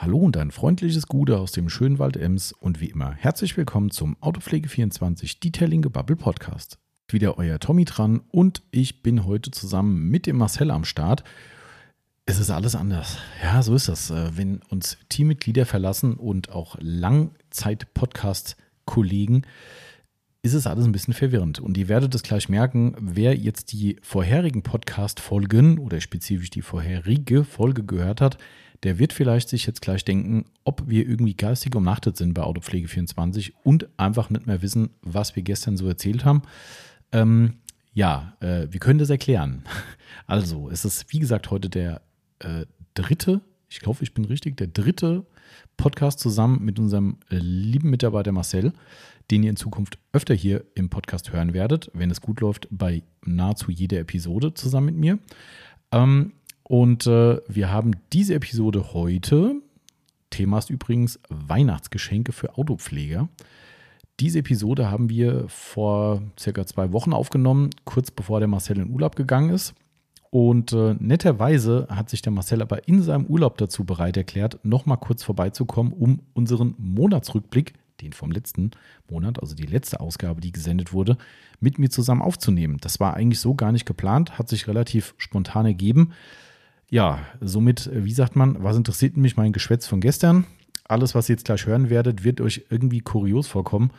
Hallo und ein freundliches Gute aus dem schönen Wald Ems und wie immer herzlich willkommen zum Autopflege24 Detailing Bubble Podcast. Wieder euer Tommy dran und ich bin heute zusammen mit dem Marcel am Start. Es ist alles anders. Ja, so ist das. Äh, wenn uns Teammitglieder verlassen und auch Langzeit-Podcast-Kollegen, ist es alles ein bisschen verwirrend. Und ihr werdet es gleich merken, wer jetzt die vorherigen Podcast-Folgen oder spezifisch die vorherige Folge gehört hat, der wird vielleicht sich jetzt gleich denken, ob wir irgendwie geistig umnachtet sind bei Autopflege24 und einfach nicht mehr wissen, was wir gestern so erzählt haben. Ähm, ja, äh, wir können das erklären. Also, es ist wie gesagt heute der äh, dritte, ich hoffe, ich bin richtig, der dritte Podcast zusammen mit unserem äh, lieben Mitarbeiter Marcel, den ihr in Zukunft öfter hier im Podcast hören werdet, wenn es gut läuft, bei nahezu jeder Episode zusammen mit mir. Ähm, und äh, wir haben diese Episode heute. Thema ist übrigens Weihnachtsgeschenke für Autopfleger. Diese Episode haben wir vor circa zwei Wochen aufgenommen, kurz bevor der Marcel in Urlaub gegangen ist. Und äh, netterweise hat sich der Marcel aber in seinem Urlaub dazu bereit erklärt, nochmal kurz vorbeizukommen, um unseren Monatsrückblick, den vom letzten Monat, also die letzte Ausgabe, die gesendet wurde, mit mir zusammen aufzunehmen. Das war eigentlich so gar nicht geplant, hat sich relativ spontan ergeben. Ja, somit, äh, wie sagt man, was interessiert mich mein Geschwätz von gestern? Alles, was ihr jetzt gleich hören werdet, wird euch irgendwie kurios vorkommen,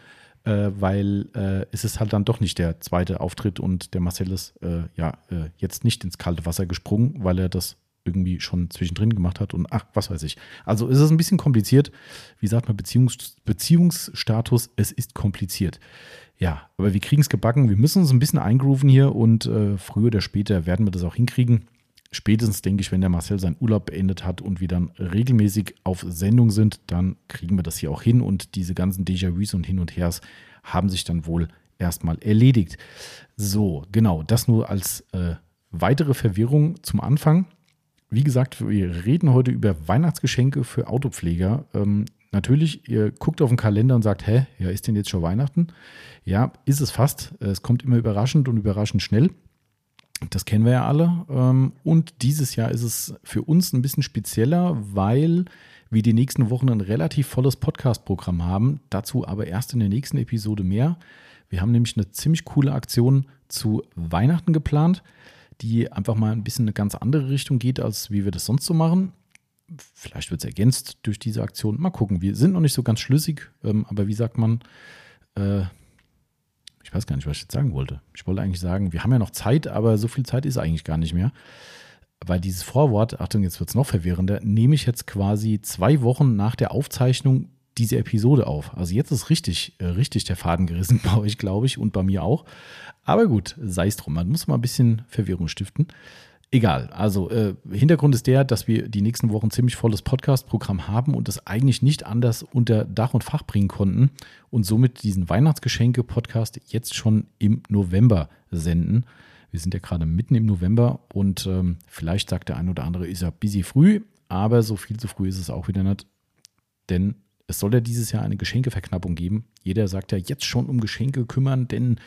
äh, weil äh, es ist halt dann doch nicht der zweite Auftritt und der Marcel ist äh, ja äh, jetzt nicht ins kalte Wasser gesprungen, weil er das irgendwie schon zwischendrin gemacht hat und ach, was weiß ich. Also ist es ein bisschen kompliziert. Wie sagt man, Beziehungs Beziehungsstatus, es ist kompliziert. Ja, aber wir kriegen es gebacken. Wir müssen uns ein bisschen eingrooven hier und äh, früher oder später werden wir das auch hinkriegen spätestens denke ich, wenn der Marcel seinen Urlaub beendet hat und wir dann regelmäßig auf Sendung sind, dann kriegen wir das hier auch hin und diese ganzen Déjà-vus und Hin und Hers haben sich dann wohl erstmal erledigt. So, genau, das nur als äh, weitere Verwirrung zum Anfang. Wie gesagt, wir reden heute über Weihnachtsgeschenke für Autopfleger. Ähm, natürlich, ihr guckt auf den Kalender und sagt, hä, ja, ist denn jetzt schon Weihnachten? Ja, ist es fast. Es kommt immer überraschend und überraschend schnell. Das kennen wir ja alle. Ähm, und dieses Jahr ist es für uns ein bisschen spezieller, weil wir die nächsten Wochen ein relativ volles Podcast-Programm haben. Dazu aber erst in der nächsten Episode mehr. Wir haben nämlich eine ziemlich coole Aktion zu Weihnachten geplant, die einfach mal ein bisschen eine ganz andere Richtung geht, als wie wir das sonst so machen. Vielleicht wird es ergänzt durch diese Aktion. Mal gucken. Wir sind noch nicht so ganz schlüssig, ähm, aber wie sagt man, äh, ich weiß gar nicht, was ich jetzt sagen wollte. Ich wollte eigentlich sagen, wir haben ja noch Zeit, aber so viel Zeit ist eigentlich gar nicht mehr. Weil dieses Vorwort, Achtung, jetzt wird es noch verwirrender, nehme ich jetzt quasi zwei Wochen nach der Aufzeichnung diese Episode auf. Also jetzt ist richtig, äh, richtig der Faden gerissen bei euch, glaube ich, und bei mir auch. Aber gut, sei es drum. Man muss mal ein bisschen Verwirrung stiften. Egal, also äh, Hintergrund ist der, dass wir die nächsten Wochen ziemlich volles Podcast-Programm haben und das eigentlich nicht anders unter Dach und Fach bringen konnten und somit diesen Weihnachtsgeschenke-Podcast jetzt schon im November senden. Wir sind ja gerade mitten im November und ähm, vielleicht sagt der ein oder andere, ist ja busy früh, aber so viel zu früh ist es auch wieder nicht, denn es soll ja dieses Jahr eine Geschenkeverknappung geben. Jeder sagt ja jetzt schon um Geschenke kümmern, denn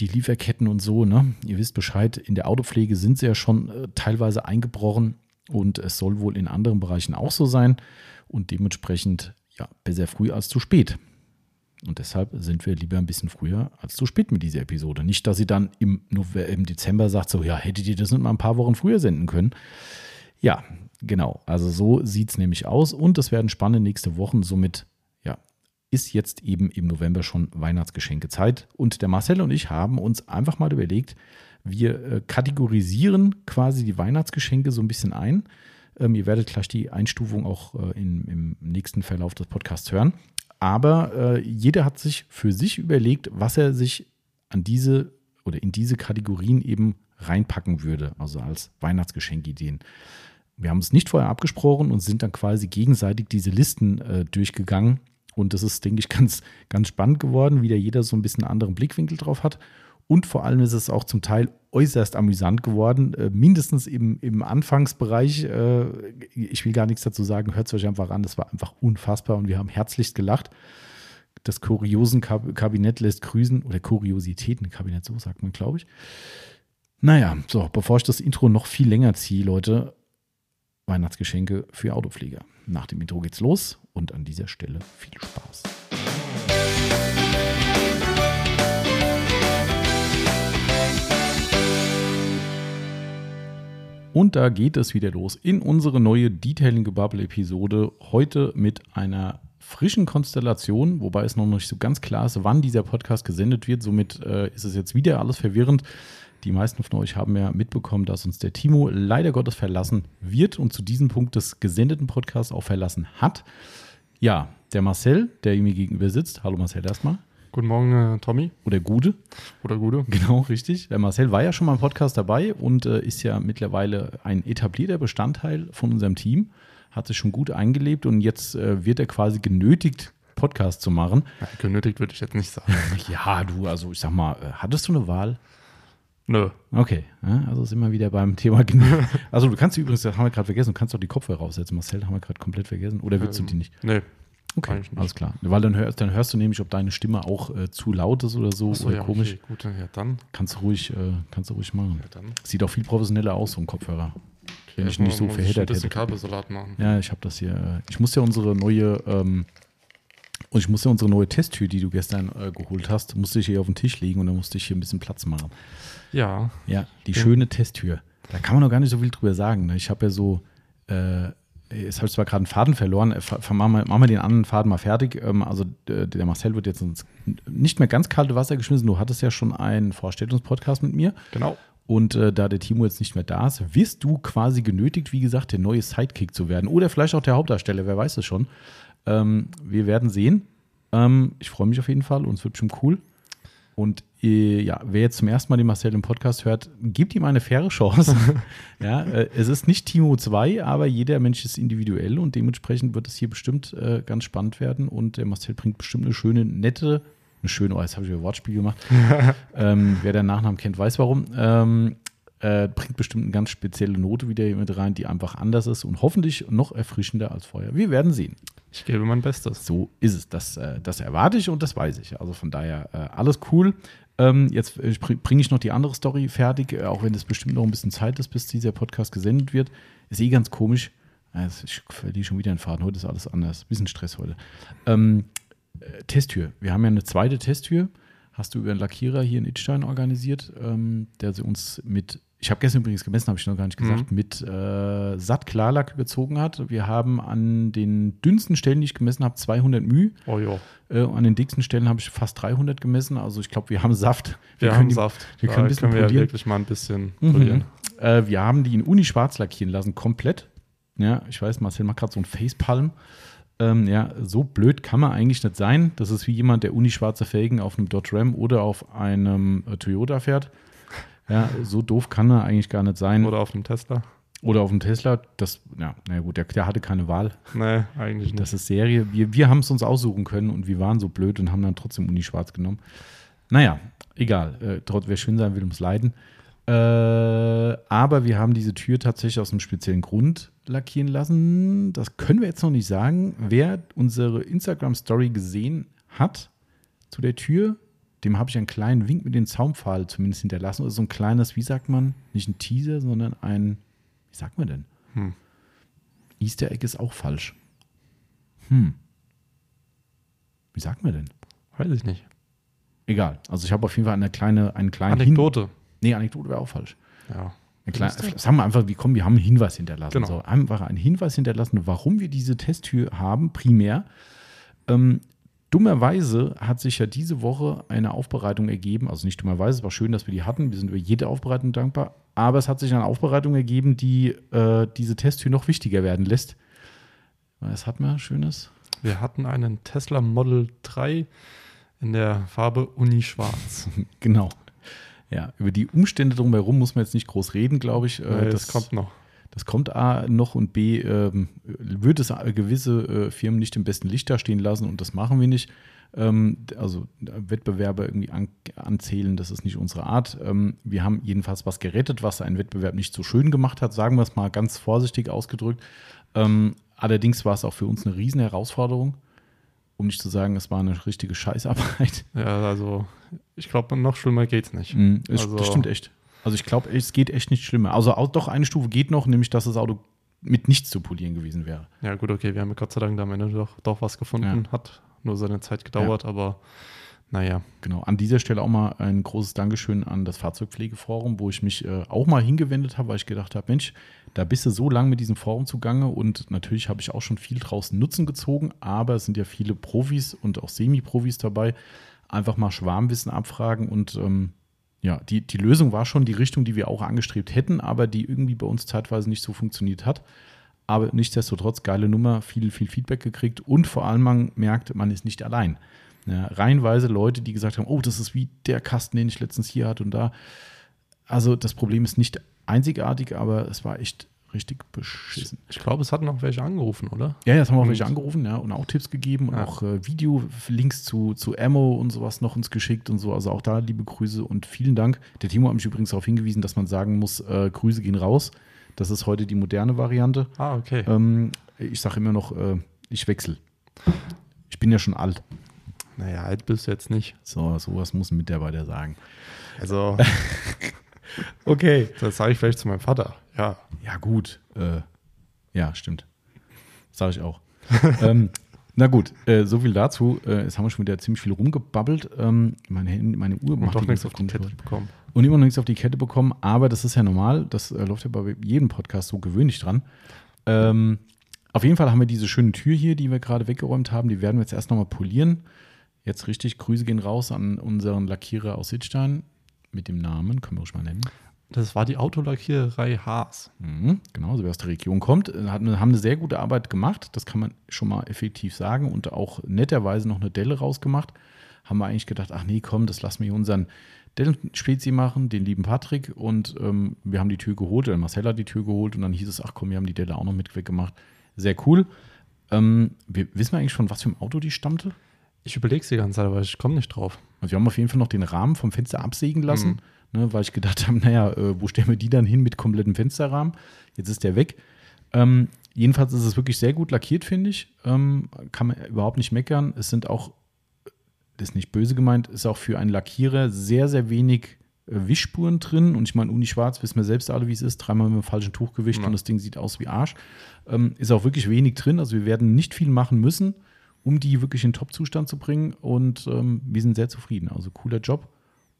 die Lieferketten und so, ne? Ihr wisst Bescheid, in der Autopflege sind sie ja schon äh, teilweise eingebrochen und es soll wohl in anderen Bereichen auch so sein und dementsprechend ja besser früh als zu spät. Und deshalb sind wir lieber ein bisschen früher als zu spät mit dieser Episode. Nicht, dass sie dann im, November, im Dezember sagt, so, ja, hättet ihr das nicht mal ein paar Wochen früher senden können. Ja, genau. Also so sieht es nämlich aus. Und es werden spannende nächste Wochen. Somit ist jetzt eben im November schon Weihnachtsgeschenkezeit. Und der Marcel und ich haben uns einfach mal überlegt, wir äh, kategorisieren quasi die Weihnachtsgeschenke so ein bisschen ein. Ähm, ihr werdet gleich die Einstufung auch äh, in, im nächsten Verlauf des Podcasts hören. Aber äh, jeder hat sich für sich überlegt, was er sich an diese oder in diese Kategorien eben reinpacken würde, also als Weihnachtsgeschenkideen. Wir haben es nicht vorher abgesprochen und sind dann quasi gegenseitig diese Listen äh, durchgegangen und das ist, denke ich, ganz, ganz spannend geworden, wie da jeder so ein bisschen einen anderen Blickwinkel drauf hat. Und vor allem ist es auch zum Teil äußerst amüsant geworden, äh, mindestens im, im Anfangsbereich. Äh, ich will gar nichts dazu sagen, hört es euch einfach an, das war einfach unfassbar und wir haben herzlichst gelacht. Das Kuriosen-Kabinett lässt grüßen, oder Kuriositäten-Kabinett, so sagt man, glaube ich. Naja, so, bevor ich das Intro noch viel länger ziehe, Leute, Weihnachtsgeschenke für Autoflieger. nach dem Intro geht's los und an dieser Stelle viel Spaß. Und da geht es wieder los in unsere neue Detailing Gebubble Episode. Heute mit einer frischen Konstellation, wobei es noch nicht so ganz klar ist, wann dieser Podcast gesendet wird. Somit äh, ist es jetzt wieder alles verwirrend. Die meisten von euch haben ja mitbekommen, dass uns der Timo leider Gottes verlassen wird und zu diesem Punkt des gesendeten Podcasts auch verlassen hat. Ja, der Marcel, der mir gegenüber sitzt. Hallo Marcel erstmal. Guten Morgen, äh, Tommy. Oder Gude. Oder Gude. Genau, richtig. Der Marcel war ja schon mal im Podcast dabei und äh, ist ja mittlerweile ein etablierter Bestandteil von unserem Team. Hat sich schon gut eingelebt und jetzt äh, wird er quasi genötigt, Podcast zu machen. Ja, genötigt würde ich jetzt nicht sagen. ja, du, also ich sag mal, äh, hattest du eine Wahl? Nö. Okay, also sind wir wieder beim Thema. also du kannst übrigens, das haben wir gerade vergessen, du kannst doch die Kopfhörer aufsetzen. Marcel, haben wir gerade komplett vergessen. Oder willst ähm, du die nicht? Nee, Okay, alles klar. Weil dann hörst, dann hörst du nämlich, ob deine Stimme auch äh, zu laut ist oder so, so oder ja, komisch. Okay, gut, ja, dann. Kannst du ruhig, äh, kannst du ruhig machen. Ja, dann. Sieht auch viel professioneller aus, so ein Kopfhörer. Okay, Wenn ich nicht so verheddert hätte. Kabelsalat machen. Ja, ich habe das hier. Äh, ich muss ja unsere neue, ähm, und ich muss ja unsere neue Testtür, die du gestern äh, geholt hast, musste ich hier auf den Tisch legen und dann musste ich hier ein bisschen Platz machen. Ja. Ja, die ja. schöne Testtür. Da kann man noch gar nicht so viel drüber sagen. Ne? Ich habe ja so äh, jetzt habe ich zwar gerade einen Faden verloren, äh, machen wir, machen wir den anderen Faden mal fertig. Ähm, also der Marcel wird jetzt ins nicht mehr ganz kalte Wasser geschmissen. Du hattest ja schon einen Vorstellungspodcast mit mir. Genau. Und äh, da der Timo jetzt nicht mehr da ist, wirst du quasi genötigt, wie gesagt, der neue Sidekick zu werden. Oder vielleicht auch der Hauptdarsteller, wer weiß es schon. Ähm, wir werden sehen. Ähm, ich freue mich auf jeden Fall und es wird schon cool. Und äh, ja, wer jetzt zum ersten Mal den Marcel im Podcast hört, gibt ihm eine faire Chance. ja, äh, es ist nicht Timo 2, aber jeder Mensch ist individuell und dementsprechend wird es hier bestimmt äh, ganz spannend werden. Und der Marcel bringt bestimmt eine schöne, nette, eine schöne, oh, jetzt habe ich ein Wortspiel gemacht. ähm, wer den Nachnamen kennt, weiß warum. Ähm, äh, bringt bestimmt eine ganz spezielle Note wieder hier mit rein, die einfach anders ist und hoffentlich noch erfrischender als vorher. Wir werden sehen. Ich gebe mein Bestes. So ist es. Das, äh, das erwarte ich und das weiß ich. Also von daher äh, alles cool. Ähm, jetzt äh, bringe ich noch die andere Story fertig, auch wenn es bestimmt noch ein bisschen Zeit ist, bis dieser Podcast gesendet wird. Ist eh ganz komisch. Also ich verliere schon wieder einen Faden. Heute ist alles anders. Bisschen Stress heute. Ähm, Testtür. Wir haben ja eine zweite Testtür. Hast du über einen Lackierer hier in Itstein organisiert, ähm, der sie uns mit ich habe gestern übrigens gemessen, habe ich noch gar nicht gesagt, mhm. mit äh, satt Klarlack überzogen hat. Wir haben an den dünnsten Stellen, die ich gemessen habe, 200 μ. Oh ja. Äh, an den dicksten Stellen habe ich fast 300 gemessen. Also ich glaube, wir haben Saft. Wir, wir haben die, Saft. Wir können, ein bisschen können wir ja wirklich mal ein bisschen mhm. polieren. Äh, wir haben die in Uni schwarz lackieren lassen, komplett. Ja, ich weiß, Marcel macht gerade so ein Facepalm. Ähm, ja, so blöd kann man eigentlich nicht sein. Das ist wie jemand, der Uni-schwarze Felgen auf einem Dodge Ram oder auf einem äh, Toyota fährt. Ja, so doof kann er eigentlich gar nicht sein. Oder auf einem Tesla. Oder auf dem Tesla, das, ja, naja gut, der, der, hatte keine Wahl. Nee, eigentlich nicht. Das ist Serie. Wir, wir haben es uns aussuchen können und wir waren so blöd und haben dann trotzdem Uni schwarz genommen. Naja, egal. Äh, trotz, wer schön sein will, ums Leiden. Äh, aber wir haben diese Tür tatsächlich aus einem speziellen Grund lackieren lassen. Das können wir jetzt noch nicht sagen. Wer unsere Instagram-Story gesehen hat zu der Tür, dem habe ich einen kleinen Wink mit dem Zaunpfahl zumindest hinterlassen. Oder so ein kleines, wie sagt man, nicht ein Teaser, sondern ein, wie sagt man denn? Hm. Easter Egg ist auch falsch. Hm. Wie sagt man denn? Weiß ich nicht. Egal. Also ich habe auf jeden Fall eine kleine, einen kleinen Anekdote. Hin nee, Anekdote wäre auch falsch. Ja. Kleine, sagen wir einfach, wie kommen, wir haben einen Hinweis hinterlassen. Genau. So, einfach einen Hinweis hinterlassen, warum wir diese Testtür haben, primär. Ähm, Dummerweise hat sich ja diese Woche eine Aufbereitung ergeben, also nicht dummerweise, es war schön, dass wir die hatten, wir sind über jede Aufbereitung dankbar, aber es hat sich eine Aufbereitung ergeben, die äh, diese Testtür noch wichtiger werden lässt. Was hatten wir Schönes? Wir hatten einen Tesla Model 3 in der Farbe Uni Schwarz. genau. Ja, über die Umstände drumherum muss man jetzt nicht groß reden, glaube ich. Äh, das, das kommt noch. Das kommt A noch und B ähm, wird es gewisse äh, Firmen nicht im besten Licht dastehen lassen und das machen wir nicht. Ähm, also Wettbewerber irgendwie an, anzählen, das ist nicht unsere Art. Ähm, wir haben jedenfalls was gerettet, was einen Wettbewerb nicht so schön gemacht hat, sagen wir es mal ganz vorsichtig ausgedrückt. Ähm, allerdings war es auch für uns eine riesen Herausforderung um nicht zu sagen, es war eine richtige Scheißarbeit. Ja, also ich glaube, noch schlimmer geht es nicht. Mm, also, das stimmt echt. Also ich glaube, es geht echt nicht schlimmer. Also auch, doch eine Stufe geht noch, nämlich dass das Auto mit nichts zu polieren gewesen wäre. Ja, gut, okay, wir haben Gott sei Dank am Ende doch, doch was gefunden. Ja. Hat nur seine Zeit gedauert, aber naja. Genau, an dieser Stelle auch mal ein großes Dankeschön an das Fahrzeugpflegeforum, wo ich mich äh, auch mal hingewendet habe, weil ich gedacht habe, Mensch, da bist du so lange mit diesem Forum zugange und natürlich habe ich auch schon viel draußen Nutzen gezogen, aber es sind ja viele Profis und auch Semi-Profis dabei. Einfach mal Schwarmwissen abfragen und ähm, ja, die, die Lösung war schon die Richtung, die wir auch angestrebt hätten, aber die irgendwie bei uns zeitweise nicht so funktioniert hat. Aber nichtsdestotrotz, geile Nummer, viel, viel Feedback gekriegt und vor allem man merkt, man ist nicht allein. Ja, reihenweise Leute, die gesagt haben, oh, das ist wie der Kasten, den ich letztens hier hatte und da. Also das Problem ist nicht einzigartig, aber es war echt richtig beschissen. Ich glaube, es hatten auch welche angerufen, oder? Ja, jetzt haben wir auch welche angerufen, ja, und auch Tipps gegeben und Ja. auch äh, Video-Links zu, zu Ammo und sowas noch uns geschickt und so. Also auch da liebe Grüße und vielen Dank. Der Timo hat mich übrigens darauf hingewiesen, dass man sagen muss, äh, Grüße gehen raus. Das ist heute die moderne Variante. Ah, okay. Ähm, ich sage immer noch, äh, ich wechsle. Ich bin ja schon alt. Naja, alt bist du jetzt nicht. So, sowas muss ein Mitarbeiter sagen. Also, Okay. das sage ich vielleicht zu meinem Vater. Ja. Ja, gut. Äh, ja, stimmt. Sage ich auch. ähm, na gut, äh, so viel dazu. Äh, jetzt haben wir schon wieder ziemlich viel rumgebabbelt. Ähm, meine, Handy- meine Uhr macht doch nichts auf die Kette bekommen. Und immer noch nichts auf die Kette bekommen. Aber das ist ja normal. Das äh, läuft ja bei jedem Podcast so gewöhnlich dran. Ähm, auf jeden Fall haben wir diese schöne Tür hier, die wir gerade weggeräumt haben. Die werden wir jetzt erst nochmal polieren. Jetzt richtig, Grüße gehen raus an unseren Lackierer aus Sittstein mit dem Namen, können wir ruhig mal nennen. Das war die Autolackiererei Haas. Mhm, genau, so wer aus der Region kommt, äh, haben eine sehr gute Arbeit gemacht. Das kann man schon mal effektiv sagen und auch netterweise noch eine Delle rausgemacht. Haben wir eigentlich gedacht, ach nee, komm, das lassen wir unseren Dellen-Spezi machen, den lieben Patrick. Und ähm, wir haben die Tür geholt, oder Marcel hat die Tür geholt und dann hieß es, ach komm, wir haben die Delle auch noch mit weggemacht. Sehr cool. Ähm, wir, wissen wir eigentlich schon, was für ein Auto die stammte? Ich überlege es die ganze Zeit, aber ich komme nicht drauf. Also wir haben auf jeden Fall noch den Rahmen vom Fenster absägen lassen, ne, weil ich gedacht habe, naja, äh, wo stellen wir die dann hin mit komplettem Fensterrahmen? Jetzt ist der weg. Ähm, jedenfalls ist es wirklich sehr gut lackiert, finde ich. Ähm, kann man überhaupt nicht meckern. Es sind auch, das ist nicht böse gemeint, ist auch für einen Lackierer sehr, sehr wenig äh, Wischspuren drin. Und ich meine, Uni Schwarz, wissen wir selbst alle, wie es ist. Dreimal mit dem falschen Tuch gewischt Ja. und das Ding sieht aus wie Arsch. Ähm, ist auch wirklich wenig drin. Also wir werden nicht viel machen müssen, um die wirklich in Top-Zustand zu bringen. Und ähm, wir sind sehr zufrieden. Also cooler Job.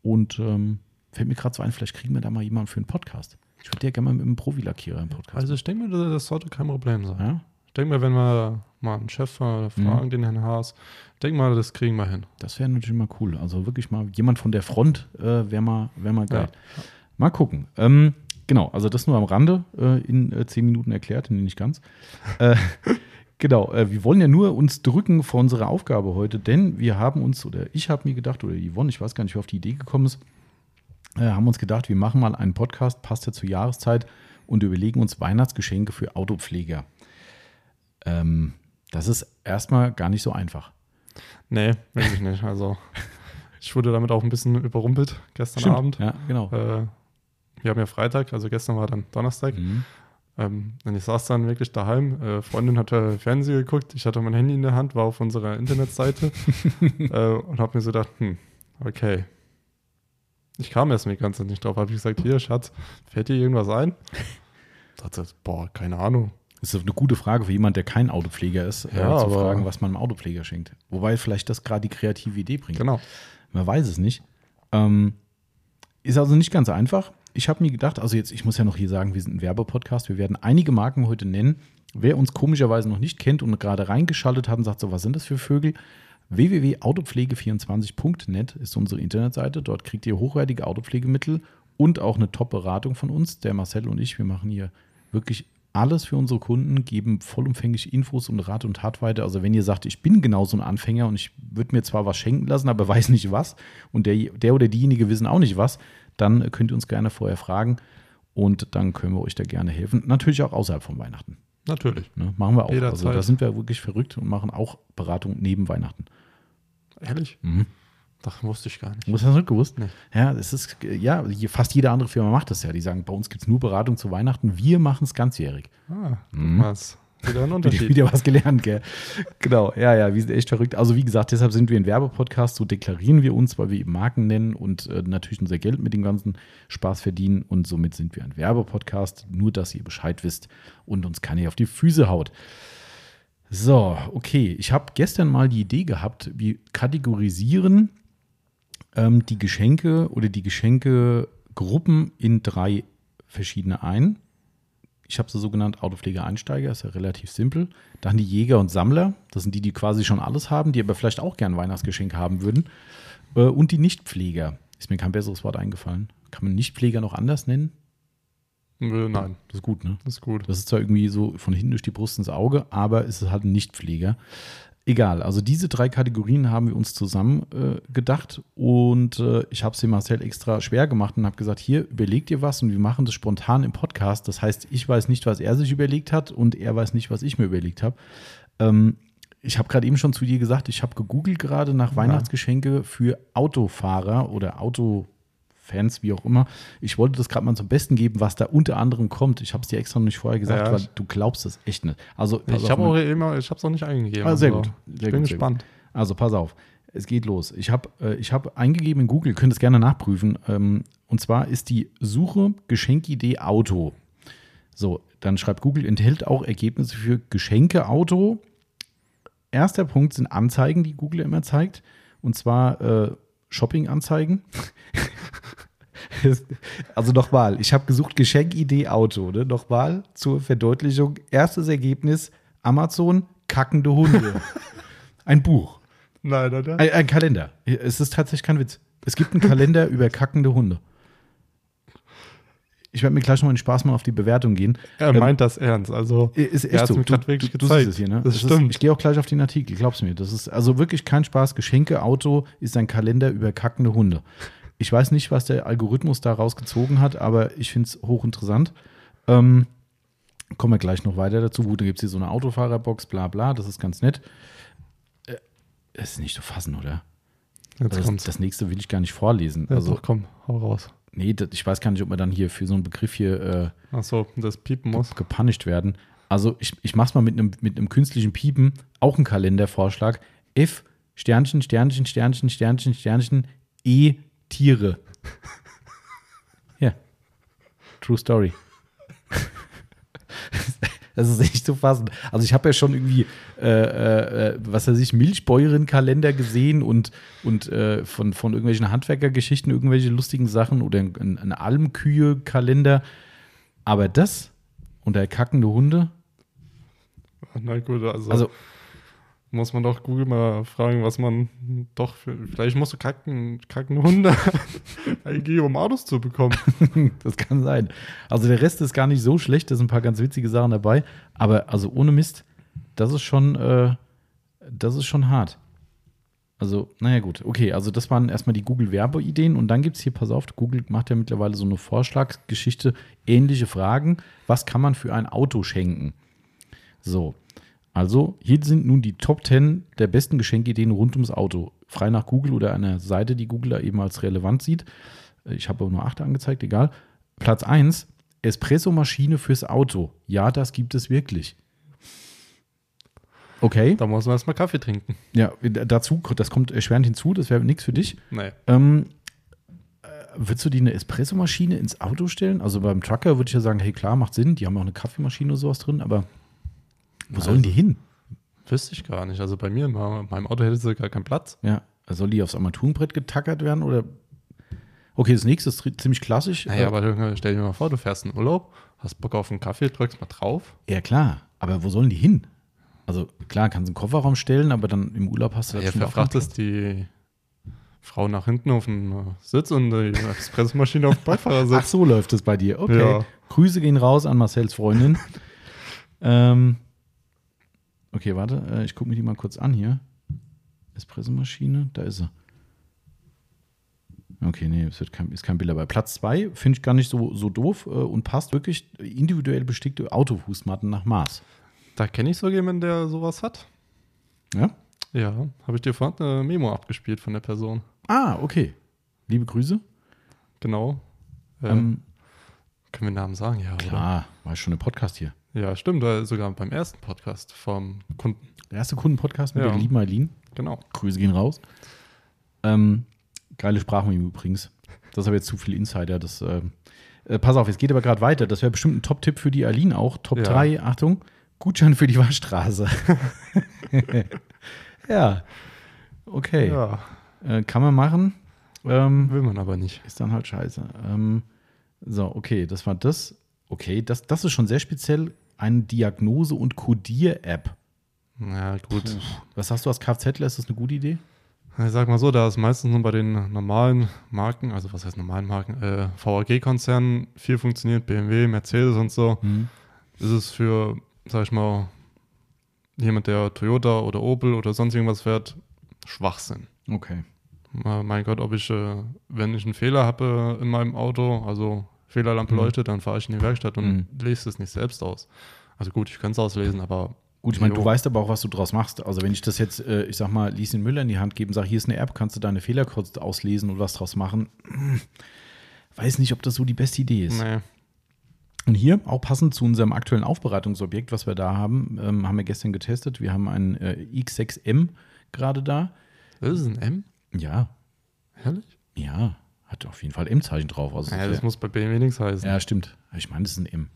Und ähm, fällt mir gerade so ein, vielleicht kriegen wir da mal jemanden für einen Podcast. Ich würde ja gerne mal mit einem Profilackierer im Podcast. Also ich denke mir, das sollte kein Problem sein. ja, Ich denke mir, wenn wir mal einen Chef äh, fragen, den Herrn Haas, denke mal, das kriegen wir hin. das wäre natürlich mal cool. Also wirklich mal jemand von der Front äh, wäre mal, wär mal geil. Mal gucken. Ähm, genau, also das nur am Rande äh, in äh, zehn Minuten erklärt, nee, nicht ganz. äh, genau, äh, wir wollen ja nur uns drücken vor unserer Aufgabe heute, denn wir haben uns, oder ich habe mir gedacht, oder Yvonne, ich weiß gar nicht, wer auf die Idee gekommen ist, äh, haben uns gedacht, wir machen mal einen Podcast, passt ja zur Jahreszeit, und überlegen uns Weihnachtsgeschenke für Autopfleger. Ähm, das ist erstmal gar nicht so einfach. Nee, wirklich nicht. Also ich wurde damit auch ein bisschen überrumpelt gestern Stimmt, Abend. Ja, genau. Äh, wir haben ja Freitag, also gestern war dann Donnerstag. Mhm. Ähm, und ich saß dann wirklich daheim. Äh, Freundin hatte Fernsehen geguckt, ich hatte mein Handy in der Hand, war auf unserer Internetseite äh, und habe mir so gedacht, hm, okay. Ich kam erst mir ganz nicht drauf. Habe ich gesagt, hier, Schatz, fällt dir irgendwas ein? Dachte, boah, keine Ahnung. Das ist eine gute Frage für jemand, der kein Autopfleger ist, Ja, äh, zu aber- fragen, was man einem Autopfleger schenkt. Wobei vielleicht das gerade die kreative Idee bringt. Genau. Man weiß es nicht. Ähm, ist also nicht ganz einfach. Ich habe mir gedacht, also jetzt, ich muss ja noch hier sagen, wir sind ein Werbepodcast. Wir werden einige Marken heute nennen. Wer uns komischerweise noch nicht kennt und gerade reingeschaltet hat und sagt, so, was sind das für Vögel? www.autopflege24.net ist unsere Internetseite. Dort kriegt ihr hochwertige Autopflegemittel und auch eine Top-Beratung von uns. Der Marcel und ich, wir machen hier wirklich alles für unsere Kunden, geben vollumfänglich Infos und Rat und Tat weiter. Also wenn ihr sagt, ich bin genau so ein Anfänger und ich würde mir zwar was schenken lassen, aber weiß nicht was und der, der oder diejenige wissen auch nicht was, dann könnt ihr uns gerne vorher fragen und dann können wir euch da gerne helfen. Natürlich auch außerhalb von Weihnachten. Natürlich. Ne? Machen wir auch. Also Jederzeit. da sind wir wirklich verrückt und machen auch Beratung neben Weihnachten. Ehrlich? Mhm. Das wusste ich gar nicht. Hast das nicht gewusst? Nee. Ja, das ist, ja, fast jede andere Firma macht das ja. Die sagen, bei uns gibt es nur Beratung zu Weihnachten, wir machen es ganzjährig. Ah, Mhm. das Wieder ein Wieder, Unterschied. wieder was gelernt, gell? Genau, ja, ja, wir sind echt verrückt. Also, wie gesagt, deshalb sind wir ein Werbepodcast, so deklarieren wir uns, weil wir eben Marken nennen und äh, natürlich unser Geld mit dem ganzen Spaß verdienen und somit sind wir ein Werbepodcast. Nur, dass ihr Bescheid wisst und uns keiner auf die Füße haut. So, okay. Ich habe gestern mal die Idee gehabt, wir kategorisieren ähm, die Geschenke oder die Geschenkegruppen in drei verschiedene ein. Ich habe sie so genannt Autopflege-Einsteiger, ist ja relativ simpel. Dann die Jäger und Sammler, das sind die, die quasi schon alles haben, die aber vielleicht auch gern ein Weihnachtsgeschenk haben würden. Äh, und die Nichtpfleger. Ist mir kein besseres Wort eingefallen. Kann man Nichtpfleger noch anders nennen? Nein, Das ist gut, ne? das ist gut. Das ist zwar irgendwie so von hinten durch die Brust ins Auge, aber es ist halt ein Nichtpfleger. Egal, also diese drei Kategorien haben wir uns zusammen äh, gedacht und äh, ich habe es dem Marcel extra schwer gemacht und habe gesagt, hier, überleg dir was und wir machen das spontan im Podcast. Das heißt, ich weiß nicht, was er sich überlegt hat und er weiß nicht, was ich mir überlegt habe. Ähm, ich habe gerade eben schon zu dir gesagt, ich habe gegoogelt gerade nach Weihnachtsgeschenke für Autofahrer oder Autofans, wie auch immer. Ich wollte das gerade mal zum Besten geben, was da unter anderem kommt. Ich habe es dir extra noch nicht vorher gesagt, Ja, weil ich- du glaubst es echt nicht. Also, Ich habe ne? auch immer, ich habe es auch nicht eingegeben. Ah, sehr also gut. Ich Sehr bin gut, gespannt. Also pass auf, es geht los. Ich habe äh, ich hab eingegeben in Google, ihr könnt es gerne nachprüfen. Ähm, und zwar ist die Suche Geschenkidee Auto. So, dann schreibt Google, enthält auch Ergebnisse für Geschenke Auto. Erster Punkt sind Anzeigen, die Google immer zeigt. Und zwar äh, Shopping-Anzeigen. also nochmal, ich habe gesucht Geschenkidee Auto. Ne? Nochmal zur Verdeutlichung. Erstes Ergebnis, Amazon, kackende Hunde. Ein Buch. Nein, oder? Ein, ein Kalender. Es ist tatsächlich kein Witz. Es gibt einen Kalender über kackende Hunde. Ich werde mir gleich noch mal den Spaß mal auf die Bewertung gehen. Er meint das ernst. Also, Ist er echt so. grad wirklich du, siehst es hier, ne? Das Es stimmt. Ist, ich gehe auch gleich auf den Artikel, glaubst du mir. Das ist also wirklich kein Spaß. Geschenke Auto ist ein Kalender über kackende Hunde. Ich weiß nicht, was der Algorithmus daraus gezogen hat, aber ich finde es hochinteressant. Ähm, kommen wir gleich noch weiter dazu. Gut, da gibt es hier so eine Autofahrerbox, bla bla, das ist ganz nett. Äh, Das ist nicht zu fassen, oder? Jetzt das, kommt's. das nächste will ich gar nicht vorlesen. ja, Also, doch, komm, hau raus. Nee, ich weiß gar nicht, ob man dann hier für so einen Begriff hier äh, Achso, das piepen muss. gepunished werden. Also ich, ich mach's mal mit einem mit einem künstlichen Piepen, auch ein Kalendervorschlag. F Sternchen, Sternchen, Sternchen, Sternchen, Sternchen, E Tiere. Ja. True Story. Das ist echt zu fassen. Also ich habe ja schon irgendwie, äh, äh, was weiß ich, Milchbäuerin-Kalender gesehen und, und äh, von, von irgendwelchen Handwerkergeschichten irgendwelche lustigen Sachen oder ein, ein Almkühe-Kalender. Aber das unter kackende Hunde, Na gut, also, also muss man doch Google mal fragen, was man doch für. Vielleicht musst du kacken, kacken Hunde eingeben, um Autos zu bekommen. das kann sein. Also der Rest ist gar nicht so schlecht, da sind ein paar ganz witzige Sachen dabei. Aber also ohne Mist, das ist schon, äh, das ist schon hart. Also, naja, gut. Okay, also das waren erstmal die Google-Werbeideen und dann gibt es hier, pass auf, Google macht ja mittlerweile so eine Vorschlagsgeschichte, ähnliche Fragen. Was kann man für ein Auto schenken? So, also hier sind nun die Top 10 der besten Geschenkideen rund ums Auto. Frei nach Google oder einer Seite, die Google da eben als relevant sieht. Ich habe aber nur 8 angezeigt, egal. Platz 1, Espresso-Maschine fürs Auto. Ja, das gibt es wirklich. Okay, Da muss man erstmal Kaffee trinken. ja, dazu, das kommt erschwerend hinzu, das wäre nichts für dich. Nee. Ähm, äh, würdest du die eine Espresso-Maschine ins Auto stellen? Also beim Trucker würde ich ja sagen, hey klar, macht Sinn, die haben auch eine Kaffeemaschine oder sowas drin, aber wo sollen die hin? Wüsste ich gar nicht. Also bei mir, in meinem Auto hätte sie gar keinen Platz. Ja, soll die aufs Armaturenbrett getackert werden oder? Okay, das nächste ist ziemlich klassisch. Naja, Äh, aber stell dir mal vor, du fährst in Urlaub, hast Bock auf einen Kaffee, drückst mal drauf. ja, klar, aber wo sollen die hin? Also klar, kannst du einen Kofferraum stellen, aber dann im Urlaub hast du Ja, das schon auch verfrachtest die Frau nach hinten auf den äh, Sitz und die Espressomaschine auf dem Ach, Beifahrersitz. so läuft es bei dir. Okay. Ja. Grüße gehen raus an Marcells Freundin. ähm, okay, warte, äh, ich gucke mir die mal kurz an hier. Espressomaschine, da ist sie. Okay, nee, es kein, ist kein Bild dabei. Platz 2 finde ich gar nicht so, so doof äh, und passt wirklich individuell bestickte Autofußmatten nach Maß. Da kenne ich so jemanden, der sowas hat. Ja? Ja, habe ich dir vorhin eine Memo abgespielt von der Person. Ah, okay. Liebe Grüße. Genau. Äh, Ähm, können wir Namen sagen? Ja, oder? klar, war schon im Podcast hier. Ja, stimmt. äh, Sogar beim ersten Podcast vom Kunden. Der erste Kundenpodcast mit Ja. der lieben Eileen. Genau. Grüße gehen raus. Ähm, geile Sprachmemo übrigens. Das aber jetzt zu viel Insider. Das, äh, äh, pass auf, es geht aber gerade weiter. Das wäre bestimmt ein Top-Tipp für die Eileen auch. Top Ja. 3, Achtung, Gutschein für die Waschstraße. ja, okay. Ja, Äh, kann man machen. Ähm, will man aber nicht. ist dann halt scheiße. Ähm, so, okay, das war das. Okay, das, das ist schon sehr speziell. Eine Diagnose- und Codier-App. Ja, gut. Was hast du als Kfzler? Ist das eine gute Idee? Ich sag mal so, da es meistens nur bei den normalen Marken, also was heißt normalen Marken, äh, VAG-Konzernen viel funktioniert, BMW, Mercedes und so, Hm. ist es für, sag ich mal, jemand, der Toyota oder Opel oder sonst irgendwas fährt, Schwachsinn. Okay. Äh, mein Gott, ob ich, äh, wenn ich einen Fehler habe in meinem Auto, also Fehlerlampe Mhm. leuchtet, dann fahre ich in die Werkstatt und Mhm. lese es nicht selbst aus. Also gut, ich kann es auslesen, aber Gut, ich meine, du weißt aber auch, was du draus machst. Also wenn ich das jetzt, äh, ich sag mal, Lieschen Müller in die Hand gebe und sage, hier ist eine App, kannst du deine Fehler kurz auslesen und was draus machen. Weiß nicht, ob das so die beste Idee ist. nee. Und hier, auch passend zu unserem aktuellen Aufbereitungsobjekt, was wir da haben, ähm, haben wir gestern getestet. Wir haben einen äh, X6M gerade da. Das ist ein M? Ja, Ehrlich? ja, hat auf jeden Fall M-Zeichen drauf. Also Ja, das muss bei BMW nichts heißen. ja, stimmt. Ich meine, das ist ein M.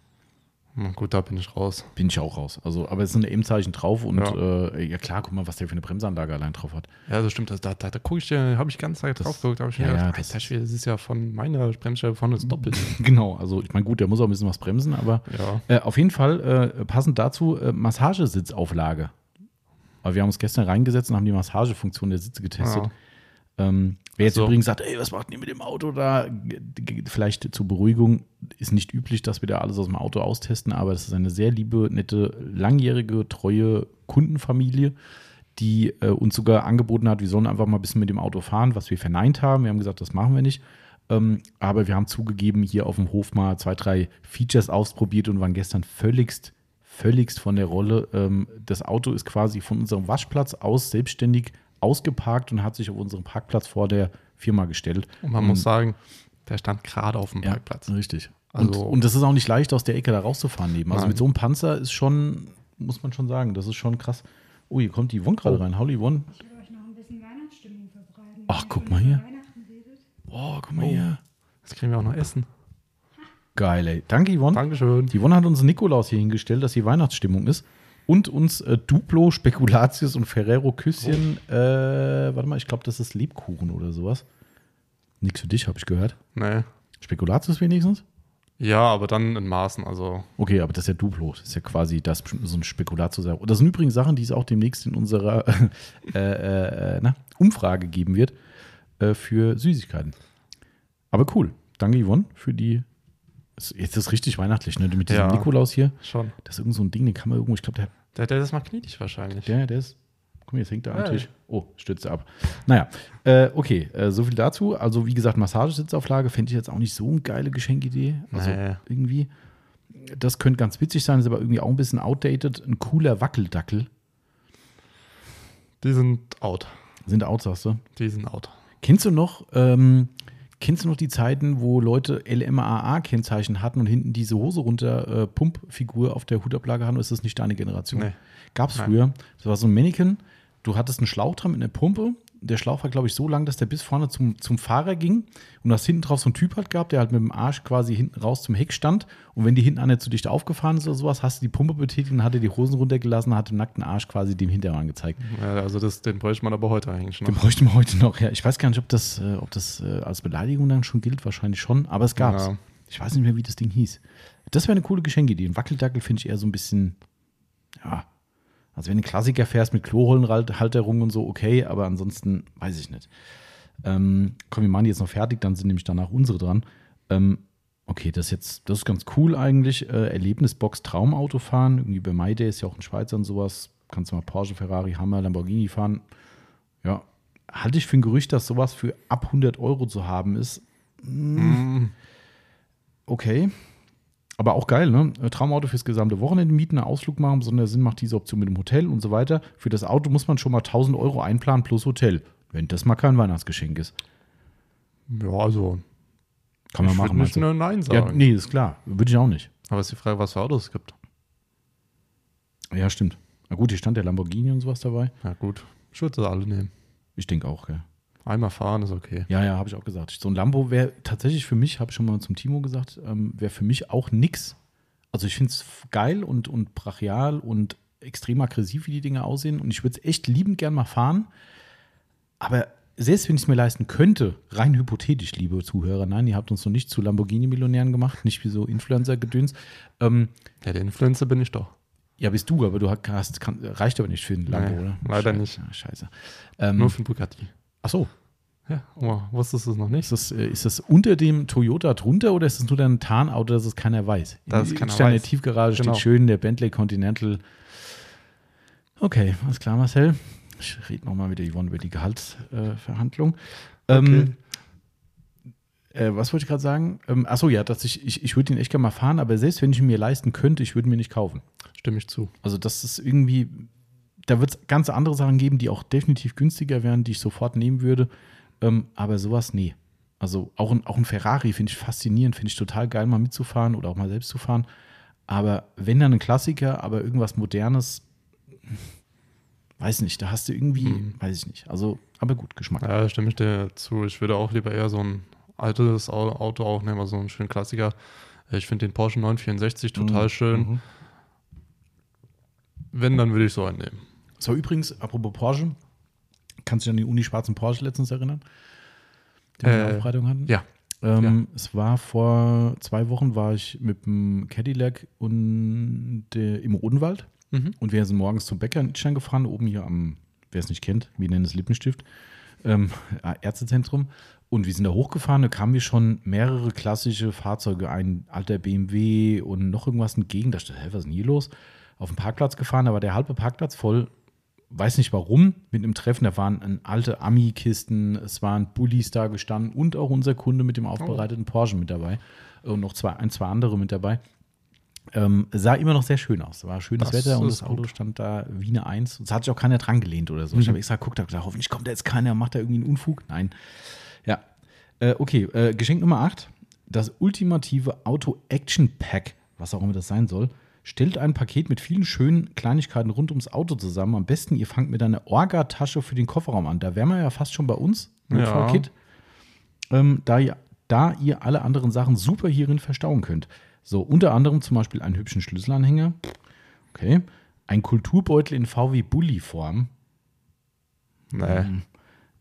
Na gut, da bin ich raus. Bin ich auch raus. Also, aber es ist ein M-Zeichen drauf und Ja. Äh, ja klar, guck mal, was der für eine Bremsanlage allein drauf hat. Ja, das stimmt. Das, da da, da gucke ich, habe ich ganz Zeit Das- drauf geguckt. Habe ich ja, mir ja, gedacht, das- Alter das ist ja von meiner Bremsscheibe vorne das doppelt. Genau, also ich meine, gut, der muss auch ein bisschen was bremsen, aber ja. äh, auf jeden Fall äh, passend dazu äh, Massagesitzauflage. Aber wir haben uns gestern reingesetzt und haben die Massagefunktion der Sitze getestet. Ähm, wer jetzt So. übrigens sagt, ey, was macht ihr mit dem Auto da? Vielleicht zur Beruhigung ist nicht üblich, dass wir da alles aus dem Auto austesten, aber das ist eine sehr liebe, nette, langjährige, treue Kundenfamilie, die äh, uns sogar angeboten hat, wir sollen einfach mal ein bisschen mit dem Auto fahren, was wir verneint haben. Wir haben gesagt, das machen wir nicht. Ähm, aber wir haben zugegeben, hier auf dem Hof mal zwei, drei Features ausprobiert und waren gestern völligst, völligst von der Rolle. Ähm, das Auto ist quasi von unserem Waschplatz aus selbstständig ausgeparkt und hat sich auf unseren Parkplatz vor der Firma gestellt. Und man muss sagen, der stand gerade auf dem Ja, Parkplatz. richtig. Also- und, und das ist auch nicht leicht, aus der Ecke da rauszufahren neben. Also Nein. mit so einem Panzer ist schon, muss man schon sagen, das ist schon krass. Oh, hier kommt die Yvonne gerade Oh. rein. Hallo Yvonne. Ich will euch noch ein bisschen Weihnachtsstimmung verbreiten. Ach, guck mal hier. Boah, guck mal Oh. hier. Jetzt kriegen wir auch noch Essen. Geil, ey. Danke, Yvonne. Dankeschön. Die Yvonne hat uns einen Nikolaus hier hingestellt, dass hier Weihnachtsstimmung ist. Und uns äh, Duplo, Spekulatius und Ferrero Küsschen. Äh, warte mal, ich glaube, das ist Lebkuchen oder sowas. Nix für dich, habe ich gehört. Nee. Spekulatius wenigstens? Ja, aber dann in Maßen. Also, Okay, aber das ist ja Duplo. Das ist ja quasi das, so ein Spekulatius. Das sind übrigens Sachen, die es auch demnächst in unserer äh, äh, na, Umfrage geben wird äh, für Süßigkeiten. Aber cool. Danke, Yvonne, für die. Jetzt ist es richtig weihnachtlich, ne? Mit diesem Ja. Nikolaus hier. schon. Das ist irgend so ein Ding, den kann man irgendwo, ich glaube, der Der, der ist mal knietig wahrscheinlich. Der, der ist. Guck mal, jetzt hängt er am Hey. Tisch. Oh, stützt ab. Naja, äh, okay, äh, so viel dazu. Also, wie gesagt, Massagesitzauflage fände ich jetzt auch nicht so eine geile Geschenkidee. Also, Nee. irgendwie. Das könnte ganz witzig sein, ist aber irgendwie auch ein bisschen outdated. Ein cooler Wackeldackel. Die sind out. Sind out, sagst du? Die sind out. Kennst du noch, ähm, kennst du noch die Zeiten, wo Leute LMAA-Kennzeichen hatten und hinten diese Hose runter äh, Pumpfigur auf der Hutablage haben? Ist das nicht deine Generation? Nee. Gab es früher. Das war so ein Mannequin. Du hattest einen Schlauch dran mit einer Pumpe. Der Schlauch war, glaube ich, so lang, dass der bis vorne zum, zum Fahrer ging. Und du hast hinten drauf so einen Typ halt gehabt, der halt mit dem Arsch quasi hinten raus zum Heck stand. Und wenn die hinten an nicht zu dicht aufgefahren ist oder sowas, hast du die Pumpe betätigt und hat er die Hosen runtergelassen, hat den nackten Arsch quasi dem Hintermann gezeigt. Ja, also das, den bräuchte man aber heute eigentlich Den noch. bräuchten wir heute noch. Ja, ich weiß gar nicht, ob das, äh, ob das äh, als Beleidigung dann schon gilt. Wahrscheinlich schon. Aber es gab's. Ja. Ich weiß nicht mehr, wie das Ding hieß. Das wäre eine coole Geschenkidee. Ein Wackeldackel finde ich eher so ein bisschen, ja. Also wenn du Klassiker fährst mit Kloholenhalterung und so, okay, aber ansonsten weiß ich nicht. Ähm, komm, wir machen die jetzt noch fertig, dann sind nämlich danach unsere dran. Ähm, okay, das ist jetzt, das ist ganz cool eigentlich. Äh, Erlebnisbox Traumauto fahren. Irgendwie bei MyDay ist ja auch in Schweiz und sowas. Kannst du mal Porsche, Ferrari, Hammer, Lamborghini fahren. Ja, halte ich für ein Gerücht, dass sowas für ab 100 Euro zu haben ist. Mm, Okay. Aber auch geil, ne? Traumauto fürs gesamte Wochenende mieten, einen Ausflug machen, besonders Sinn macht diese Option mit dem Hotel und so weiter. Für das Auto muss man schon mal 1000 Euro einplanen plus Hotel. Wenn das mal kein Weihnachtsgeschenk ist. ja, also. Kann man ich machen. würde nicht Nein Ja, sagen. nee, ist klar. Würde ich auch nicht. Aber es ist die Frage, was für Autos es gibt. Ja, stimmt. Na gut, hier stand der Lamborghini und sowas dabei. Ja, gut. Ich würde sie alle nehmen. Ich denke auch, ja. Einmal fahren ist okay. Ja, ja, habe ich auch gesagt. So ein Lambo wäre tatsächlich für mich, habe ich schon mal zum Timo gesagt, ähm, wäre für mich auch nix. Also ich finde es geil und, und brachial und extrem aggressiv, wie die Dinge aussehen. Und ich würde es echt liebend gern mal fahren. Aber selbst wenn ich es mir leisten könnte, rein hypothetisch, liebe Zuhörer, nein, ihr habt uns noch nicht zu Lamborghini-Millionären gemacht, nicht wie so Influencer-Gedöns. Ähm, Ja, der Influencer bin ich doch. ja, bist du, aber du hast, kann, reicht aber nicht für ein Lambo, Nee, oder? leider Scheiße, nicht. ja, Scheiße. Ähm, Nur für den Bugatti. Ach so, Ja, oh, wusstest du es noch nicht? Ist das, äh, ist das unter dem Toyota drunter oder ist das nur dann ein Tarnauto, dass es keiner weiß? Dass es keiner Steht in der weiß. Tiefgarage Genau. steht schön der Bentley Continental. Okay, alles klar, Marcel. Ich rede nochmal mit der Yvonne über die Gehaltsverhandlung. Ähm, äh, was wollte ich gerade sagen? Ähm, achso, ja, dass ich, ich, ich würde ihn echt gerne mal fahren, aber selbst wenn ich ihn mir leisten könnte, ich würde ihn mir nicht kaufen. Stimme ich zu. Also das ist irgendwie, da wird es ganz andere Sachen geben, die auch definitiv günstiger wären, die ich sofort nehmen würde. Ähm, aber sowas, nee. Also auch ein, auch ein Ferrari finde ich faszinierend, finde ich total geil, mal mitzufahren oder auch mal selbst zu fahren. Aber wenn dann ein Klassiker, aber irgendwas Modernes, weiß nicht, da hast du irgendwie, Mhm. weiß ich nicht. Also, aber gut, Geschmack. Ja, stimme ich dir zu. Ich würde auch lieber eher so ein altes Au- Auto auch nehmen, also so einen schönen Klassiker. Ich finde den Porsche 964 total Mhm. schön. Mhm. Wenn, dann würde ich so einen nehmen. So, übrigens, apropos Porsche, kannst du dich an den Uni-schwarzen Porsche letztens erinnern? Den wir in der Äh, Aufbereitung hatten? ja. Ähm, Es war vor zwei Wochen, war ich mit dem Cadillac und der, im Odenwald Mhm. und wir sind morgens zum Bäcker in Itstein gefahren, oben hier am, wer es nicht kennt, wir nennen es Lippenstift, ähm, Ärztezentrum. Und wir sind da hochgefahren, da kamen wir schon mehrere klassische Fahrzeuge, ein alter BMW und noch irgendwas entgegen. Da ich, hä, was ist denn hier los? Auf dem Parkplatz gefahren, da war der halbe Parkplatz voll, weiß nicht warum, mit einem Treffen. Da waren alte Ami-Kisten, es waren Bullis da gestanden und auch unser Kunde mit dem aufbereiteten Porsche mit dabei und noch zwei, ein, zwei andere mit dabei. Ähm, sah immer noch sehr schön aus. War schönes Das Wetter und das Auto gut. stand da wie eine Eins. Es hat sich auch keiner dran gelehnt oder so. Ich Mhm. habe extra geguckt, habe gedacht, hoffentlich kommt da jetzt keiner und macht da irgendwie einen Unfug. Nein. Ja. Äh, okay, äh, Geschenk Nummer 8. Das ultimative Auto-Action-Pack, was auch immer das sein soll, stellt ein Paket mit vielen schönen Kleinigkeiten rund ums Auto zusammen. Am besten, ihr fangt mit einer Orga-Tasche für den Kofferraum an. Da wären wir ja fast schon bei uns. Ja. Notfallkit. Ähm, da, ihr, da ihr alle anderen Sachen super hierin verstauen könnt. So, unter anderem zum Beispiel einen hübschen Schlüsselanhänger. Okay. Ein Kulturbeutel in VW-Bully-Form. Nee.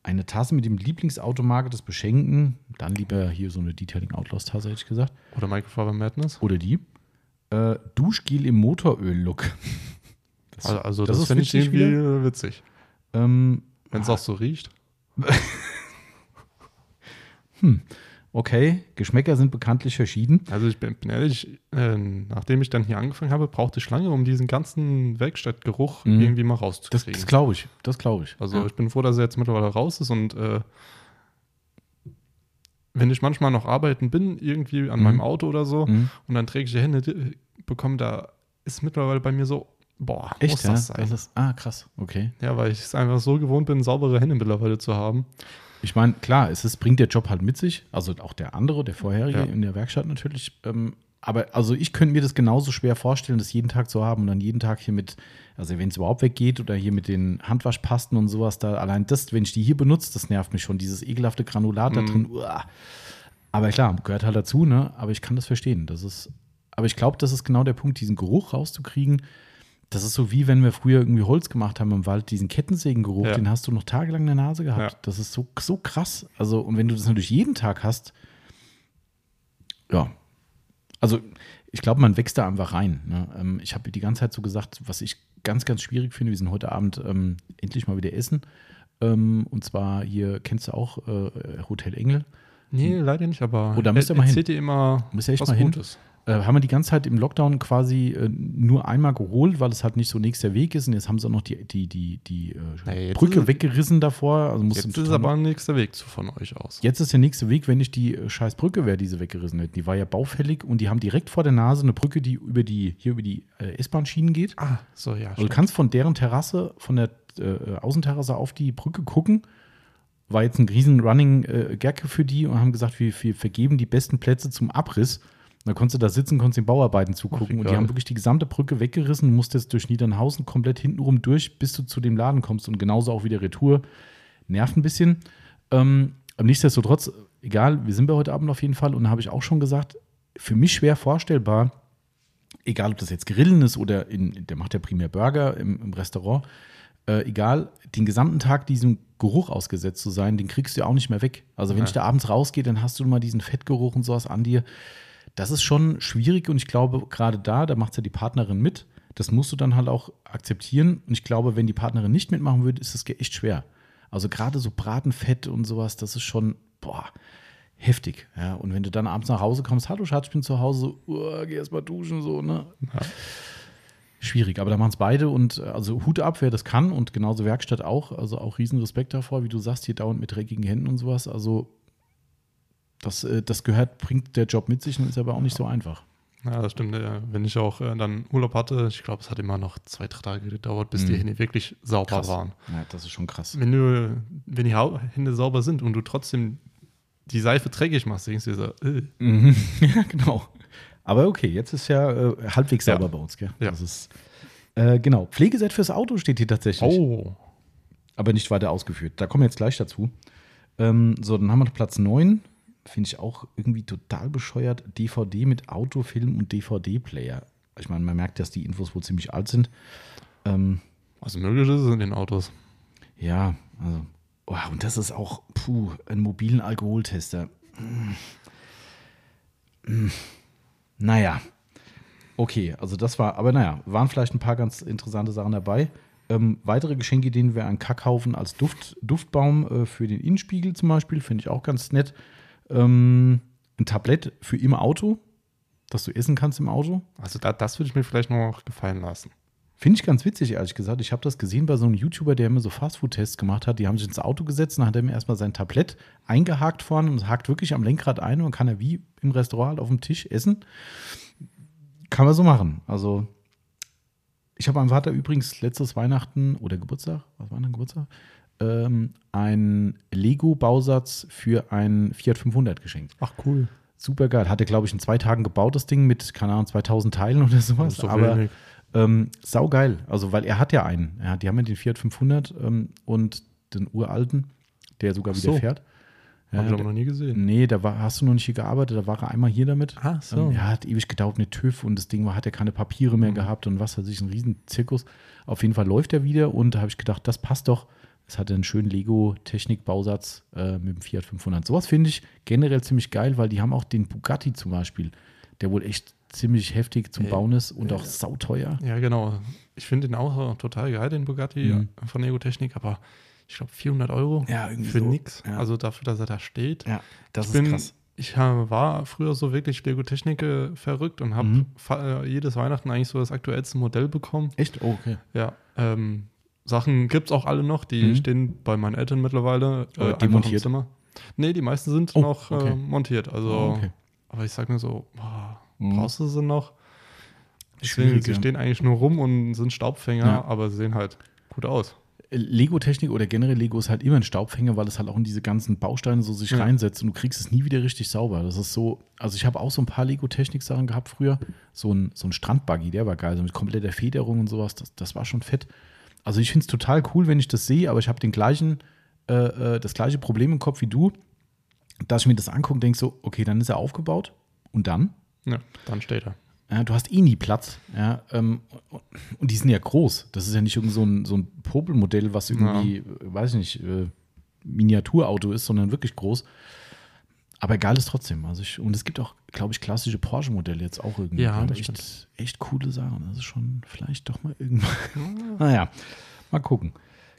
Eine Tasse mit dem Lieblingsautomarke des Beschenken. Dann lieber hier so eine Detailing Outlaws-Tasse, hätte ich gesagt. Oder Michael Faber Madness. Oder die. Äh, Duschgel im Motoröl-Look. Das, Also, also das das, finde ich irgendwie wieder. witzig. ähm, Wenn es auch so riecht. okay, Geschmäcker sind bekanntlich verschieden. Also ich bin, bin ehrlich, äh, nachdem ich dann hier angefangen habe, brauchte ich lange, um diesen ganzen Werkstattgeruch Mhm. irgendwie mal Das, rauszukriegen. das glaube ich. Das glaube ich. Also ja. ich bin froh, dass er jetzt mittlerweile raus ist und äh, wenn ich manchmal noch arbeiten bin, irgendwie an Mhm. meinem Auto oder so, Mhm. und dann träge ich Hände äh, bekomme, da ist mittlerweile bei mir so, boah, Echt, muss ja? das sein? Das ist, ah, krass. Okay. ja, weil ich es einfach so gewohnt bin, saubere Hände mittlerweile zu haben. Ich meine, klar, es ist, bringt der Job halt mit sich, also auch der andere, der vorherige Ja. in der Werkstatt natürlich. Ähm, aber also ich könnte mir das genauso schwer vorstellen, das jeden Tag zu haben und dann jeden Tag hier mit, also wenn es überhaupt weggeht oder hier mit den Handwaschpasten und sowas, da allein das, wenn ich die hier benutze, das nervt mich schon, dieses ekelhafte Granulat da Mhm. drin. Uah. Aber klar, gehört halt dazu, ne? Aber ich kann das verstehen. Das ist, aber ich glaube, das ist genau der Punkt, diesen Geruch rauszukriegen. Das ist so wie wenn wir früher irgendwie Holz gemacht haben im Wald, diesen Kettensägengeruch, Ja. den hast du noch tagelang in der Nase gehabt. Ja. Das ist so, so krass. Also, und wenn du das natürlich jeden Tag hast, ja. Also, ich glaube, man wächst da einfach rein. Ne? Ähm, ich habe die ganze Zeit so gesagt, was ich ganz, ganz schwierig finde. Wir sind heute Abend ähm, endlich mal wieder essen. Ähm, und zwar hier, kennst du auch äh, Hotel Engel? Nee, leider nicht, aber da müsst ihr mal hin. erzählt ihr immer Müsst ihr echt was mal hin. Äh, haben wir die ganze Zeit im Lockdown quasi äh, nur einmal geholt, weil es halt nicht so nächster Weg ist. Und jetzt haben sie auch noch die, die, die, die äh, jetzt Brücke ist- weggerissen davor. Also Jetzt ist aber ein nächster Weg von euch aus. Jetzt ist der nächste Weg, wenn nicht die äh, scheiß Brücke wäre, die sie weggerissen hätten. Die war ja baufällig und die haben direkt vor der Nase eine Brücke, die über die, hier über die äh, S-Bahn-Schienen geht. Ah, so ja. Also du kannst von deren Terrasse, von der Außenterrasse auf die Brücke gucken. War jetzt ein riesen Running äh, Gag für die und haben gesagt, wir, wir vergeben die besten Plätze zum Abriss. Da konntest du da sitzen, konntest den Bauarbeiten zugucken. Ach, und die haben wirklich die gesamte Brücke weggerissen, musstest durch Niedernhausen komplett hintenrum durch, bis du zu dem Laden kommst und genauso auch wieder Retour. Nervt ein bisschen. Ähm, nichtsdestotrotz, egal, wir sind bei heute Abend auf jeden Fall und da habe ich auch schon gesagt, für mich schwer vorstellbar, egal ob das jetzt Grillen ist oder in, der macht ja primär Burger im, im Restaurant, äh, egal, den gesamten Tag diesem Geruch ausgesetzt zu sein, den kriegst du ja auch nicht mehr weg. Also wenn Ja. ich da abends rausgehe, dann hast du mal diesen Fettgeruch und sowas an dir. Das ist schon schwierig und ich glaube, gerade da, da macht ja die Partnerin mit. Das musst du dann halt auch akzeptieren. Und ich glaube, wenn die Partnerin nicht mitmachen würde, ist es echt schwer. Also gerade so Bratenfett und sowas, das ist schon, boah, heftig. Ja, und wenn du dann abends nach Hause kommst, hallo Schatz, ich bin zu Hause, so, uh, geh erst mal duschen, so, ne? Schwierig, aber da machen es beide und äh, also Hut ab, wer das kann und genauso Werkstatt auch. Also auch riesen Respekt davor, wie du sagst, hier dauernd mit dreckigen Händen und sowas. Also das, äh, das gehört, bringt der Job mit sich und ist aber auch nicht so einfach. Ja, das stimmt. Ja. Wenn ich auch äh, dann Urlaub hatte, ich glaube, es hat immer noch zwei, drei Tage gedauert, bis die Mhm. Hände wirklich sauber Krass. waren. Ja, das ist schon krass. Wenn du, wenn die Hände sauber sind und du trotzdem die Seife dreckig machst, denkst du dir so, äh. Mhm. ja, genau. Aber okay, jetzt ist ja äh, halbwegs Ja. sauber bei uns, gell? Ja. Das ist, äh, genau. Pflegeset fürs Auto steht hier tatsächlich. Oh. aber nicht weiter ausgeführt. Da kommen wir jetzt gleich dazu. Ähm, so, dann haben wir noch Platz 9. Finde ich auch irgendwie total bescheuert. DVD mit Autofilm und DVD-Player. Ich meine, man merkt, dass die Infos wohl ziemlich alt sind. Ähm, Also möglich ist es in den Autos. ja, also. Oh, und das ist auch, puh, einen mobilen Alkoholtester. Mm. Mm. Naja. Okay, also das war, aber naja, waren vielleicht ein paar ganz interessante Sachen dabei. Ähm, weitere Geschenkideen wäre ein Kackhaufen als Duft, Duftbaum äh, für den Innenspiegel zum Beispiel, finde ich auch ganz nett. Ähm, ein Tablett für im Auto, dass du essen kannst im Auto. Also da, das würde ich mir vielleicht noch gefallen lassen. Finde ich ganz witzig, ehrlich gesagt. Ich habe das gesehen bei so einem YouTuber, der immer so Fastfood-Tests gemacht hat. Die haben sich ins Auto gesetzt, dann hat er mir erstmal sein Tablett eingehakt vorne und hakt wirklich am Lenkrad ein und kann er wie im Restaurant auf dem Tisch essen. Kann man so machen. Also, ich habe meinem Vater übrigens letztes Weihnachten oder Geburtstag, was war denn Geburtstag? Ähm, einen Lego-Bausatz für ein Fiat 500 geschenkt. Ach cool. Super geil. Hat er, glaube ich, in zwei Tagen gebaut, das Ding mit, keine Ahnung, 2000 Teilen oder sowas. ist doch Aber wenig. ähm, saugeil. Also, weil er hat ja einen. Ja, die haben ja den Fiat 500 ähm, und den uralten, der sogar Ach wieder so. fährt. Ja, Habe ich noch nie gesehen. nee, da war, hast du noch nicht hier gearbeitet, da war er einmal hier damit. Ach so. Ähm, ja, hat ewig gedauert mit TÜV und das Ding war, hat er keine Papiere mehr Mhm. gehabt und was weiß ich, ein riesen Zirkus. Auf jeden Fall läuft er wieder und da habe ich gedacht, das passt doch. Es hatte einen schönen Lego-Technik-Bausatz äh, mit dem Fiat 500. Sowas finde ich generell ziemlich geil, weil die haben auch den Bugatti zum Beispiel, der wohl echt ziemlich heftig zum Ey, Bauen ist und äh, auch sauteuer. Ja, genau. Ich finde den auch total geil, den Bugatti Mhm. von Ego-Technik, aber ich glaube 400 Euro Ja, für so. nix. Ja. Also dafür, dass er da steht. Ja, das ich ist bin, krass. Ich hab- war früher so wirklich Lego-Technik äh, verrückt und habe Mhm. jedes Weihnachten eigentlich so das aktuellste Modell bekommen. Echt? Oh, okay. Ja, ähm, Sachen gibt es auch alle noch, die Mhm. stehen bei meinen Eltern mittlerweile. Aber einfach demontiert? im Zimmer. Nee, die meisten sind Oh, noch okay. äh, montiert. Also, Oh, okay. aber ich sag mir so, boah, Mhm. brauchst du sie noch? Deswegen, sie ja. stehen eigentlich nur rum und sind Staubfänger, Ja. aber sehen halt gut aus. Lego-Technik oder generell Lego ist halt immer ein Staubfänger, weil es halt auch in diese ganzen Bausteine so sich Ja. reinsetzt und du kriegst es nie wieder richtig sauber. Das ist so, also ich habe auch so ein paar Lego-Technik-Sachen gehabt früher. So ein, so ein Strandbuggy, der war geil, so mit kompletter Federung und sowas, das, das war schon fett. Also ich finde es total cool, wenn ich das sehe, aber ich habe den gleichen, äh, äh, das gleiche Problem im Kopf wie du, dass ich mir das angucke und denke so, okay, dann ist er aufgebaut und dann? Ja, dann steht er. Ja, du hast eh nie Platz. Ja, ähm, und die sind ja groß. Das ist ja nicht irgend so ein, so ein Popelmodell, was irgendwie, äh, weiß ich nicht, äh, Miniaturauto ist, sondern wirklich groß. Aber geil ist trotzdem. Also ich, und es gibt auch, glaube ich, klassische Porsche-Modelle jetzt auch irgendwie. Ja, Gerade das echt, echt coole Sachen. Das ist schon vielleicht doch mal irgendwann. naja, mal gucken.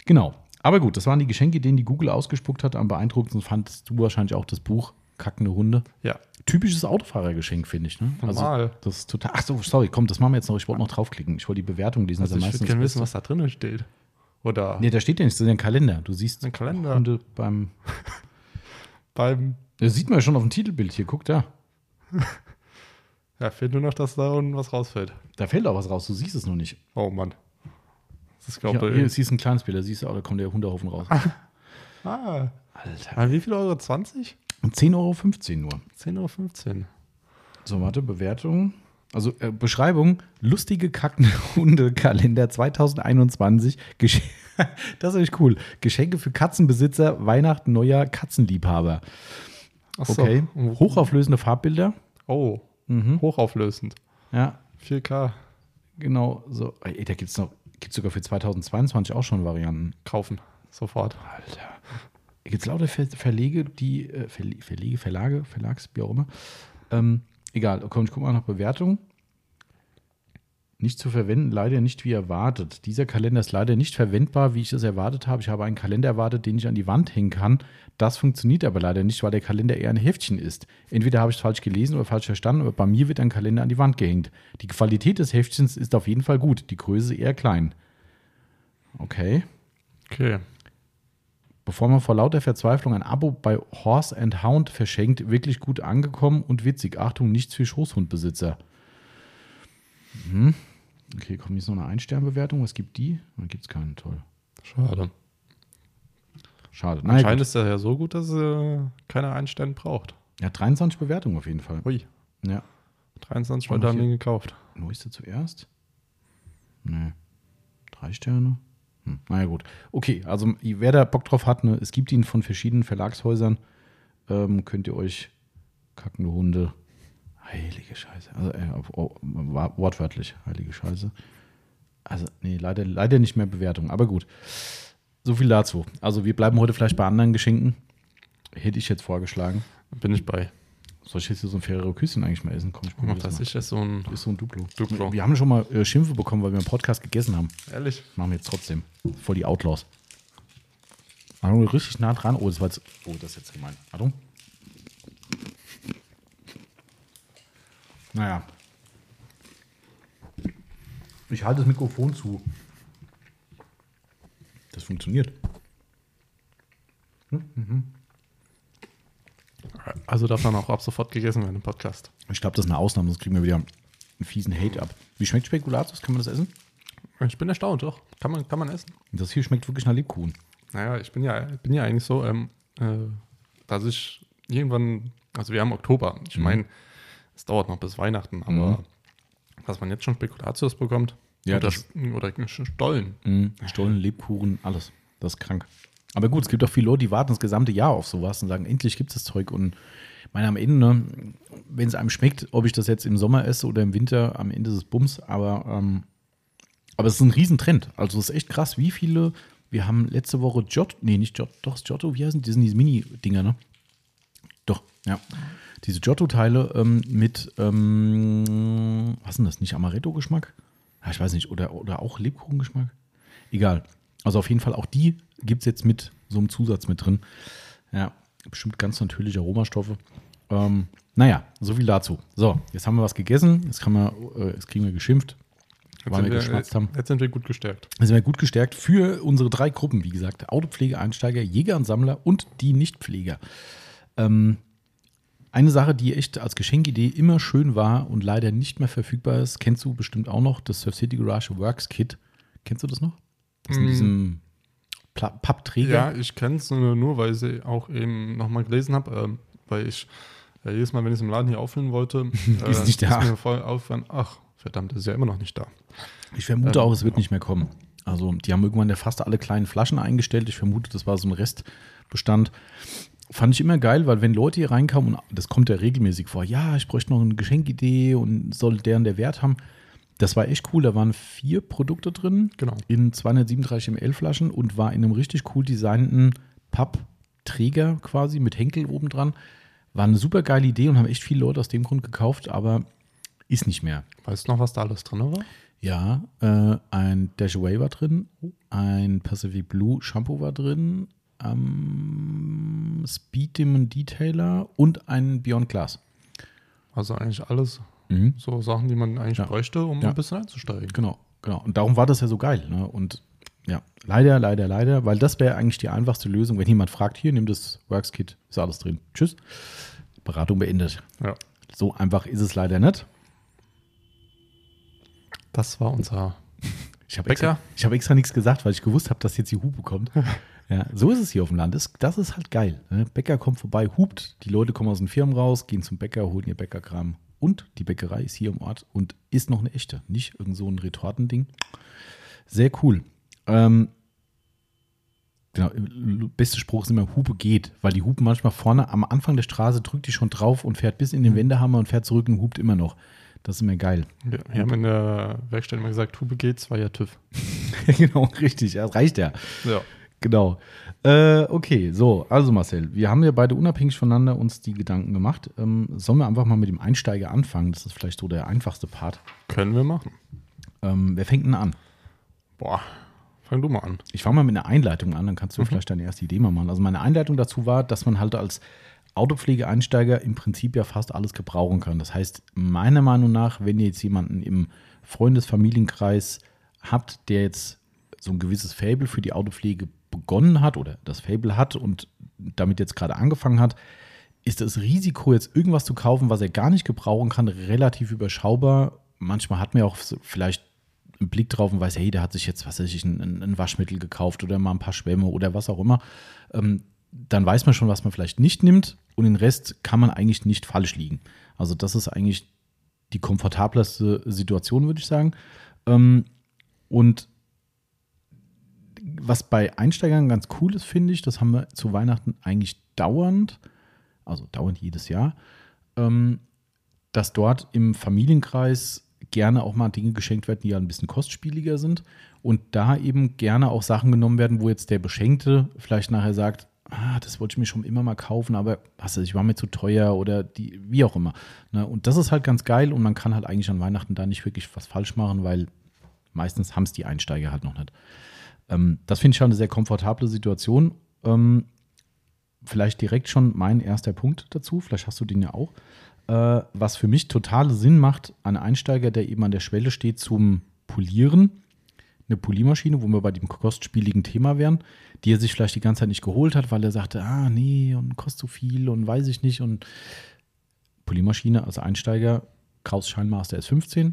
Genau. Aber gut, das waren die Geschenke, denen die Google ausgespuckt hat. Am beeindruckendsten fandest du wahrscheinlich auch das Buch Kackende Hunde. Ja, Typisches Autofahrergeschenk, finde ich. Ne? Normal. das ist total. Ach so, sorry, komm, das machen wir jetzt noch. Ich wollte noch draufklicken. Ich wollte die Bewertung lesen. also ich ja würde gerne wissen, was da drin steht. Oder Nee, da steht ja nichts. Das ist ja ein Kalender. Du siehst ein Kalender. Hunde beim. Beim, Das sieht man ja schon auf dem Titelbild hier. Guck da. ja, fehlt nur noch, dass da unten was rausfällt. Da fällt auch was raus. Du siehst es noch nicht. Oh Mann. Das ist, Ja, glaube hier siehst du ein kleines Bild. Da siehst du, oh, da kommt der Hundehaufen raus. Ah, Alter. ah, wie viel Euro? 20? Und 10,15 Euro nur. 10,15 Euro. So, warte, Bewertung. Also äh, Beschreibung, lustige kackende Hundekalender 2021. Gesch das ist echt cool. Geschenke für Katzenbesitzer, Weihnachten, Neujahr, Katzenliebhaber. Ach so. Okay. Hochauflösende Farbbilder. Oh, Mhm. hochauflösend. Ja, 4K genau so. Ey, da gibt es noch, gibt sogar für 2022 auch schon Varianten. kaufen. Sofort. Alter. Gibt es lauter Ver Verlege, die, äh, Verle Verlege, Verlage, Verlags, wie auch immer. Ähm, egal, komm, ich gucke mal nach Bewertung. Nicht zu verwenden, leider nicht wie erwartet. Dieser Kalender ist leider nicht verwendbar, wie ich es erwartet habe. Ich habe einen Kalender erwartet, den ich an die Wand hängen kann. Das funktioniert aber leider nicht, weil der Kalender eher ein Heftchen ist. Entweder habe ich es falsch gelesen oder falsch verstanden, aber bei mir wird ein Kalender an die Wand gehängt. Die Qualität des Heftchens ist auf jeden Fall gut, die Größe eher klein. Okay. Okay. Bevor man vor lauter Verzweiflung ein Abo bei Horse and Hound verschenkt, wirklich gut angekommen und witzig. Achtung, nichts für Schoßhundbesitzer. Mhm. Okay, kommt jetzt noch eine Ein-Stern-Bewertung. Was gibt die? Da gibt es keinen. Toll. Schade. Schade. Naja, Anscheinend gut. ist er ja so gut, dass er keine Einstellen braucht. Ja, 23 Bewertungen auf jeden Fall. Ui, Ja. 23 Und Leute haben hier- den gekauft. Neueste zuerst? Nee. Drei Sterne? Hm. Naja, gut. Okay, also wer da Bock drauf hat, ne, es gibt ihn von verschiedenen Verlagshäusern. Ähm, könnt ihr euch kackende Hunde. Heilige Scheiße. Also, äh, oh, wortwörtlich, heilige Scheiße. Also, nee, leider, leider nicht mehr Bewertung. Aber gut. So viel dazu. Also, wir bleiben heute vielleicht bei anderen Geschenken. Hätte ich jetzt vorgeschlagen. Bin ich bei. Soll ich jetzt hier so ein Ferrero Küsschen eigentlich mal essen? Komm, ich probier Was das ich, ist so ein. Ist so ein Duplo. Duplo. Wir haben schon mal äh, Schimpfe bekommen, weil wir im Podcast gegessen haben. Ehrlich? Machen wir jetzt trotzdem. Voll die Outlaws. Achtung, richtig nah dran. Oh, das war jetzt. Oh, das ist jetzt gemein. Achtung. Naja. Ich halte das Mikrofon zu. Das funktioniert. Also darf dann auch ab sofort gegessen werden im Podcast. Ich glaube, das ist eine Ausnahme, sonst kriegen wir wieder einen fiesen Hate ab. Wie schmeckt Spekulatius? Kann man das essen? Ich bin erstaunt, doch. Kann man, kann man essen. Das hier schmeckt wirklich nach Lebkuchen. Naja, ich bin ja, bin ja eigentlich so, ähm, äh, dass ich irgendwann, also wir haben Oktober. Ich Mhm. Es dauert noch bis Weihnachten, aber dass man jetzt schon Spekulatius bekommt Ja, oder, das- oder Stollen. Mhm. Stollen, Lebkuchen, alles. Das ist krank. Aber gut, es gibt auch viele Leute, die warten das gesamte Jahr auf sowas und sagen, endlich gibt es das Zeug. Und ich meine, am Ende, ne, wenn es einem schmeckt, ob ich das jetzt im Sommer esse oder im Winter, am Ende ist es Bums. Aber, ähm, aber es ist ein Riesentrend. Also es ist echt krass, wie viele, wir haben letzte Woche Giotto, nee, nicht Giotto, doch, Giotto, wie heißen die? Sind diese Mini-Dinger, ne? Doch, ja. Diese Giotto-Teile ähm, mit, ähm, was ist denn das, nicht Amaretto-Geschmack? Ja, ich weiß nicht, oder, oder auch Lebkuchengeschmack? Egal. Also auf jeden Fall auch die gibt es jetzt mit so einem Zusatz mit drin. Ja, bestimmt ganz natürliche Aromastoffe. Ähm, naja, so viel dazu. So, jetzt haben wir was gegessen, jetzt, kann man, äh, jetzt kriegen wir geschimpft, Jetzt weil sind, wir wir, geschmatzt haben. jetzt sind wir gut gestärkt. Jetzt sind wir gut gestärkt für unsere drei Gruppen, wie gesagt. Autopflege, Einsteiger, Jäger und Sammler und die Nichtpfleger. Ähm, eine Sache, die echt als Geschenkidee immer schön war und leider nicht mehr verfügbar ist, kennst du bestimmt auch noch, das Surf City Garage Works Kit. Kennst du das noch? Das ist in Mm. diesem Pla Pappträger. Ja, ich kenne es nur, nur, weil ich sie auch eben nochmal gelesen habe, ähm, weil ich äh, jedes Mal, wenn ich es im Laden hier auffüllen wollte, äh, Ist nicht da. ist mir voll aufgefallen, ach, verdammt, ist ja immer noch nicht da. Ich vermute Ähm, auch, es wird nicht mehr kommen. Also, die haben irgendwann ja fast alle kleinen Flaschen eingestellt. Ich vermute, das war so ein Restbestand. Fand ich immer geil, weil wenn Leute hier reinkamen, und das kommt ja regelmäßig vor, ja, ich bräuchte noch eine Geschenkidee und soll deren der Wert haben. Das war echt cool. Da waren vier Produkte drin Genau. in 237 ml Flaschen und war in einem richtig cool designten Pappträger quasi mit Henkel oben dran. War eine super geile Idee und haben echt viele Leute aus dem Grund gekauft, aber ist nicht mehr. Weißt du noch, was da alles drin war? Ja, äh, ein Dash Away war drin, ein Pacific Blue Shampoo war drin, ähm, Speed Demon Detailer und ein Beyond Glass. Also eigentlich alles Mhm. so Sachen, die man eigentlich Ja. bräuchte, um Ja. ein bisschen einzusteigen. Genau, genau. Und darum war das ja so geil. Ne? Und ja, leider, leider, leider, weil das wäre eigentlich die einfachste Lösung, wenn jemand fragt, hier, nimm das Works Kit, ist alles drin. Tschüss. Beratung beendet. Ja. So einfach ist es leider nicht. Das war unser Ich habe Bäcker? extra, ich hab extra nichts gesagt, weil ich gewusst habe, dass jetzt die Hupe kommt. ja, so ist es hier auf dem Land. Das, das ist halt geil. Ne? Bäcker kommt vorbei, hupt. Die Leute kommen aus den Firmen raus, gehen zum Bäcker, holen ihr Bäckerkram. und die Bäckerei ist hier im Ort und ist noch eine echte, nicht irgend so ein Retortending. Sehr cool. Ähm, genau, beste Spruch ist immer, Hupe geht, weil die Hupen manchmal vorne am Anfang der Straße drückt die schon drauf und fährt bis in den Wendehammer und fährt zurück und hupt immer noch. Das ist immer geil. Wir, wir haben in der Werkstatt immer gesagt, Tube geht, zwei ja TÜV. genau, richtig, das reicht ja. Ja. Genau. Äh, okay, so, also Marcel, wir haben ja beide unabhängig voneinander uns die Gedanken gemacht. Ähm, sollen wir einfach mal mit dem Einsteiger anfangen? Das ist vielleicht so der einfachste Part. Können wir machen. Ähm, wer fängt denn an? Boah, fang du mal an. Ich fange mal mit einer Einleitung an, dann kannst du vielleicht deine erste Idee mal machen. Also meine Einleitung dazu war, dass man halt als Autopflegeeinsteiger im Prinzip ja fast alles gebrauchen kann. Das heißt, meiner Meinung nach, wenn ihr jetzt jemanden im Freundes-Familienkreis habt, der jetzt so ein gewisses Fable für die Autopflege begonnen hat oder das Fable hat und damit jetzt gerade angefangen hat, ist das Risiko, jetzt irgendwas zu kaufen, was er gar nicht gebrauchen kann, relativ überschaubar. Manchmal hat man ja auch vielleicht einen Blick drauf und weiß, hey, der hat sich jetzt, was weiß ich, ein, ein Waschmittel gekauft oder mal ein paar Schwämme oder was auch immer. Ähm, dann weiß man schon, was man vielleicht nicht nimmt und den Rest kann man eigentlich nicht falsch liegen. Also das ist eigentlich die komfortableste Situation, würde ich sagen. Ähm, und was bei Einsteigern ganz cool ist, finde ich, das haben wir zu Weihnachten eigentlich dauernd, also dauernd jedes Jahr, ähm, dass dort im Familienkreis gerne auch mal Dinge geschenkt werden, die ja ein bisschen kostspieliger sind und da eben gerne auch Sachen genommen werden, wo jetzt der Beschenkte vielleicht nachher sagt, ah, das wollte ich mir schon immer mal kaufen, aber was ist, ich war mir zu teuer oder die, wie auch immer. Ne? Und das ist halt ganz geil und man kann halt eigentlich an Weihnachten da nicht wirklich was falsch machen, weil meistens haben es die Einsteiger halt noch nicht. Ähm, das finde ich schon eine sehr komfortable Situation. Ähm, vielleicht direkt schon mein erster Punkt dazu, vielleicht hast du den ja auch. Äh, was für mich total Sinn macht, ein Einsteiger, der eben an der Schwelle steht zum Polieren, eine Poliermaschine, wo wir bei dem kostspieligen Thema wären, die er sich vielleicht die ganze Zeit nicht geholt hat, weil er sagte, ah nee, und kostet zu viel und weiß ich nicht. Und Poliermaschine als Einsteiger, Kraus Scheinmaster S15,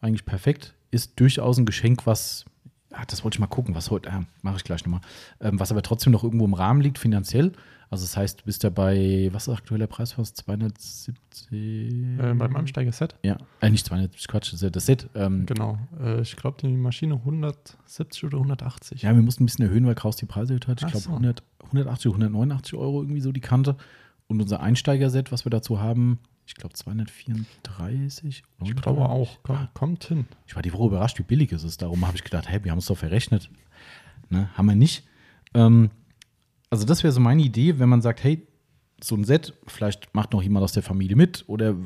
eigentlich perfekt, ist durchaus ein Geschenk, was ah, das wollte ich mal gucken, was heute, äh, mache ich gleich nochmal, ähm, was aber trotzdem noch irgendwo im Rahmen liegt finanziell. Also das heißt, du bist ja bei, was ist der aktuelle Preis fast? 270? Äh, beim Ansteiger-Set? Ja, äh, nicht 270, Quatsch, das das Set. Ähm, Genau. Äh, ich glaube, die Maschine 170 oder 180. ja, wir mussten ein bisschen erhöhen, weil Kraus die Preise erhöht hat. Ich Ach glaube so. 100, 180, 189 Euro irgendwie so die Kante. Und unser Einsteiger-Set, was wir dazu haben, ich glaube 234. Ich glaube auch. Komm, kommt hin. Ich war die Woche überrascht, wie billig es ist. Darum habe ich gedacht, hey, wir haben es doch verrechnet. Ne, haben wir nicht. Ähm, also das wäre so meine Idee, wenn man sagt, hey, so ein Set, vielleicht macht noch jemand aus der Familie mit oder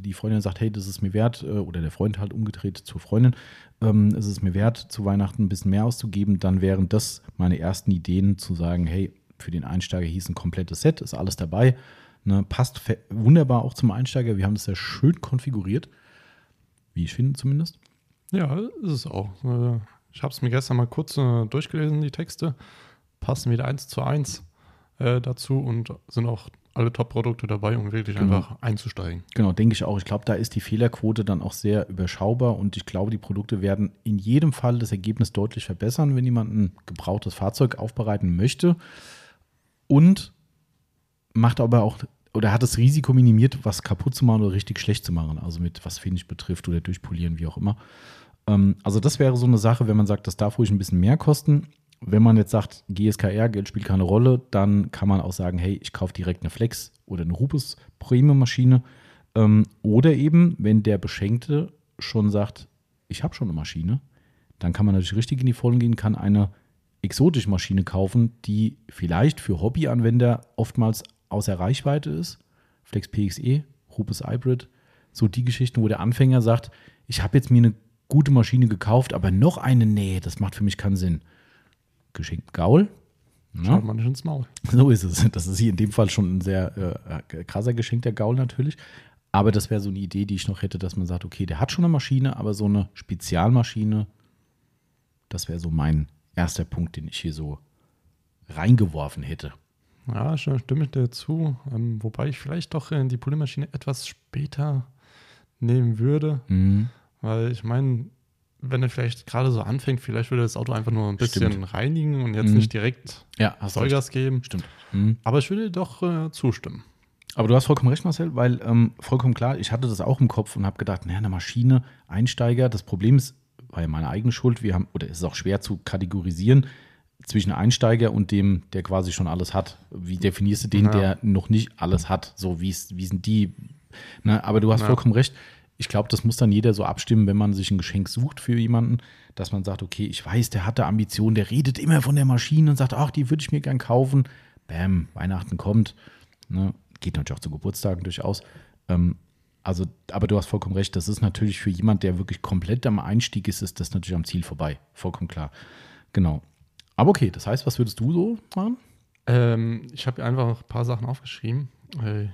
die Freundin sagt, hey, das ist mir wert, äh, oder der Freund halt umgedreht zur Freundin, ähm, es ist mir wert, zu Weihnachten ein bisschen mehr auszugeben, dann wären das meine ersten Ideen zu sagen, hey, für den Einsteiger hieß ein komplettes Set, ist alles dabei, ne, passt wunderbar auch zum Einsteiger, wir haben das ja schön konfiguriert, wie ich finde zumindest. Ja, ist es auch. Äh, Ich habe es mir gestern mal kurz äh, durchgelesen, die Texte. Passen wieder eins zu eins äh, dazu und sind auch alle Top-Produkte dabei, um wirklich Genau. einfach einzusteigen. Genau, denke ich auch. Ich glaube, da ist die Fehlerquote dann auch sehr überschaubar und ich glaube, die Produkte werden in jedem Fall das Ergebnis deutlich verbessern, wenn jemand ein gebrauchtes Fahrzeug aufbereiten möchte und macht aber auch oder hat das Risiko minimiert, was kaputt zu machen oder richtig schlecht zu machen, also mit was Finish betrifft oder durchpolieren, wie auch immer. Ähm, also das wäre so eine Sache, wenn man sagt, das darf ruhig ein bisschen mehr kosten. Wenn man jetzt sagt, GSKR, Geld spielt keine Rolle, dann kann man auch sagen, hey, ich kaufe direkt eine Flex oder eine Rupes Premium-Maschine. Ähm, oder eben, wenn der Beschenkte schon sagt, ich habe schon eine Maschine, dann kann man natürlich richtig in die Vollen gehen, kann eine exotische Maschine kaufen, die vielleicht für Hobbyanwender oftmals außer Reichweite ist. Flex PXE, Rupes Hybrid, so die Geschichten, wo der Anfänger sagt, ich habe jetzt mir eine gute Maschine gekauft, aber noch eine, nee, das macht für mich keinen Sinn. Geschenkt Gaul. Schaut man nicht ins Maul. So ist es. Das ist hier in dem Fall schon ein sehr äh, krasser Geschenk, der Gaul natürlich. Aber das wäre so eine Idee, die ich noch hätte, dass man sagt, okay, der hat schon eine Maschine, aber so eine Spezialmaschine, das wäre so mein erster Punkt, den ich hier so reingeworfen hätte. Ja, stimme ich dir zu. Ähm, wobei ich vielleicht doch äh, die Poliermaschine etwas später nehmen würde. Mhm. Weil ich meine, wenn er vielleicht gerade so anfängt, vielleicht würde das Auto einfach nur ein bisschen Stimmt. reinigen und jetzt Mhm. nicht direkt Ja. Vollgas geben. Stimmt. Mhm. Aber ich würde doch äh, zustimmen. Aber du hast vollkommen recht, Marcel, weil ähm, vollkommen klar, ich hatte das auch im Kopf und habe gedacht, naja, eine Maschine, Einsteiger, das Problem ist, war ja meine eigene Schuld, wir haben, oder es ist auch schwer zu kategorisieren zwischen Einsteiger und dem, der quasi schon alles hat. Wie definierst du den, Ja. der noch nicht alles hat? So, wie, ist, wie sind die? Ne? Aber du hast Ja. vollkommen recht. Ich glaube, das muss dann jeder so abstimmen, wenn man sich ein Geschenk sucht für jemanden, dass man sagt, okay, ich weiß, der hatte Ambitionen, der redet immer von der Maschine und sagt, ach, die würde ich mir gern kaufen. Bam, Weihnachten kommt. Ne? Geht natürlich auch zu Geburtstagen durchaus. Ähm, also, aber du hast vollkommen recht, das ist natürlich für jemand, der wirklich komplett am Einstieg ist, ist das natürlich am Ziel vorbei. Vollkommen klar. Genau. Aber okay, das heißt, was würdest du so machen? Ähm, ich habe einfach ein paar Sachen aufgeschrieben. Äh,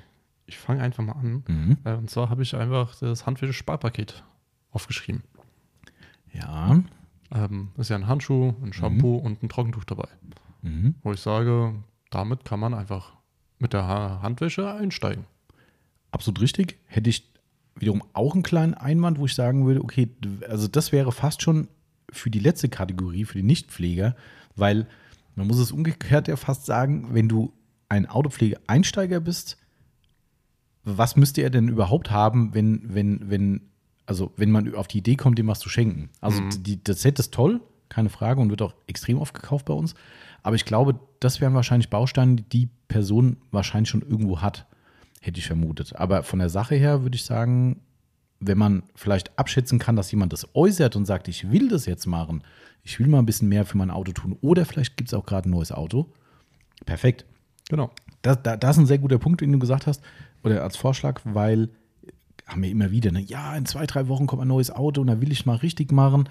ich fange einfach mal an. Mhm. Äh, und zwar habe ich einfach das Handwäsche-Sparpaket aufgeschrieben. Ja. Ähm, ist ja ein Handschuh, ein Shampoo und ein Trockentuch dabei. Mhm. Wo ich sage, damit kann man einfach mit der ha Handwäsche einsteigen. Absolut richtig. Hätte ich wiederum auch einen kleinen Einwand, wo ich sagen würde, okay, also das wäre fast schon für die letzte Kategorie, für die Nichtpfleger, weil man muss es umgekehrt ja fast sagen, wenn du ein Autopflege-Einsteiger bist, was müsste er denn überhaupt haben, wenn, wenn, wenn, also wenn man auf die Idee kommt, dem was zu schenken? Also Mhm. die, das Set ist toll, keine Frage, und wird auch extrem oft gekauft bei uns. Aber ich glaube, das wären wahrscheinlich Bausteine, die die Person wahrscheinlich schon irgendwo hat, hätte ich vermutet. Aber von der Sache her würde ich sagen, wenn man vielleicht abschätzen kann, dass jemand das äußert und sagt, ich will das jetzt machen, ich will mal ein bisschen mehr für mein Auto tun, oder vielleicht gibt es auch gerade ein neues Auto. Perfekt. Genau. Das, da, das ist ein sehr guter Punkt, den du gesagt hast, oder als Vorschlag, weil haben wir immer wieder, ne? ja, in zwei, drei Wochen kommt ein neues Auto und da will ich mal richtig machen.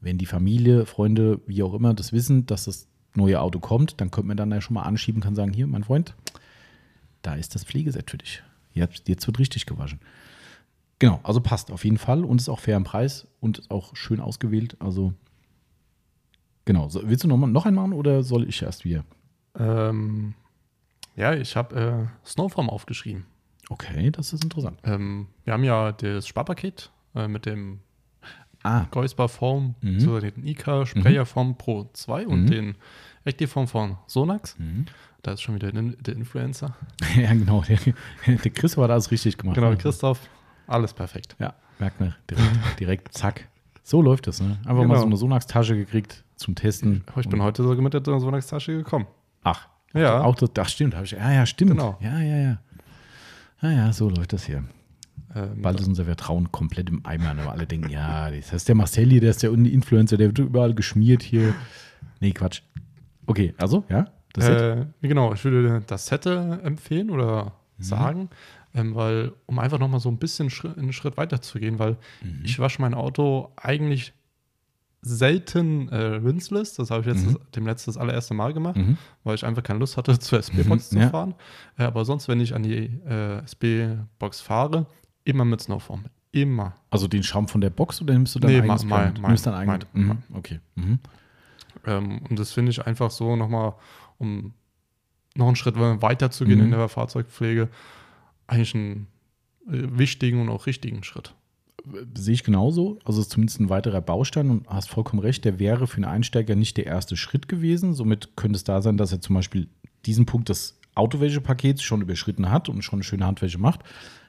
Wenn die Familie, Freunde, wie auch immer, das wissen, dass das neue Auto kommt, dann könnte man dann ja schon mal anschieben, kann sagen, hier, mein Freund, da ist das Pflegeset für dich. Jetzt, jetzt wird richtig gewaschen. Genau, also passt auf jeden Fall und ist auch fair im Preis und ist auch schön ausgewählt. Also, genau. So, willst du noch, mal, noch einen machen oder soll ich erst wieder? Ähm, ja, ich habe äh, Snowform aufgeschrieben. Okay, das ist interessant. Ähm, wir haben ja das Sparpaket äh, mit dem Ah, Geusbar Form, Mhm. so den IK Sprayer Form Pro 2 und Mhm. den Active-Form von Sonax. Mhm. Da ist schon wieder der, der Influencer. ja, genau. Der, der Chris war da alles richtig gemacht. Genau, ne? Christoph, alles perfekt. Ja, merkt man. Direkt, direkt, zack. So läuft das, ne? Einfach mal Genau. so eine Sonax-Tasche gekriegt zum Testen. Ich bin heute sogar mit der Sonax-Tasche gekommen. Ach, Ja. auch das, das stimmt. Ich, ja, ja, stimmt. Genau. Ja, ja, ja. Ja, ja, so läuft das hier. Ähm, Bald ist unser Vertrauen komplett im Eimer. Aber alle denken, ja, das ist der Marcel hier, der ist der Influencer, der wird überall geschmiert hier. Nee, Quatsch. Okay, also, ja, das äh, genau, ich würde das äh, empfehlen oder Mhm. sagen, ähm, weil, um einfach nochmal so ein bisschen Schritt, einen Schritt weiter zu gehen, weil Mhm. ich wasche mein Auto eigentlich selten äh, rinseless. Das habe ich jetzt Mhm. das, dem letzten das allererste Mal gemacht, Mhm. weil ich einfach keine Lust hatte, zur SB-Box Mhm, zu ja. fahren. Äh, aber sonst, wenn ich an die äh, SB-Box fahre, immer mit Snowform. Immer. Also den Schaum von der Box oder nimmst du dein Nee, eigenes mein- mein- nimmst dein eigenes. mein- Mhm. Okay. Mhm. Ähm, und das finde ich einfach so nochmal, um noch einen Schritt weiter zu gehen Mhm. in der Fahrzeugpflege, eigentlich einen äh, wichtigen und auch richtigen Schritt. Sehe ich genauso. Also ist zumindest ein weiterer Baustein und hast vollkommen recht, der wäre für einen Einsteiger nicht der erste Schritt gewesen. Somit könnte es da sein, dass er zum Beispiel diesen Punkt des Autowäschepakets schon überschritten hat und schon eine schöne Handwäsche macht.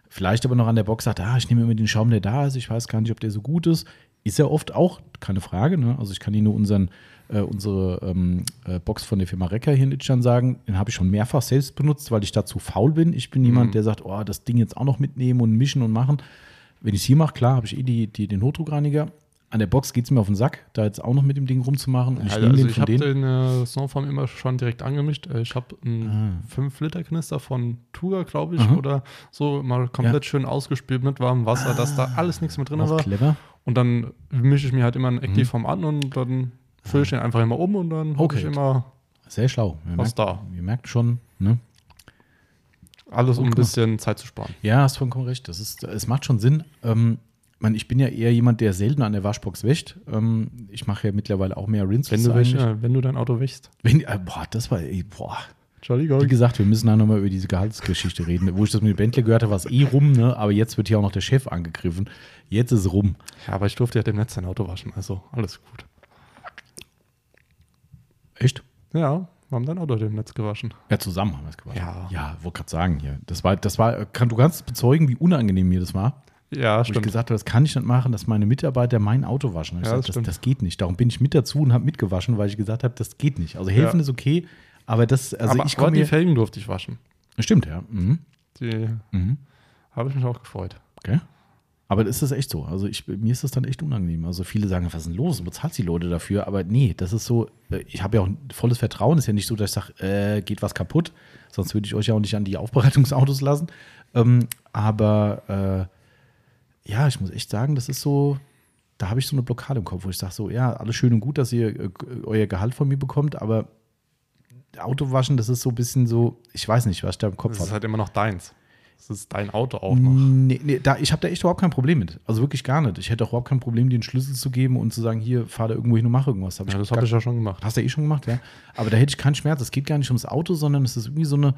Vielleicht aber noch an der Box sagt, ah, ich nehme immer den Schaum, der da ist, ich weiß gar nicht, ob der so gut ist. Ist er oft auch, keine Frage. Ne? Also ich kann Ihnen nur unseren, äh, unsere ähm, äh, Box von der Firma Recker hier in Itschern sagen, den habe ich schon mehrfach selbst benutzt, weil ich dazu faul bin. Ich bin jemand, Mhm. der sagt, oh, das Ding jetzt auch noch mitnehmen und mischen und machen. Wenn ich es hier mache, klar, habe ich eh die, die, den Hochdruckreiniger. An der Box geht es mir auf den Sack, da jetzt auch noch mit dem Ding rumzumachen. Und ich also also den ich habe den äh, Snowform immer schon direkt angemischt. Äh, ich habe einen Ah. 5-Liter-Knister von Tuga, glaube ich, Aha. oder so, mal komplett schön ausgespült mit warmem Wasser, dass da alles nichts mit drin Auch war. clever. Und dann mische ich mir halt immer einen Active-Form an und dann fülle ich den einfach immer um und dann habe Okay. ich immer Sehr schlau. Wir was merken, da. wir merken schon, ne? Alles, um ein bisschen Zeit zu sparen. Ja, hast vollkommen recht. Das ist, es macht schon Sinn. Ähm, ich bin ja eher jemand, der selten an der Waschbox wäscht. Ähm, ich mache ja mittlerweile auch mehr Rinse. Wenn du, äh, wenn du dein Auto wäschst. Wenn, äh, boah, das war, ey, boah. Wie gesagt, wir müssen da nochmal über diese Gehaltsgeschichte reden. Wo ich das mit dem Bentley gehört habe, war es eh rum, ne? Aber jetzt wird hier auch noch der Chef angegriffen. Jetzt ist es rum. Ja, aber ich durfte ja demnächst dein Auto waschen, also alles gut. Echt? Ja, Wir haben dein Auto im Netz gewaschen. Ja, zusammen haben wir es gewaschen. Ja. Ja, wollte gerade sagen hier. Das war, das war, kann, du kannst bezeugen, wie unangenehm mir das war. Ja, Wo ich stimmt. gesagt habe, das kann ich nicht machen, dass meine Mitarbeiter mein Auto waschen. Ich Ja, sag, das das, das geht nicht. Darum bin ich mit dazu und habe mitgewaschen, weil ich gesagt habe, das geht nicht. Also helfen Ja. ist okay, aber das, also aber ich komme die. Felgen durfte ich waschen. Stimmt, ja. Mhm. Die Mhm. habe ich mich auch gefreut. Okay. Aber das ist echt so. Also ich, mir ist das dann echt unangenehm. Also viele sagen, was ist denn los? Du bezahlst die Leute dafür. Aber nee, das ist so, äh, ich habe ja auch volles Vertrauen. Ist ja nicht so, dass ich sage, äh, geht was kaputt. Sonst würde ich euch ja auch nicht an die Aufbereitungsautos lassen. Ähm, aber äh, ja, ich muss echt sagen, das ist so, da habe ich so eine Blockade im Kopf, wo ich sage so, ja, alles schön und gut, dass ihr äh, euer Gehalt von mir bekommt, aber Auto waschen, das ist so ein bisschen so, ich weiß nicht, was ich da im Kopf Das ist habe. halt immer noch deins. Das ist dein Auto auch noch. Nee, nee, da, ich habe da echt überhaupt kein Problem mit. Also wirklich gar nicht. Ich hätte auch überhaupt kein Problem, dir einen Schlüssel zu geben und zu sagen, hier, fahr da irgendwo hin und mach irgendwas. Hab Ja, das habe ich ja schon gemacht. Hast du eh schon gemacht, ja. Aber da hätte ich keinen Schmerz. Es geht gar nicht ums Auto, sondern es ist irgendwie so eine.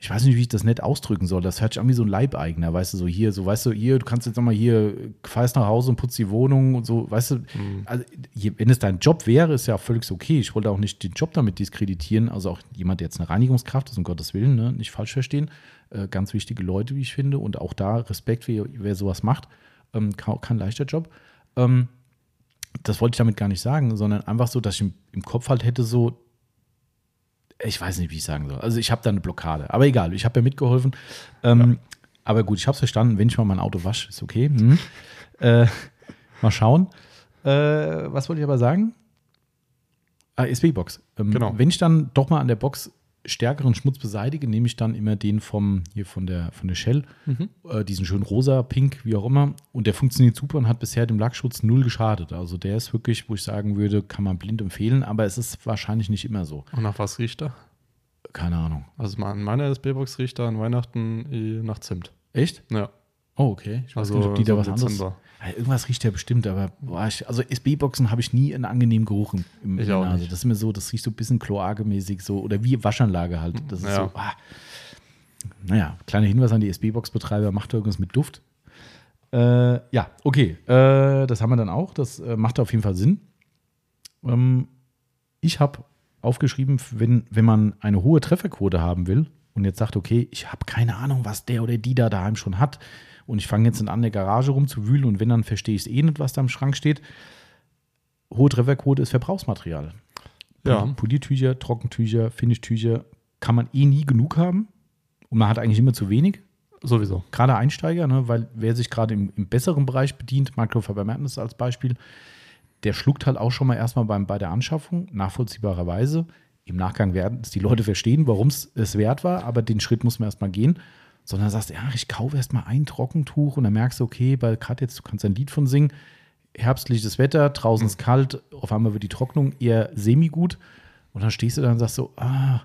Ich weiß nicht, wie ich das nett ausdrücken soll. Das hört sich an wie so ein Leibeigner, weißt du, so hier, so, weißt du, hier, du kannst jetzt nochmal hier, fährst nach Hause und putzt die Wohnung und so, weißt du, also, je- wenn es dein Job wäre, ist ja völlig okay. Ich wollte auch nicht den Job damit diskreditieren. Also auch jemand, der jetzt eine Reinigungskraft ist, um Gottes Willen, ne, nicht falsch verstehen. Äh, ganz wichtige Leute, wie ich finde. Und auch da Respekt, wer, wer sowas macht. Ähm, kein, kein leichter Job. Ähm, das wollte ich damit gar nicht sagen, sondern einfach so, dass ich im, im Kopf halt hätte so, ich weiß nicht, wie ich sagen soll. Also ich habe da eine Blockade. Aber egal, ich habe ja mitgeholfen. Ähm, Aber gut, ich habe es verstanden. Wenn ich mal mein Auto wasche, ist okay. Hm. Äh, mal schauen. Äh, was wollte ich aber sagen? Ah, SB-Box. Ähm, Genau. Wenn ich dann doch mal an der Box stärkeren Schmutz beseitige, nehme ich dann immer den vom hier von der von der Shell, äh, diesen schönen rosa, pink, wie auch immer. Und der funktioniert super und hat bisher dem Lackschutz null geschadet. Also der ist wirklich, wo ich sagen würde, kann man blind empfehlen, aber es ist wahrscheinlich nicht immer so. Und nach was riecht er? Keine Ahnung. Also an meiner SB-Box riecht er an Weihnachten eh nach Zimt. Echt? Ja, Oh, okay. Ich weiß also nicht, ob die da so was anderes. Dezember. Ja, irgendwas riecht ja bestimmt, aber boah, ich, also SB-Boxen habe ich nie einen angenehmen Geruch im, im Ich in der auch Nase. nicht. Das ist mir so, das riecht so ein bisschen kloakemäßig so oder wie Waschanlage halt. Das ist Ja. so, ah. Naja, kleiner Hinweis an die SB-Box-Betreiber, macht irgendwas mit Duft. Äh, ja, okay, äh, das haben wir dann auch. Das äh, macht auf jeden Fall Sinn. Ähm, ich habe aufgeschrieben, wenn, wenn man eine hohe Trefferquote haben will und jetzt sagt, okay, ich habe keine Ahnung, was der oder die da daheim schon hat und ich fange jetzt an der Garage rumzuwühlen und wenn, dann verstehe ich es eh nicht, was da im Schrank steht. Hohe Trefferquote ist Verbrauchsmaterial. Ja. Poliertücher, Trockentücher, Finishtücher kann man eh nie genug haben und man hat eigentlich immer zu wenig Sowieso. gerade Einsteiger, ne, weil wer sich gerade im, im besseren Bereich bedient, Microfiber Madness als Beispiel, der schluckt halt auch schon mal erstmal beim, bei der Anschaffung, nachvollziehbarerweise. Im Nachgang werden es die Leute verstehen, warum es es wert war, aber den Schritt muss man erstmal gehen. Sondern sagst, ja, ich kaufe erstmal ein Trockentuch und dann merkst du, okay, weil gerade jetzt, du kannst ein Lied von singen, herbstliches Wetter, draußen ist kalt, auf einmal wird die Trocknung eher semi-gut. Und dann stehst du da und sagst so, ah,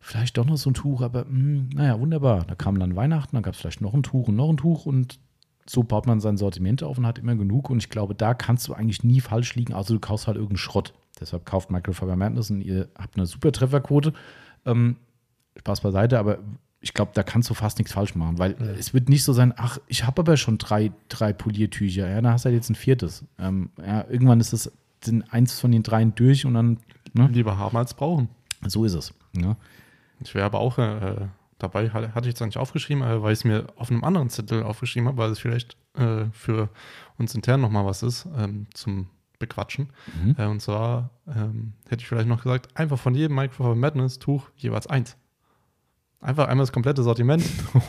vielleicht doch noch so ein Tuch, aber mh, naja, wunderbar. Da kam dann Weihnachten, dann gab es vielleicht noch ein Tuch und noch ein Tuch und so baut man sein Sortiment auf und hat immer genug. Und ich glaube, da kannst du eigentlich nie falsch liegen, außer du kaufst halt irgendeinen Schrott. Deshalb kauft Microfiber Madness und ihr habt eine super Trefferquote. Ähm, Spaß beiseite, aber ich glaube, da kannst du fast nichts falsch machen, weil es wird nicht so sein, ach, ich habe aber schon drei, drei Poliertücher, ja, dann hast du halt jetzt ein viertes. Ähm, ja, irgendwann ist es sind eins von den dreien durch und dann, ne, Lieber haben als brauchen. so ist es. Ne? Ich wäre aber auch äh, dabei, hatte ich jetzt nicht aufgeschrieben, äh, weil ich es mir auf einem anderen Zettel aufgeschrieben habe, weil es vielleicht äh, für uns intern nochmal was ist ähm, zum Bequatschen. Mhm. Äh, und zwar ähm, hätte ich vielleicht noch gesagt, einfach von jedem Microfiber Madness Tuch jeweils eins. Einfach einmal das komplette Sortiment,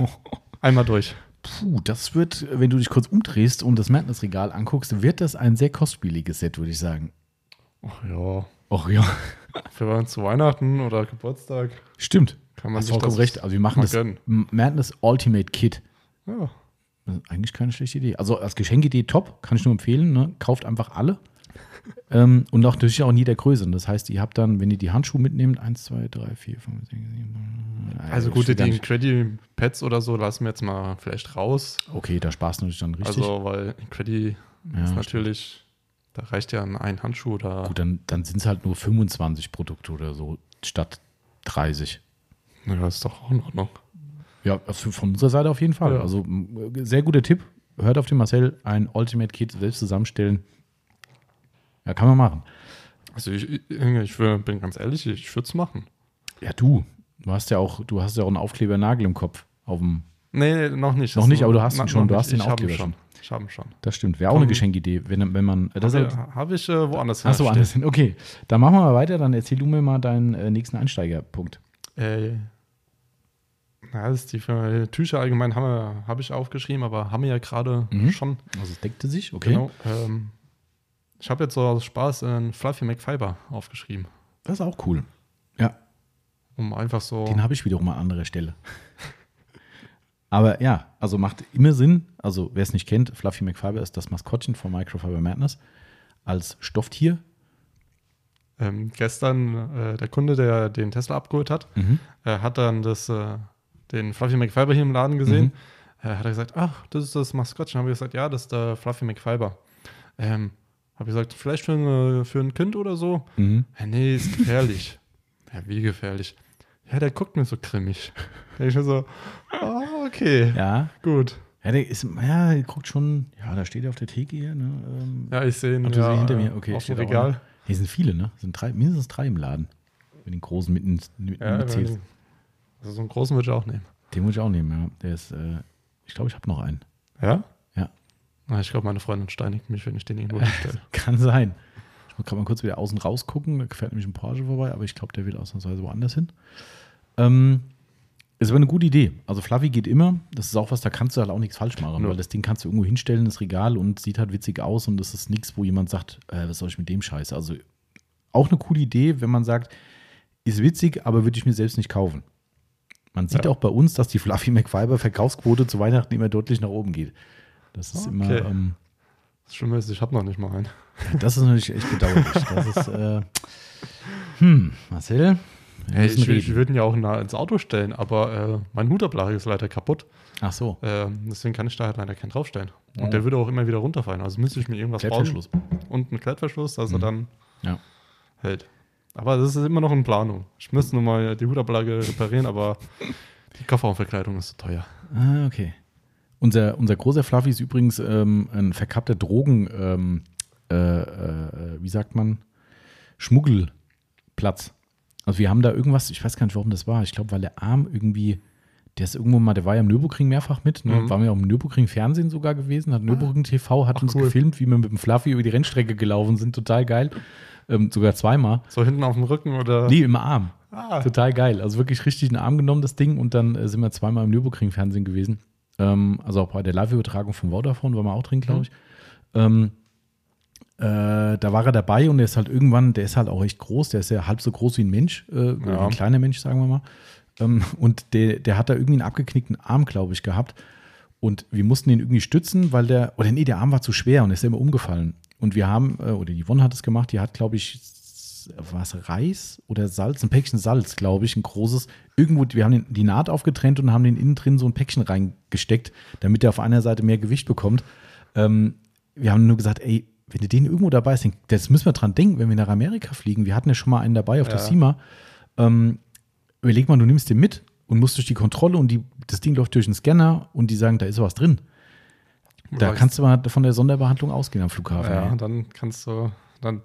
einmal durch. Puh, das wird, wenn du dich kurz umdrehst und das Madness-Regal anguckst, wird das ein sehr kostspieliges Set, würde ich sagen. Ach ja, Och ja, für uns zu Weihnachten oder Geburtstag stimmt. kann man Hast vollkommen das recht. Also wir machen das gönnen. Madness Ultimate Kit. Ja, eigentlich keine schlechte Idee. Also als Geschenkidee top, kann ich nur empfehlen. Ne? Kauft einfach alle. Ähm, und auch natürlich auch in jeder Größe. Und Das heißt, ihr habt dann, wenn ihr die Handschuhe mitnehmt, 1, 2, 3, 4, 5, 6, 7. also gut, die Credit-Pads oder so lassen wir jetzt mal vielleicht raus. Okay, da sparst du natürlich dann richtig. Also, weil Credit Ja, ist natürlich, da reicht ja ein Handschuh da. Gut, dann, dann sind es halt nur 25 Produkte oder so statt 30. Ja, ist doch auch in Ordnung. Ja, also von unserer Seite auf jeden Fall. Ja. Also sehr guter Tipp. Hört auf den Marcel, ein Ultimate Kit selbst zusammenstellen. Ja, kann man machen. Also ich, ich, bin ganz ehrlich, ich würde es machen. Ja, du. Du hast ja auch, du hast ja auch einen Aufklebernagel im Kopf. Auf dem, Nee, noch nicht. Noch Das nicht, ist aber du hast ihn schon, du hast den hab Aufkleber schon. Ich habe ihn schon. das stimmt. Wäre auch eine. Geschenkidee, wenn, wenn man. Das Habe halt, hab ich äh, woanders Achso, hergestellt. anders hin. Okay, dann machen wir mal weiter. Dann erzähl du mir mal deinen äh, nächsten Einsteigerpunkt. Äh, na, das ist die Firma Tücher allgemein habe ich aufgeschrieben, aber haben wir ja gerade Mhm. schon. Also es deckte sich, okay. Genau. Ähm, ich habe jetzt so aus Spaß einen Fluffy McFiber aufgeschrieben, Das ist auch cool. Ja, um einfach so. den habe ich wiederum an anderer Stelle. Aber ja, also macht immer Sinn. Also wer es nicht kennt, Fluffy McFiber ist das Maskottchen von Microfiber Madness als Stofftier. Ähm, gestern äh, der Kunde, der den Tesla abgeholt hat, Mhm. äh, hat dann das, äh, den Fluffy McFiber hier im Laden gesehen. Mhm. Äh, hat er gesagt, ach, das ist das Maskottchen. Habe ich gesagt, ja, das ist der Fluffy McFiber. Ähm, habe ich gesagt, vielleicht für, ein, für ein Kind oder so? Mhm. Ja, nee, ist gefährlich. ja, wie gefährlich? Ja, der guckt mir so grimmig. Da ich mir so, ah, okay, Ja. gut. Ja, der ist, ja, der guckt schon, ja, da steht er auf der Theke hier, ne? Ähm, Ja, ich sehe ihn du ja, hinter äh, mir, okay. auf dem Regal. Hier sind viele, ne? Sind drei, mindestens drei im Laden. Wenn den großen mitten, mitten Ja, mitzählst. also so einen großen würde ich auch nehmen. Den muss ich auch nehmen, ja. Der ist, äh, ich glaube, ich habe noch einen. Ja? Na, ich glaube, meine Freundin steinigt mich, wenn ich den irgendwo hinstelle. Kann sein. Ich gerade mal kurz wieder außen rausgucken. Da fährt nämlich ein Porsche vorbei, aber ich glaube, der will ausnahmsweise woanders hin. Ähm, ist aber eine gute Idee. Also Fluffy geht immer. Das ist auch was, da kannst du halt auch nichts falsch machen, Nö. weil das Ding kannst du irgendwo hinstellen, das Regal und sieht halt witzig aus und das ist nichts, wo jemand sagt, äh, was soll ich mit dem Scheiß? Also auch eine coole Idee, wenn man sagt, ist witzig, aber würde ich mir selbst nicht kaufen. Man sieht Ja. auch bei uns, dass die Fluffy McFiber Verkaufsquote zu Weihnachten immer deutlich nach oben geht. Das ist immer, Okay. ähm, Das ist, ich habe noch nicht mal einen. das ist natürlich echt bedauerlich. Das ist, äh, hm, Marcel, wir Hey, ich, ich würde ihn ja auch nah ins Auto stellen, aber äh, mein Hutablage ist leider kaputt. Ach so, Ähm, deswegen kann ich da halt leider keinen draufstellen. Und Ja. der würde auch immer wieder runterfallen. Also müsste ich mir irgendwas Klettverschluss. bauen. Und einen Klettverschluss, dass er Mhm. dann Ja. hält. Aber das ist immer noch in Planung. Ich müsste nur mal die Hutablage reparieren, aber die Kofferraumverkleidung ist so teuer. Ah, okay. Unser, unser großer Fluffy ist übrigens ähm, ein verkappter Drogen, ähm, äh, äh, wie sagt man, Schmuggelplatz. Also wir haben da irgendwas, ich weiß gar nicht, warum das war. Ich glaube, weil der Arm irgendwie, der ist irgendwo mal, der war ja im Nürburgring mehrfach mit, ne? Mhm. war mir auch im Nürburgring Fernsehen sogar gewesen, hat Nürburgring TV, hat Ach, uns cool. gefilmt, wie wir mit dem Fluffy über die Rennstrecke gelaufen sind, total geil. Ähm, sogar zweimal. So hinten auf dem Rücken oder. Nee, im Arm. Ah, Total geil. Also wirklich richtig in den Arm genommen, das Ding. Und dann äh, sind wir zweimal im Nürburgring-Fernsehen gewesen. Ähm, also auch bei der Live-Übertragung von Vodafone waren wir auch drin, glaube ich. Ähm, äh, da war er dabei und der ist halt irgendwann, der ist halt auch echt groß, der ist ja halb so groß wie ein Mensch, äh, Ja. ein kleiner Mensch, sagen wir mal. Ähm, und der, der hat da irgendwie einen abgeknickten Arm, glaube ich, gehabt. Und wir mussten ihn irgendwie stützen, weil der, oder nee, der Arm war zu schwer und ist immer umgefallen. Und wir haben, äh, oder die Yvonne hat es gemacht, die hat, glaube ich, was Reis oder Salz, ein Päckchen Salz, glaube ich, ein großes. Irgendwo, wir haben den, die Naht aufgetrennt und haben den innen drin so ein Päckchen reingesteckt, damit er auf einer Seite mehr Gewicht bekommt. Ähm, wir haben nur gesagt, ey, wenn du den irgendwo dabei hast, das müssen wir dran denken, wenn wir nach Amerika fliegen. Wir hatten ja schon mal einen dabei auf der Ja. SEMA. Ähm, überleg mal, du nimmst den mit und musst durch die Kontrolle und die, das Ding läuft durch den Scanner und die sagen, da ist was drin. Da kannst du mal von der Sonderbehandlung ausgehen am Flughafen. Ja, ey. dann kannst du. Dann,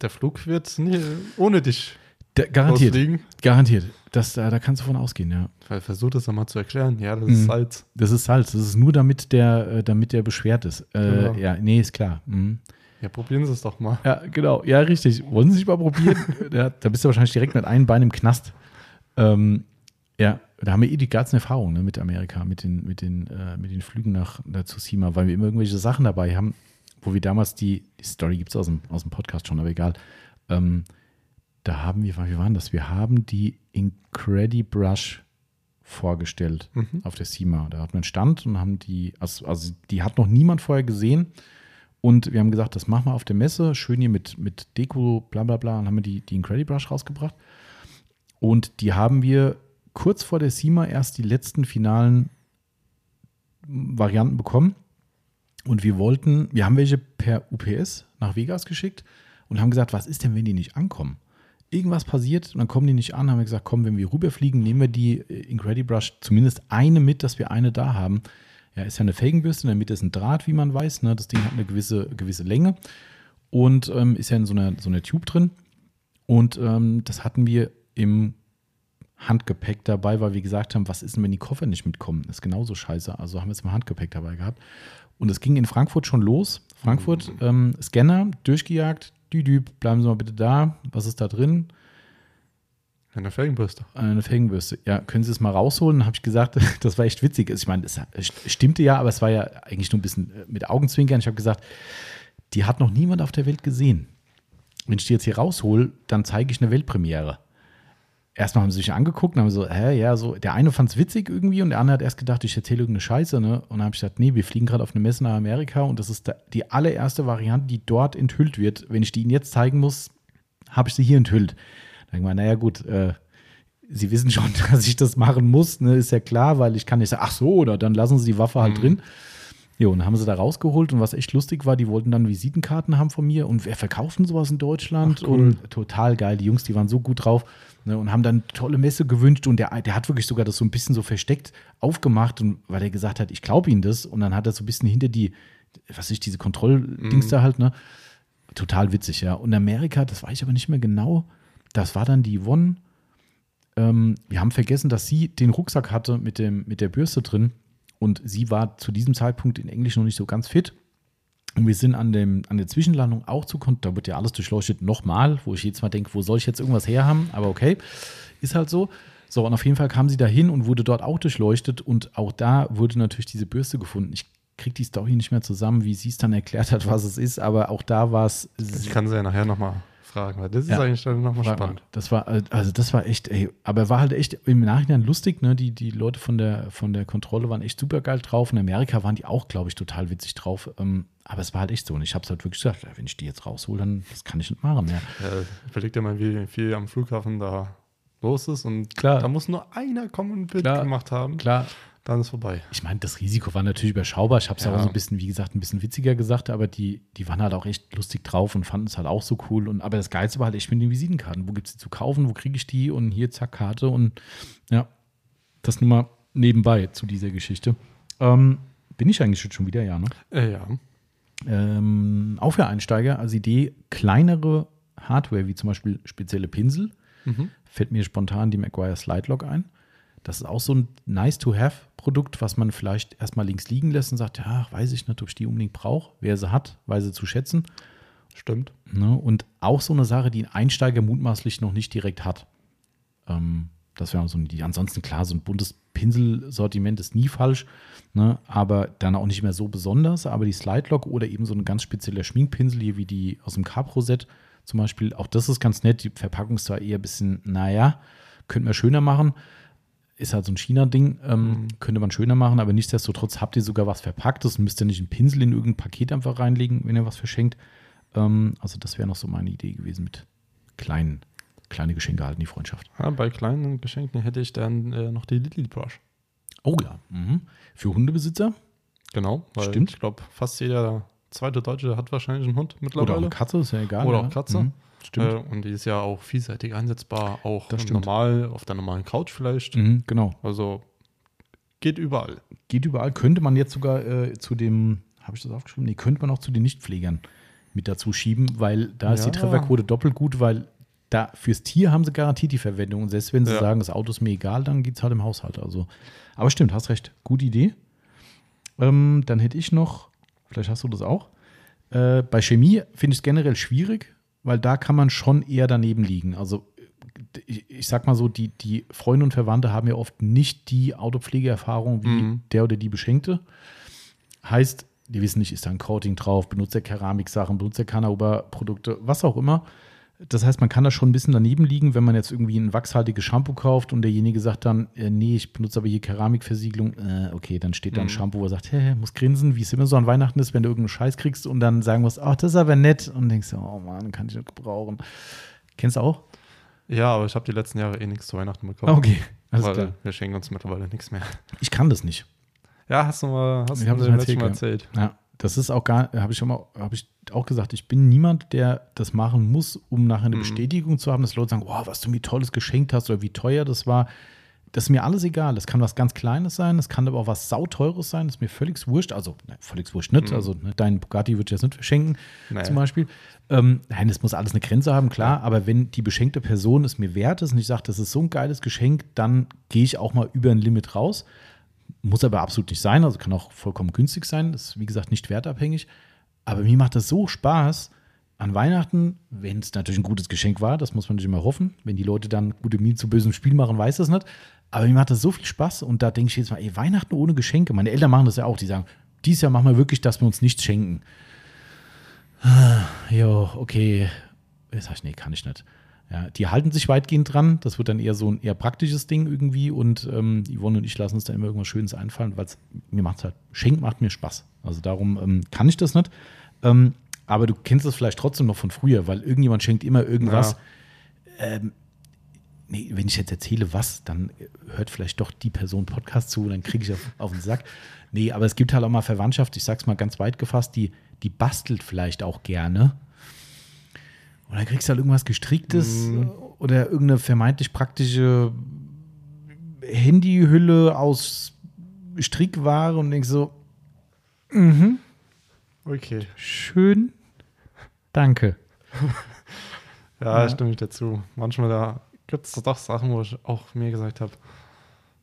der Flug wird nie, ohne dich Da, garantiert, losfliegen. garantiert. Das, da, da kannst du von ausgehen, ja. Weil Versuch das nochmal zu erklären. Ja, das Mhm. ist Salz. Das ist Salz. Das ist nur damit der, äh, damit der beschwert ist. Äh, Genau. Ja, nee, ist klar. Mhm. Ja, probieren Sie es doch mal. Ja, genau. Ja, richtig. Wollen Sie sich mal probieren? ja, da bist du wahrscheinlich direkt mit einem Bein im Knast. Ähm, ja, da haben wir eh die ganzen Erfahrungen ne, mit Amerika, mit den, mit den, äh, mit den Flügen nach, nach Tsushima, weil wir immer irgendwelche Sachen dabei haben, wo wir damals die, die Story gibt es aus dem, aus dem Podcast schon, aber egal. Ähm, da haben wir, wie waren das? Wir haben die Incredibrush vorgestellt Mhm. auf der SEMA. Da hat man einen Stand und haben die, also, also die hat noch niemand vorher gesehen. Und wir haben gesagt, das machen wir auf der Messe, schön hier mit, mit Deko, bla bla bla, und haben wir die, die Incredibrush rausgebracht. Und die haben wir kurz vor der SEMA erst die letzten finalen Varianten bekommen. Und wir wollten, wir haben welche per UPS nach Vegas geschickt und haben gesagt, was ist denn, wenn die nicht ankommen? Irgendwas passiert und dann kommen die nicht an, haben wir gesagt, komm, wenn wir rüberfliegen, nehmen wir die äh, Incredibrush zumindest eine mit, dass wir eine da haben. Ja, ist ja eine Felgenbürste, in der Mitte ist ein Draht, wie man weiß. Ne? Das Ding hat eine gewisse, gewisse Länge und ähm, ist ja in so einer, so einer Tube drin. Und ähm, das hatten wir im Handgepäck dabei, weil wir gesagt haben, was ist denn, wenn die Koffer nicht mitkommen? Das ist genauso scheiße. Also haben wir es im Handgepäck dabei gehabt. Und es ging in Frankfurt schon los. Frankfurt, ähm, Scanner, durchgejagt, Düdüb, bleiben Sie mal bitte da. Was ist da drin? Eine Felgenbürste. Eine Felgenbürste. Ja, können Sie es mal rausholen? Dann habe ich gesagt, das war echt witzig. Also ich meine, es stimmte ja, aber es war ja eigentlich nur ein bisschen äh, mit Augenzwinkern. Ich habe gesagt, die hat noch niemand auf der Welt gesehen. Wenn ich die jetzt hier raushol, dann zeige ich eine Weltpremiere. Erstmal haben sie sich angeguckt und haben so, hä, ja, so, der eine fand es witzig irgendwie und der andere hat erst gedacht, ich erzähle irgendeine Scheiße, ne? Und dann habe ich gesagt, nee, wir fliegen gerade auf eine Messe nach Amerika und das ist die allererste Variante, die dort enthüllt wird. Wenn ich die Ihnen jetzt zeigen muss, habe ich sie hier enthüllt. Dann denke ich mal, naja, gut, äh, Sie wissen schon, dass ich das machen muss, ne? Ist ja klar, weil ich kann nicht sagen, ach so, oder dann lassen Sie die Waffe halt mhm. drin. Jo, und dann haben sie da rausgeholt und was echt lustig war, die wollten dann Visitenkarten haben von mir und wer verkauft denn sowas in Deutschland? Ach, cool. Und total geil, die Jungs, die waren so gut drauf ne, und haben dann tolle Messe gewünscht und der, der hat wirklich sogar das so ein bisschen so versteckt aufgemacht und weil er gesagt hat, ich glaube ihnen das und dann hat er so ein bisschen hinter die, was ist diese Kontrolldings mhm. da halt, ne? Total witzig, ja. Und Amerika, das weiß ich aber nicht mehr genau, das war dann die Yvonne. Ähm, wir haben vergessen, dass sie den Rucksack hatte mit, dem, mit der Bürste drin und sie war zu diesem Zeitpunkt in Englisch noch nicht so ganz fit. Und wir sind an, dem, an der Zwischenlandung auch zu, da wird ja alles durchleuchtet nochmal, wo ich jetzt mal denke, wo soll ich jetzt irgendwas her haben? Aber okay, ist halt so. So, und auf jeden Fall kam sie dahin und wurde dort auch durchleuchtet und auch da wurde natürlich diese Bürste gefunden. Ich kriege die Story nicht mehr zusammen, wie sie es dann erklärt hat, was es ist, aber auch da war es. Ich kann sie ja nachher nochmal fragen, weil das ist ja, eigentlich dann nochmal spannend. Das war, also das war echt, ey, aber war halt echt im Nachhinein lustig, ne? Die, die Leute von der, von der Kontrolle waren echt super geil drauf. In Amerika waren die auch, glaube ich, total witzig drauf. Ähm, aber es war halt echt so. Und ich habe es halt wirklich gesagt, wenn ich die jetzt raushole, dann das kann ich nicht machen mehr. Ja, überleg dir mal, wie viel am Flughafen da los ist. Und klar. da muss nur einer kommen und ein Bild klar, gemacht haben. Klar dann ist vorbei. Ich meine, das Risiko war natürlich überschaubar. Ich habe es ja. auch so ein bisschen, wie gesagt, ein bisschen witziger gesagt, aber die, die waren halt auch echt lustig drauf und fanden es halt auch so cool. Und, aber das Geilste war halt echt mit den Visitenkarten. Wo gibt es die zu kaufen? Wo kriege ich die? Und hier, zack, Karte. Und ja, das nur mal nebenbei zu dieser Geschichte. Ähm, bin ich eigentlich schon wieder, ja, ne? Äh, ja. Ähm, auch für Einsteiger als Idee kleinere Hardware, wie zum Beispiel spezielle Pinsel. Mhm. Fällt mir spontan die Maguire Slide Lock ein. Das ist auch so ein nice-to-have-Produkt, was man vielleicht erstmal links liegen lässt und sagt, ja, weiß ich nicht, ob ich die unbedingt brauche. Wer sie hat, weiß sie zu schätzen. Stimmt. Ne? Und auch so eine Sache, die ein Einsteiger mutmaßlich noch nicht direkt hat. Ähm, das wäre so die. Ansonsten klar, so ein buntes Pinselsortiment ist nie falsch, ne? aber dann auch nicht mehr so besonders. Aber die Slide Lock oder eben so ein ganz spezieller Schminkpinsel hier wie die aus dem Capro-Set zum Beispiel, auch das ist ganz nett. Die Verpackung ist zwar eher ein bisschen, naja, könnte man schöner machen ist halt so ein China-Ding, ähm, mhm. könnte man schöner machen, aber nichtsdestotrotz habt ihr sogar was Verpacktes und müsst ihr nicht einen Pinsel in irgendein Paket einfach reinlegen, wenn ihr was verschenkt. Ähm, also das wäre noch so meine Idee gewesen mit kleinen, kleine Geschenke halten, die Freundschaft. Ja, bei kleinen Geschenken hätte ich dann äh, noch die Little Brush. Oh ja, mhm. für Hundebesitzer? Genau, Stimmt. ich glaube, fast jeder zweite Deutsche hat wahrscheinlich einen Hund mittlerweile. Oder eine Katze, ist ja egal. Oder auch Katze. Mhm. Stimmt. Äh, und die ist ja auch vielseitig einsetzbar, auch normal, auf der normalen Couch vielleicht. Mhm, genau. Also geht überall. Geht überall. Könnte man jetzt sogar äh, zu dem, habe ich das aufgeschrieben? Nee, könnte man auch zu den Nichtpflegern mit dazu schieben, weil da ist ja. die Trefferquote doppelt gut, weil da fürs Tier haben sie garantiert die Verwendung. Und selbst wenn sie ja. sagen, das Auto ist mir egal, dann geht es halt im Haushalt. Also, aber stimmt, hast recht. Gute Idee. Ähm, dann hätte ich noch, vielleicht hast du das auch. Äh, bei Chemie finde ich es generell schwierig, weil da kann man schon eher daneben liegen. Also ich, ich sag mal so, die, die Freunde und Verwandte haben ja oft nicht die Autopflegeerfahrung wie mhm. der oder die Beschenkte. Heißt, die wissen nicht, ist da ein Coating drauf, benutzt er Keramiksachen, benutzt er Canauber-Produkte, was auch immer. Das heißt, man kann da schon ein bisschen daneben liegen, wenn man jetzt irgendwie ein wachshaltiges Shampoo kauft und derjenige sagt dann, äh, nee, ich benutze aber hier Keramikversiegelung. Äh, okay, dann steht da ein mhm. Shampoo, wo er sagt, hä, muss grinsen, wie es immer so an Weihnachten ist, wenn du irgendeinen Scheiß kriegst und dann sagen musst, ach, das ist aber nett. Und denkst, oh Mann, kann ich nicht gebrauchen. Kennst du auch? Ja, aber ich habe die letzten Jahre eh nichts zu Weihnachten bekommen. Okay, alles weil klar. Wir schenken uns mittlerweile nichts mehr. Ich kann das nicht. Ja, hast du mal, hast ich du mir erzählt, Mal erzählt. Ja, das ist auch gar, habe ich schon mal, habe ich auch gesagt, ich bin niemand, der das machen muss, um nachher eine mhm. Bestätigung zu haben, dass Leute sagen, wow, was du mir tolles geschenkt hast oder wie teuer das war. das ist mir alles egal. Das kann was ganz Kleines sein, das kann aber auch was sauteures sein, das ist mir völlig wurscht. Also, ne, völlig wurscht nicht. Mhm. Also, ne, dein Bugatti würde ich jetzt nicht verschenken, Nee. zum Beispiel. Ähm, nein, es muss alles eine Grenze haben, klar. Aber wenn die beschenkte Person es mir wert ist und ich sage, das ist so ein geiles Geschenk, dann gehe ich auch mal über ein Limit raus. Muss aber absolut nicht sein, also kann auch vollkommen günstig sein. Ist, wie gesagt, nicht wertabhängig. Aber mir macht das so Spaß an Weihnachten, wenn es natürlich ein gutes Geschenk war, das muss man nicht immer hoffen. Wenn die Leute dann gute Miene zu bösem Spiel machen, weiß das nicht. Aber mir macht das so viel Spaß und da denke ich jetzt mal, ey, Weihnachten ohne Geschenke. Meine Eltern machen das ja auch, die sagen, dieses Jahr machen wir wirklich, dass wir uns nichts schenken. Ah, Jo, okay. Jetzt sag ich, nee, kann ich nicht. Ja, die halten sich weitgehend dran. Das wird dann eher so ein eher praktisches Ding irgendwie. Und ähm, Yvonne und ich lassen uns da immer irgendwas Schönes einfallen, weil mir macht halt, Schenk macht mir Spaß. Also darum ähm, kann ich das nicht. Ähm, aber du kennst das vielleicht trotzdem noch von früher, weil irgendjemand schenkt immer irgendwas. Ähm, nee, wenn ich jetzt erzähle, was, dann hört vielleicht doch die Person Podcast zu, dann kriege ich auf, auf den Sack. Nee, aber es gibt halt auch mal Verwandtschaft, ich sag's mal ganz weit gefasst, die, die bastelt vielleicht auch gerne. Dann kriegst du halt irgendwas Gestricktes Mhm. oder irgendeine vermeintlich praktische Handyhülle aus Strickware und denkst so, Okay. schön, danke. Ja, Ja. stimme ich dazu. Manchmal da gibt es doch Sachen, wo ich auch mir gesagt habe,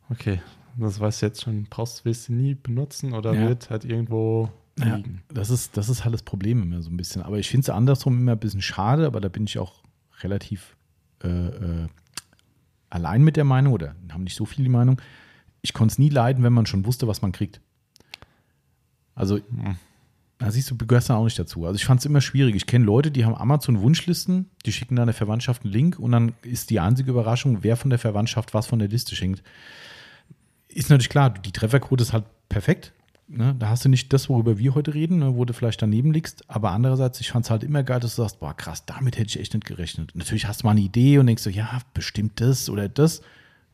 okay, das weißt du jetzt schon, brauchst willst du nie benutzen oder Ja. wird halt irgendwo Ja, liegen. das ist, das ist halt das Problem immer so ein bisschen. Aber ich finde es andersrum immer ein bisschen schade, aber da bin ich auch relativ äh, äh, allein mit der Meinung oder haben nicht so viel die Meinung. Ich konnte es nie leiden, wenn man schon wusste, was man kriegt. Also, Hm. da siehst du, du gehörst dann auch nicht dazu. Also ich fand es immer schwierig. Ich kenne Leute, die haben Amazon-Wunschlisten, die schicken dann der Verwandtschaft einen Link und dann ist die einzige Überraschung, wer von der Verwandtschaft was von der Liste schenkt. Ist natürlich klar, die Trefferquote ist halt perfekt. Ne? Da hast du nicht das, worüber wir heute reden, ne? wo du vielleicht daneben liegst. Aber andererseits, ich fand es halt immer geil, dass du sagst, boah, krass, damit hätte ich echt nicht gerechnet. Natürlich hast du mal eine Idee und denkst so, ja, bestimmt das oder das.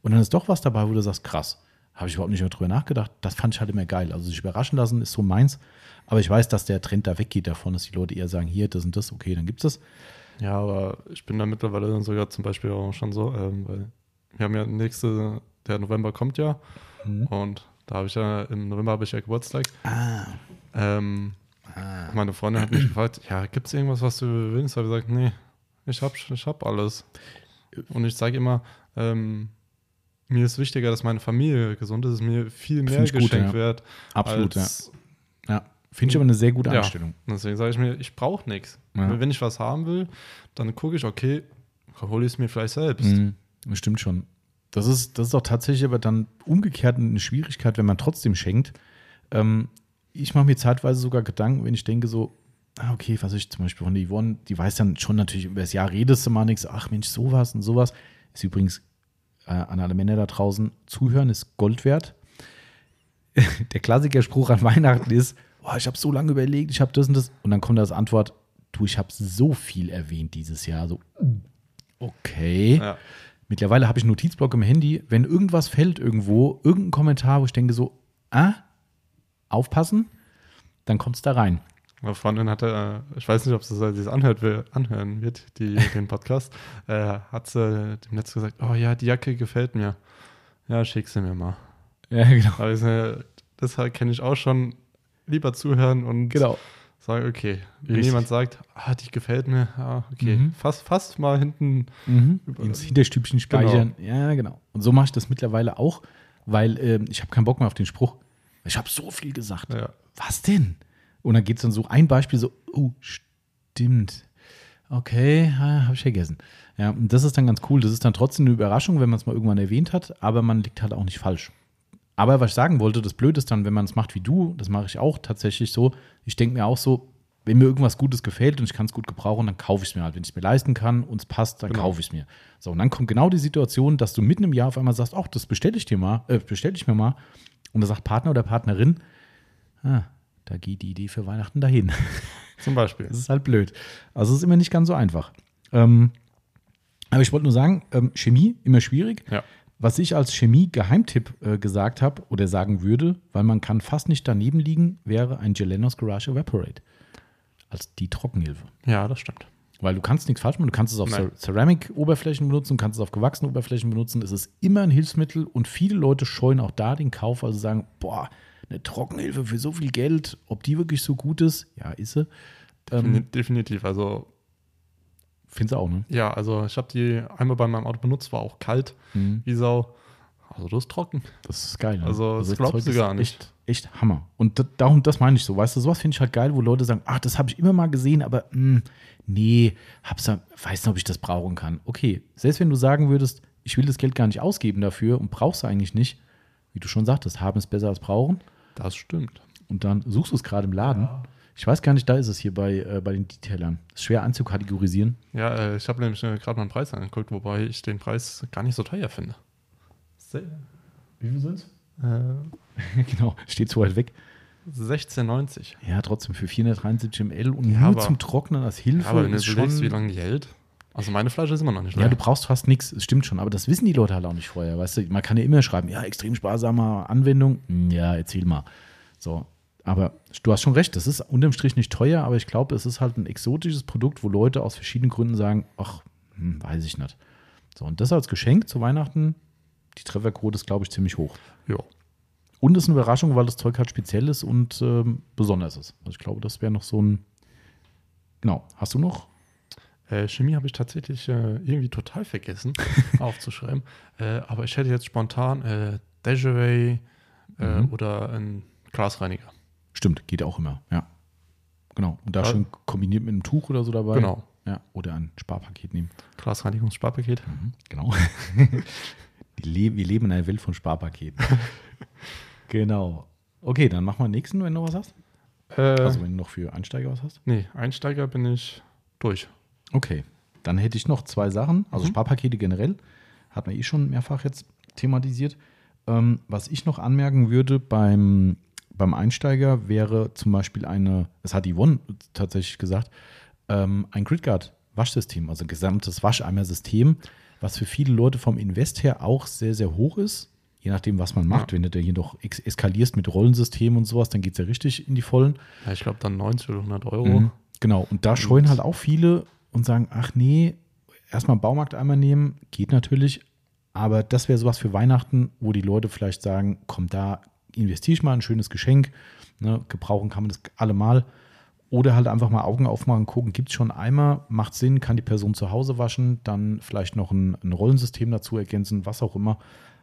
Und dann ist doch was dabei, wo du sagst, krass, habe ich überhaupt nicht mehr drüber nachgedacht. Das fand ich halt immer geil. Also sich überraschen lassen ist so meins. Aber ich weiß, dass der Trend da weggeht davon, dass die Leute eher sagen, hier, das und das, okay, dann gibt's das. Ja, aber ich bin da mittlerweile dann sogar zum Beispiel auch schon so, ähm, weil wir haben ja nächste, der November kommt ja und da habe ich ja, im November habe ich ja Geburtstag. Ah. Ähm, Meine Freundin hat mich gefragt, ja, gibt es irgendwas, was du willst? Da habe ich gesagt, nee, ich habe ich hab alles. Und ich sage immer, ähm, mir ist wichtiger, dass meine Familie gesund ist, mir viel mehr ich gut, geschenkt ja. wird. Absolut, ja. ja. Finde ich aber eine sehr gute Ja. Einstellung. Deswegen sage ich mir, ich brauche nichts. Ja. Wenn ich was haben will, dann gucke ich, okay, hole ich es mir vielleicht selbst. Mhm, stimmt schon. Das ist, das ist auch tatsächlich aber dann umgekehrt eine Schwierigkeit, wenn man trotzdem schenkt. Ähm, ich mache mir zeitweise sogar Gedanken, wenn ich denke so, ah, okay, was ich zum Beispiel von Yvonne, die weiß dann schon natürlich, über das Jahr redest du mal nichts, ach Mensch, sowas und sowas. Ist übrigens äh, an alle Männer da draußen, zuhören ist Gold wert. Der Klassikerspruch an Weihnachten ist, oh, ich habe so lange überlegt, ich habe das und das. Und dann kommt das Antwort, du, ich habe so viel erwähnt dieses Jahr. So, okay. Ja. Mittlerweile habe ich einen Notizblock im Handy. Wenn irgendwas fällt irgendwo, irgendein Kommentar, wo ich denke so, ah, aufpassen, dann kommt es da rein. Meine Freundin hatte, äh, ich weiß nicht, ob sie das anhört, will- anhören wird, die, den Podcast, äh, hat sie dem Netz gesagt, oh ja, die Jacke gefällt mir. Ja, schick sie mir mal. Ja, genau. Aber ich sage, das kenne ich auch schon. Lieber zuhören und Genau. Sagen, okay, wenn Richtig. jemand sagt, ah, die gefällt mir, ah, okay, Mhm. fast, fast mal hinten. Mhm. Über- Ins Hinterstübchen speichern. Ja, genau. Und so mache ich das mittlerweile auch, weil ähm, ich habe keinen Bock mehr auf den Spruch. Ich habe so viel gesagt. Ja. Was denn? Und dann geht es dann so ein Beispiel so, oh, stimmt. Okay, habe ich vergessen. Ja, und das ist dann ganz cool. Das ist dann trotzdem eine Überraschung, wenn man es mal irgendwann erwähnt hat, aber man liegt halt auch nicht falsch. Aber was ich sagen wollte, das Blöde ist dann, wenn man es macht wie du, das mache ich auch tatsächlich so. Ich denke mir auch so, wenn mir irgendwas Gutes gefällt und ich kann es gut gebrauchen, dann kaufe ich es mir halt. Wenn ich es mir leisten kann und es passt, dann Genau. kaufe ich es mir. So, und dann kommt genau die Situation, dass du mitten im Jahr auf einmal sagst, ach, das bestelle ich dir mal, äh, bestelle ich mir mal. Und da sagt Partner oder Partnerin, ah, da geht die Idee für Weihnachten dahin. Zum Beispiel. Das ist halt blöd. Also es ist immer nicht ganz so einfach. Ähm, aber ich wollte nur sagen, ähm, Chemie immer schwierig. Ja. Was ich als Chemie-Geheimtipp äh, gesagt habe oder sagen würde, weil man kann fast nicht daneben liegen, wäre ein Gelenos Garage Evaporate. Als die Trockenhilfe. Ja, das stimmt. Weil du kannst nichts falsch machen. Du kannst es auf Nein. Cer- Ceramic-Oberflächen benutzen, du kannst es auf gewachsene Oberflächen benutzen. Es ist immer ein Hilfsmittel und viele Leute scheuen auch da den Kauf, also sagen, boah, eine Trockenhilfe für so viel Geld, ob die wirklich so gut ist, ja, ist sie. Ähm, Definitiv. Also, Findest du auch, ne? ja, also ich habe die einmal bei meinem Auto benutzt, war auch kalt, Mhm. wie Sau. Also, das ist trocken. Das ist geil. Ne? Also, das glaubst Zeug du gar nicht. Echt, echt Hammer. Und da, darum, das meine ich so. Weißt du, sowas finde ich halt geil, wo Leute sagen, ach, das habe ich immer mal gesehen, aber mh, nee, hab's weiß nicht, ob ich das brauchen kann. Okay, selbst wenn du sagen würdest, ich will das Geld gar nicht ausgeben dafür und brauchst du eigentlich nicht, wie du schon sagtest, haben ist besser als brauchen. Das stimmt. Und dann suchst du es gerade im Laden. Ich weiß gar nicht, da ist es hier bei, äh, bei den Detailern. Ist schwer einzukategorisieren. Ja, äh, ich habe nämlich äh, gerade mal einen Preis angeguckt, wobei ich den Preis gar nicht so teuer finde. Se Wie viel sind es? äh, genau, steht zu weit weg. 16,90. Ja, trotzdem für 473 ml und Ja, nur aber- zum Trocknen als Hilfe. Ja, aber wenn du ist überlegst, wie lange die hält. Also meine Flasche ist immer noch nicht Ja, leer. du brauchst fast nichts, es stimmt schon, aber das wissen die Leute halt auch nicht vorher, weißt du? Man kann ja immer schreiben, ja, extrem sparsame Anwendung. Hm, Ja, erzähl mal. So, aber du hast schon recht, das ist unterm Strich nicht teuer, aber ich glaube, es ist halt ein exotisches Produkt, wo Leute aus verschiedenen Gründen sagen, ach, hm, weiß ich nicht. So, und das als Geschenk zu Weihnachten, die Trefferquote ist, glaube ich, ziemlich hoch. ja. Und es ist eine Überraschung, weil das Zeug halt speziell ist und ähm, besonders ist. Also ich glaube, das wäre noch so ein. Genau. Hast du noch? Äh, Chemie habe ich tatsächlich äh, irgendwie total vergessen aufzuschreiben. Äh, aber ich hätte jetzt spontan äh, Desiree äh, Mhm. oder einen Glasreiniger. Stimmt, geht auch immer, ja. Genau. Und da Ja. schön kombiniert mit einem Tuch oder so dabei. Genau. Ja, oder ein Sparpaket nehmen. Glasreinigungssparpaket. Mhm, genau. Le wir leben in einer Welt von Sparpaketen. genau. Okay, dann machen wir den nächsten, wenn du was hast. Äh, Also wenn du noch für Einsteiger was hast. nee, Einsteiger bin ich durch. Okay, dann hätte ich noch zwei Sachen. Also Mhm. Sparpakete generell, hat man eh schon mehrfach jetzt thematisiert. Ähm, was ich noch anmerken würde beim, beim Einsteiger wäre zum Beispiel eine, das hat Yvonne tatsächlich gesagt, ähm, ein GridGuard-Waschsystem, also ein gesamtes Wascheimer-System, was für viele Leute vom Invest her auch sehr, sehr hoch ist. Je nachdem, was man macht. Ja. Wenn du da hier noch eskalierst mit Rollensystemen und sowas, dann geht es ja richtig in die Vollen. Ja, ich glaube dann 90 oder 100 Euro. Mhm. Genau, und da scheuen halt auch viele und sagen, ach nee, erstmal einen Baumarkt einmal nehmen, geht natürlich, aber das wäre sowas für Weihnachten, wo die Leute vielleicht sagen, komm, da investiere ich mal ein schönes Geschenk, ne, gebrauchen kann man das allemal. Oder halt einfach mal Augen aufmachen, gucken, gibt es schon Eimer, macht Sinn, kann die Person zu Hause waschen, dann vielleicht noch ein, ein Rollensystem dazu ergänzen, was auch immer.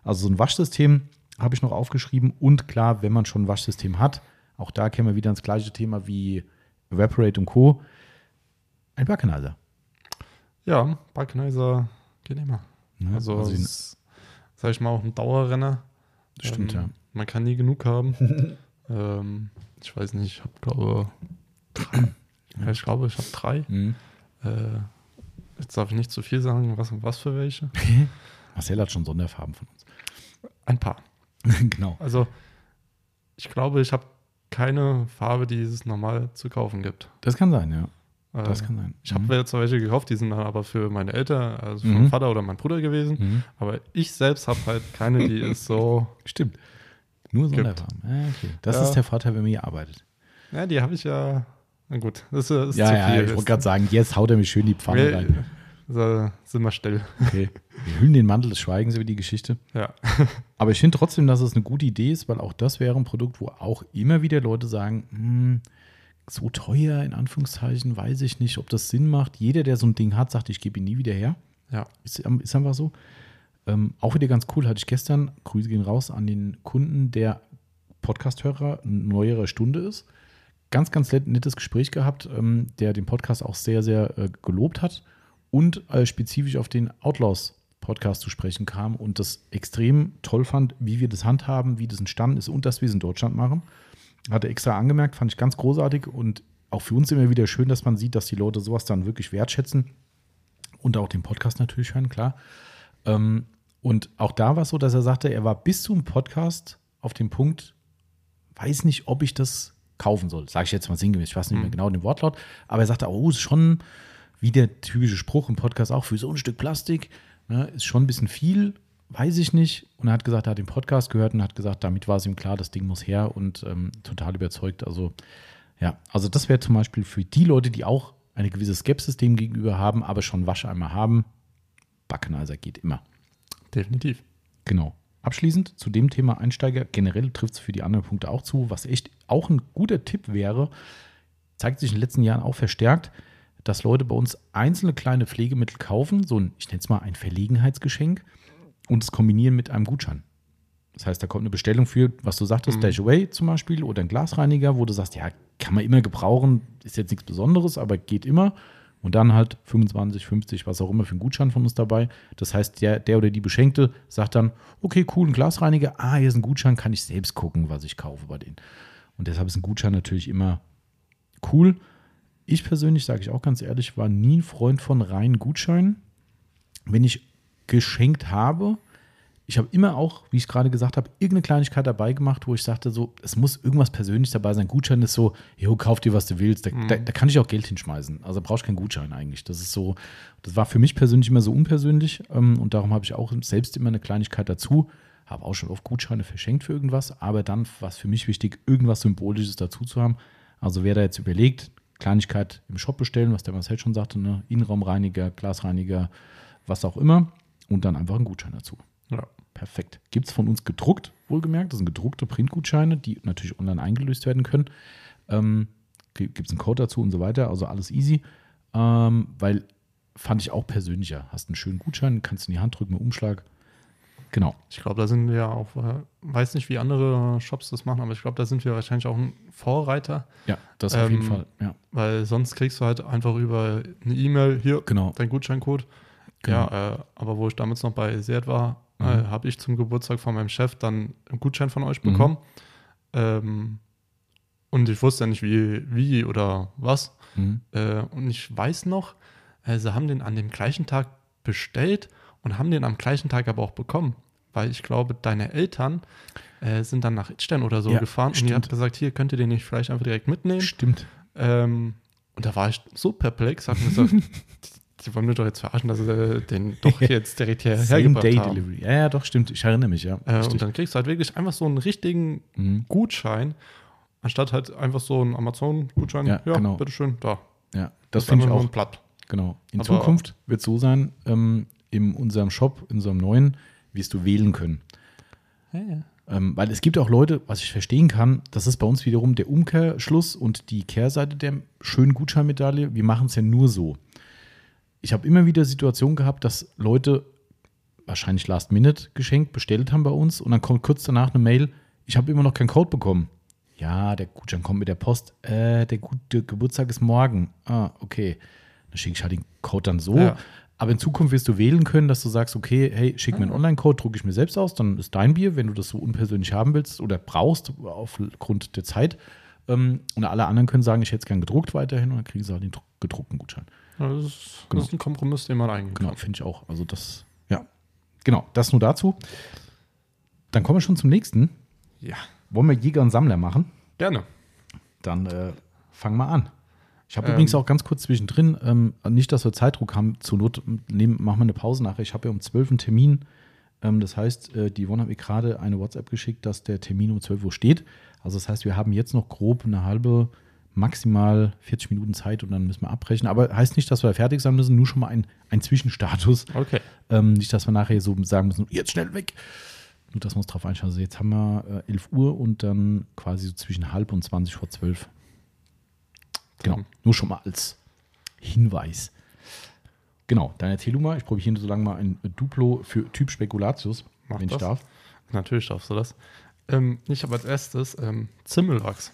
Also so ein Waschsystem habe ich noch aufgeschrieben und klar, wenn man schon ein Waschsystem hat, auch da kämen wir wieder ins gleiche Thema wie Evaporate und Co. Ein Balkanizer. Ja, Balkanizer geht immer. Ne? Also, Also sag ich mal, auch ein Dauerrenner. Stimmt, ja. Man kann nie genug haben. ähm, ich weiß nicht, ich habe, glaube ja, ich glaube, ich habe drei. Mhm. Äh, jetzt darf ich nicht zu viel sagen, was, was für welche. Marcel hat schon Sonderfarben von Ein paar. uns. genau. Also, ich glaube, ich habe keine Farbe, die es normal zu kaufen gibt. Das kann sein, ja. Äh, Das kann sein. Ich habe Mhm. jetzt welche gekauft, die sind dann aber für meine Eltern, also für Mhm. meinen Vater oder meinen Bruder gewesen. Mhm. Aber ich selbst habe halt keine, die ist so. Stimmt. Nur. Sonderfarben. Ah, okay. Das Ja. ist der Vorteil, wenn man hier arbeitet. Ja, die habe ich ja. Na gut, das ist, ist ja, zu ja, viel. ich wollte gerade sagen, jetzt haut er mich schön die Pfanne Wir- rein. So, sind wir still. Okay. Wir hüllen den Mantel des Schweigens über die Geschichte. Ja. Aber ich finde trotzdem, dass es eine gute Idee ist, weil auch das wäre ein Produkt, wo auch immer wieder Leute sagen, hm, so teuer in Anführungszeichen, weiß ich nicht, ob das Sinn macht. Jeder, der so ein Ding hat, sagt, ich gebe ihn nie wieder her. Ja. Ist, ist einfach so. Ähm, auch wieder ganz cool, hatte ich gestern, Grüße gehen raus an den Kunden, der Podcast-Hörer neuerer Stunde ist. Ganz, ganz net- nettes Gespräch gehabt, ähm, der den Podcast auch sehr, sehr äh, gelobt hat und äh, spezifisch auf den Outlaws-Podcast zu sprechen kam und das extrem toll fand, wie wir das handhaben, wie das entstanden ist und dass wir es in Deutschland machen. Hat er extra angemerkt, fand ich ganz großartig und auch für uns immer wieder schön, dass man sieht, dass die Leute sowas dann wirklich wertschätzen und auch den Podcast natürlich hören, klar. Ähm, und auch da war es so, dass er sagte, er war bis zum Podcast auf dem Punkt, weiß nicht, ob ich das kaufen soll. Sage ich jetzt mal sinngemäß, ich weiß nicht mehr Mhm. genau den Wortlaut, aber er sagte, oh, ist schon wie der typische Spruch im Podcast auch, für so ein Stück Plastik, ne, ist schon ein bisschen viel, weiß ich nicht. Und er hat gesagt, er hat den Podcast gehört und hat gesagt, damit war es ihm klar, das Ding muss her und ähm, total überzeugt. Also ja, also das wäre zum Beispiel für die Leute, die auch eine gewisse Skepsis dem gegenüber haben, aber schon Wascheimer haben. Backenizer geht immer. Definitiv. Genau. Abschließend zu dem Thema Einsteiger, generell trifft es für die anderen Punkte auch zu, was echt auch ein guter Tipp wäre, zeigt sich in den letzten Jahren auch verstärkt, dass Leute bei uns einzelne kleine Pflegemittel kaufen, so ein, ich nenne es mal ein Verlegenheitsgeschenk und es kombinieren mit einem Gutschein. Das heißt, da kommt eine Bestellung für, was du sagtest, Mhm. Dash Away zum Beispiel oder ein Glasreiniger, wo du sagst, ja, kann man immer gebrauchen, ist jetzt nichts Besonderes, aber geht immer. Und dann halt 25, 50, was auch immer für einen Gutschein von uns dabei. Das heißt, der, der oder die Beschenkte sagt dann, okay, cool, ein Glasreiniger, ah, hier ist ein Gutschein, kann ich selbst gucken, was ich kaufe bei denen. Und deshalb ist ein Gutschein natürlich immer cool. Ich persönlich, sage ich auch ganz ehrlich, war nie ein Freund von reinen Gutscheinen. Wenn ich geschenkt habe, ich habe immer auch, wie ich gerade gesagt habe, irgendeine Kleinigkeit dabei gemacht, wo ich sagte, so, es muss irgendwas persönlich dabei sein. Gutschein ist so, jo, kauf dir, was du willst. Da, da, da kann ich auch Geld hinschmeißen. Also brauchst keinen Gutschein eigentlich. Das ist so, das war für mich persönlich immer so unpersönlich ähm, und darum habe ich auch selbst immer eine Kleinigkeit dazu. Habe auch schon oft Gutscheine verschenkt für irgendwas, aber dann war es für mich wichtig, irgendwas Symbolisches dazu zu haben. Also wer da jetzt überlegt, Kleinigkeit im Shop bestellen, was der Marcel schon sagte, ne? Innenraumreiniger, Glasreiniger, was auch immer und dann einfach einen Gutschein dazu. Ja. Perfekt. Gibt es von uns gedruckt, wohlgemerkt. Das sind gedruckte Printgutscheine, die natürlich online eingelöst werden können. Ähm, Gibt es einen Code dazu und so weiter. Also alles easy. Ähm, weil fand ich auch persönlicher. Hast einen schönen Gutschein, kannst in die Hand drücken, mit Umschlag. Genau. Ich glaube, da sind wir ja auch, äh, weiß nicht, wie andere Shops das machen, aber ich glaube, da sind wir wahrscheinlich auch ein Vorreiter, Ja, das auf jeden Ähm, Fall. Ja, weil sonst kriegst du halt einfach über eine E-Mail hier genau. dein Gutscheincode. Genau. Ja, äh, aber wo ich damals noch bei Seat war, Mhm. äh, habe ich zum Geburtstag von meinem Chef dann einen Gutschein von euch Mhm. bekommen. Ähm, und ich wusste ja nicht, wie, wie oder was. Mhm. Äh, und ich weiß noch, äh, sie haben den an dem gleichen Tag bestellt und haben den am gleichen Tag aber auch bekommen. Weil ich glaube, deine Eltern äh, sind dann nach Itstein oder so Ja, gefahren und die stimmt. hat gesagt, hier könnt ihr den nicht vielleicht einfach direkt mitnehmen. Stimmt. Ähm, und da war ich so perplex, hab mir gesagt, die, wollen mir doch jetzt verarschen, dass sie den doch jetzt direkt hierher Same Day haben. Delivery. Ja, ja, doch, stimmt. Ich erinnere mich, ja. Äh, Richtig. und dann kriegst du halt wirklich einfach so einen richtigen Mhm. Gutschein, anstatt halt einfach so einen Amazon-Gutschein. Ja, genau. bitteschön, da. ja, das ist finde ich auch. ein Blatt. Genau. In Aber- Zukunft wird es so sein, ähm, in unserem Shop, in unserem neuen, wirst du wählen können. Ähm, weil es gibt auch Leute, was ich verstehen kann, das ist bei uns wiederum der Umkehrschluss und die Kehrseite der schönen Gutscheinmedaille. Wir machen es ja nur so. Ich habe immer wieder Situationen gehabt, dass Leute wahrscheinlich Last Minute geschenkt bestellt haben bei uns und dann kommt kurz danach eine Mail, ich habe immer noch keinen Code bekommen. Ja, der Gutschein kommt mit der Post. Äh, der, Gut der Geburtstag ist morgen. Ah, okay. Dann schicke ich halt den Code dann so. Ja. Aber in Zukunft wirst du wählen können, dass du sagst, okay, hey, schick mir einen Online-Code, drucke ich mir selbst aus, dann ist dein Bier, wenn du das so unpersönlich haben willst oder brauchst aufgrund der Zeit. Ähm, und alle anderen können sagen, ich hätte es gern gedruckt weiterhin und dann kriegen sie halt den dru- gedruckten Gutschein. Das, ist, Genau. das ist ein Kompromiss, den man eingehen Genau, finde ich auch. Also das, ja. Genau, das nur dazu. Dann kommen wir schon zum nächsten. Ja, Wollen wir Jäger und Sammler machen? gerne. Dann äh, fangen wir an. Ich habe Ähm. übrigens auch ganz kurz zwischendrin, ähm, nicht, dass wir Zeitdruck haben, zur Not nehmen, machen wir eine Pause nachher. Ich habe ja um 12 einen Termin. Ähm, das heißt, äh, die Yvonne hat mir gerade eine WhatsApp geschickt, dass der Termin um 12 Uhr steht. Also das heißt, wir haben jetzt noch grob eine halbe, maximal 40 Minuten Zeit und dann müssen wir abbrechen. Aber heißt nicht, dass wir fertig sein müssen, nur schon mal ein, ein Zwischenstatus. Okay. Ähm, nicht, dass wir nachher so sagen müssen, jetzt schnell weg. Nur, dass wir uns drauf einstellen. Also jetzt haben wir äh, 11 Uhr und dann quasi so zwischen halb und 20 vor 12. Genau, Dann- nur schon mal als Hinweis. Genau, du mal. Ich probiere hier so lange mal ein Duplo für Typ Spekulatius, Mach wenn das. ich darf. Natürlich darfst du das. Ähm, ich habe als erstes ähm, Zimmelwachs.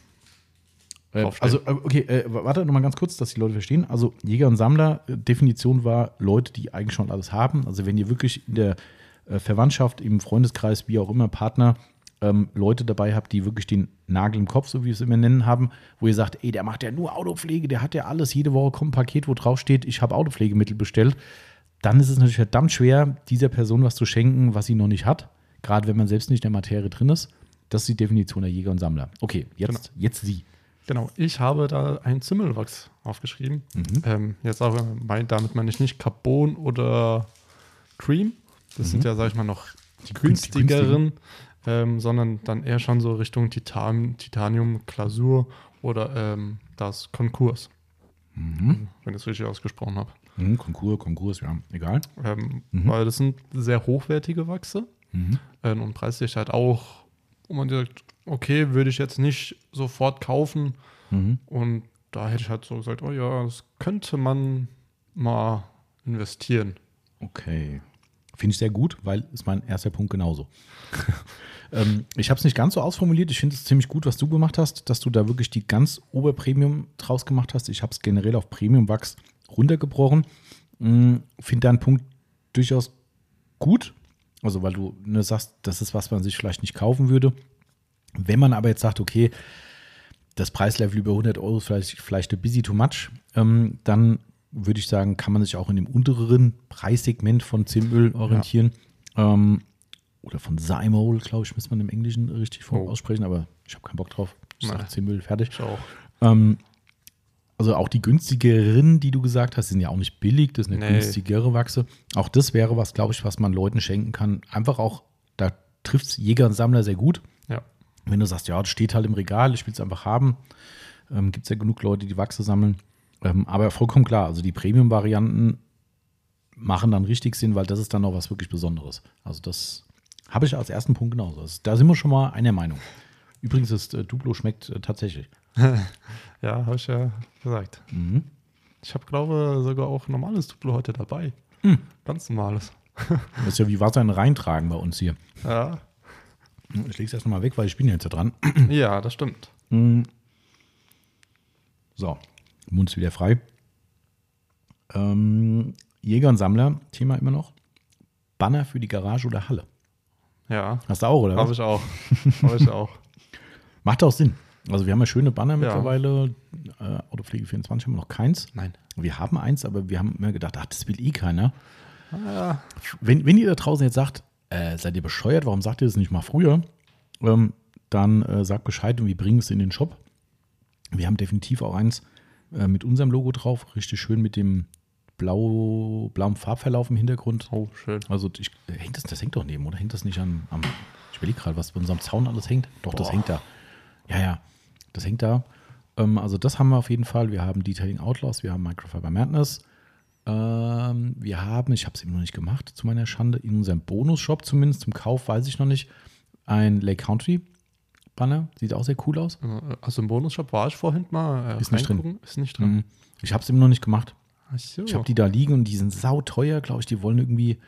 Äh, also, äh, okay, äh, warte noch mal ganz kurz, dass die Leute verstehen. Also, Jäger und Sammler, äh, Definition war Leute, die eigentlich schon alles haben. Also, wenn ihr wirklich in der äh, Verwandtschaft, im Freundeskreis, wie auch immer, Partner, ähm, Leute dabei habt, die wirklich den Nagel im Kopf, so wie wir es immer nennen, haben, wo ihr sagt, ey, der macht ja nur Autopflege, der hat ja alles, jede Woche kommt ein Paket, wo drauf steht, ich habe Autopflegemittel bestellt, dann ist es natürlich verdammt schwer, dieser Person was zu schenken, was sie noch nicht hat. Gerade wenn man selbst nicht in der Materie drin ist. Das ist die Definition der Jäger und Sammler. Okay, jetzt, jetzt Sie. Genau, ich habe da ein Zimmelwachs aufgeschrieben. Mhm. Ähm, jetzt aber, mein, damit meine ich nicht Carbon oder Cream. Das sind ja, sag ich mal, noch die Mhm. Die günstigeren, ähm, sondern dann eher schon so Richtung Titan, Titanium, Glasur oder ähm, das Konkurs. Mhm. wenn ich es richtig ausgesprochen habe. Mhm, Konkurs, Konkurs, ja, egal. Ähm, Mhm. Weil das sind sehr hochwertige Wachse Mhm. ähm, und preislich halt auch, wo man sagt, okay, würde ich jetzt nicht sofort kaufen. Mhm. Und da hätte ich halt so gesagt, oh ja, das könnte man mal investieren. Okay. Finde ich sehr gut, weil ist mein erster Punkt genauso. ähm, ich habe es nicht ganz so ausformuliert. Ich finde es ziemlich gut, was du gemacht hast, dass du da wirklich die ganz Oberpremium draus gemacht hast. Ich habe es generell auf Premium-Wachs runtergebrochen. Mm, Finde deinen Punkt durchaus gut. Also, weil du ne, sagst, das ist, was man sich vielleicht nicht kaufen würde. Wenn man aber jetzt sagt, okay, das Preislevel über 100 Euro ist vielleicht, vielleicht ein busy too much, ähm, dann würde ich sagen, kann man sich auch in dem unteren Preissegment von Zimöl orientieren. Ähm, oder von Zymol, glaube ich, muss man im Englischen richtig Oh. aussprechen, aber ich habe keinen Bock drauf. Ich sage. Zimöl, fertig. Ich auch. Ähm, also auch die günstigeren, die du gesagt hast, sind ja auch nicht billig, das sind ja Nee. günstigere Wachse. Auch das wäre was, glaube ich, was man Leuten schenken kann. Einfach auch, da trifft es Jäger und Sammler sehr gut. Ja. Wenn du sagst, ja, das steht halt im Regal, ich will es einfach haben, ähm, gibt es ja genug Leute, die Wachse sammeln. Ähm, aber vollkommen klar, also die Premium-Varianten machen dann richtig Sinn, weil das ist dann noch was wirklich Besonderes. Also das habe ich als ersten Punkt genauso. Also da sind wir schon mal einer Meinung. Übrigens, das äh, Duplo schmeckt äh, tatsächlich. Ja, habe ich ja gesagt. Mhm. Ich habe, glaube sogar auch normales Duplo heute dabei. Hm. Ganz normales. Das ist ja wie Wasser in reintragen bei uns hier. Ja, Ich lege es erst mal weg, weil ich bin ja jetzt da dran. ja das stimmt. So, Mund ist wieder frei. Ähm, Jäger und Sammler, Thema immer noch. Banner für die Garage oder Halle. Ja, Hast du auch, oder? habe ich auch. habe ich auch. Macht auch Sinn. Also wir haben ja schöne Banner Ja. mittlerweile. Äh, Autopflege 24 haben wir noch keins. Nein. Wir haben eins, aber wir haben immer gedacht, ach, das will eh keiner. Ja, Wenn, wenn ihr da draußen jetzt sagt, äh, seid ihr bescheuert, warum sagt ihr das nicht mal früher? Ähm, dann äh, sagt Bescheid und wir bringen es in den Shop. Wir haben definitiv auch eins äh, mit unserem Logo drauf, richtig schön mit dem blau, blauen Farbverlauf im Hintergrund. oh, schön. Also ich, äh, hängt das, das hängt doch neben, oder? Hängt das nicht am, am ich überlege gerade, was bei unserem Zaun alles hängt? Doch, das Boah. hängt da. Ja, ja, das hängt da. Ähm, also das haben wir auf jeden Fall. Wir haben Detailing Outlaws, wir haben Microfiber Madness. Ähm, wir haben, ich habe es eben noch nicht gemacht, zu meiner Schande, in unserem Bonus-Shop zumindest, zum Kauf weiß ich noch nicht, ein Lake Country Banner. Sieht auch sehr cool aus. Äh, Also im Bonusshop war ich vorhin mal. Äh, Ist nicht drin. Ist nicht drin. Mhm. Ich habe es eben noch nicht gemacht. Ach so. Ich habe die da liegen und die sind sauteuer, glaube ich. Die wollen irgendwie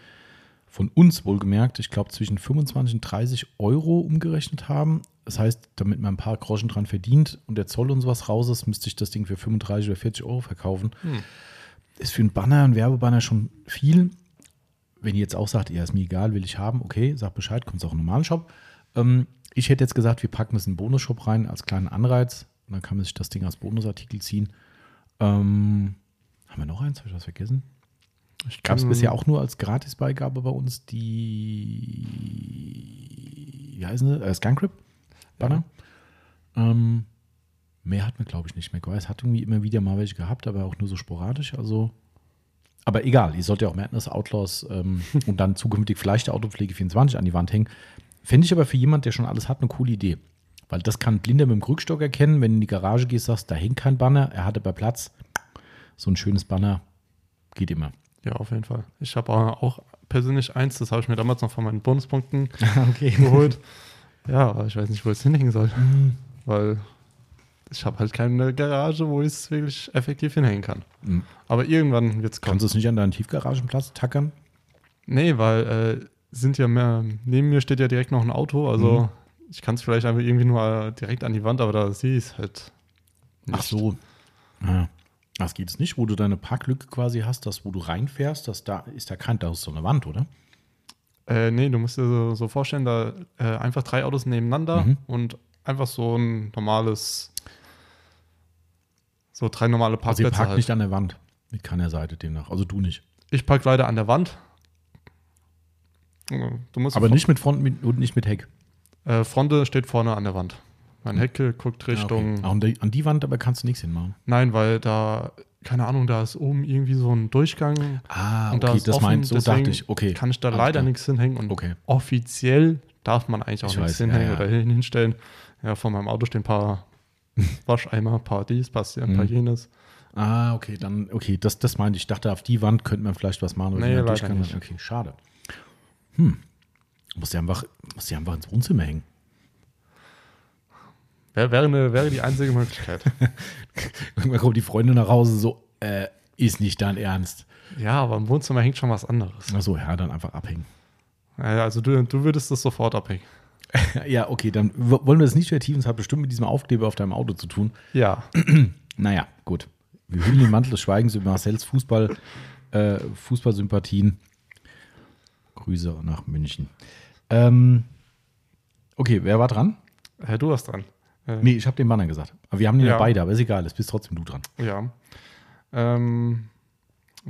von uns wohlgemerkt, ich glaube, zwischen 25 und 30 Euro umgerechnet haben. Das heißt, damit man ein paar Groschen dran verdient und der Zoll und sowas raus ist, müsste ich das Ding für 35 oder 40 Euro verkaufen. Hm. Ist für einen Banner, einen Werbebanner schon viel. Wenn ihr jetzt auch sagt, ja, ist mir egal, will ich haben, okay, sagt Bescheid, kommt es auch im normalen Shop. Ähm, ich hätte jetzt gesagt, wir packen es in den Bonus-Shop rein als kleinen Anreiz. Und dann kann man sich das Ding als Bonusartikel ziehen. Ähm, haben wir noch eins? Habe ich was vergessen? ich Gab es bisher auch nur als Gratisbeigabe bei uns die, wie heißen sie? Äh, Scancrip Banner. Ähm, mehr hat man, glaube ich, nicht mehr. Es hat irgendwie immer wieder mal welche gehabt, aber auch nur so sporadisch. Also, aber egal, ihr sollt ja auch Madness Outlaws ähm, und dann zukünftig vielleicht der Autopflege 24 an die Wand hängen. Fände ich aber für jemand, der schon alles hat, eine coole Idee. Weil das kann Blinder mit dem Krückstock erkennen, wenn du in die Garage gehst, sagst, da hängt kein Banner, er hatte bei Platz. So ein schönes Banner geht immer. Ja, auf jeden Fall. Ich habe auch, auch persönlich eins, das habe ich mir damals noch von meinen Bonuspunkten okay. geholt. Ja, aber ich weiß nicht, wo es hinhängen soll. Mhm. Weil ich habe halt keine Garage, wo ich es wirklich effektiv hinhängen kann. Mhm. Aber irgendwann wird es kommen. Kannst du es nicht an deinen Tiefgaragenplatz tackern? Nee, weil äh, sind ja mehr, neben mir steht ja direkt noch ein Auto, also Mhm. ich kann es vielleicht einfach irgendwie nur äh, direkt an die Wand, aber da sehe ich es halt. Ach so. Ja. Das geht es nicht, wo du deine Parklücke quasi hast, das, wo du reinfährst, das da ist da kein, da ist so eine Wand, oder? Äh, nee, du musst dir so, so vorstellen, da äh, einfach drei Autos nebeneinander Mhm. und einfach so ein normales, so drei normale Also ihr Parkplätze parkt halt. nicht an der Wand. Mit keiner Seite demnach. Also du nicht. Ich park leider an der Wand. Du musst Aber nicht mit Front mit, und nicht mit Heck. Äh, Fronte steht vorne an der Wand. Mein Hecke guckt Richtung. Ja, okay. An, die, an die Wand aber kannst du nichts hinmachen. Nein, weil da, keine Ahnung, da ist oben irgendwie so ein Durchgang. Ah, Und da okay, ist das offen, meinst so dachte ich. Okay. Kann ich da Alles leider klar. nichts hinhängen. Und Okay. offiziell darf man eigentlich auch Ich nichts weiß, ja, hinhängen ja. oder hin, hinstellen. Ja, vor meinem Auto stehen ein paar Wascheimer, dies, passt ja, ein paar Mhm. jenes. Ah, okay, dann, okay, das, das meinte ich. Ich dachte, auf die Wand könnte man vielleicht was machen. oder Nee, so. leider kann nicht. Okay, schade. Hm. Muss ja einfach, muss ja einfach ins Wohnzimmer hängen. Wäre, wäre, eine, wäre die einzige Möglichkeit. Irgendwann kommt die Freundin nach Hause so, äh, ist nicht dein Ernst. ja, aber im Wohnzimmer hängt schon was anderes. Achso, ja, dann einfach abhängen. Also du, du würdest das sofort abhängen. Ja, okay, dann wollen wir das nicht vertiefen. Es hat bestimmt mit diesem Aufkleber auf deinem Auto zu tun. Ja. Naja, gut. Wir hüllen den Mantel des Schweigens über Marcells Fußball, äh, Fußballsympathien. Grüße nach München. Ähm, okay, wer war dran? Äh, du warst dran. Äh, Nee, ich habe den Banner gesagt. Aber wir haben den ja, Ja. beide, aber ist egal, es bist trotzdem du dran. Ja. Ähm,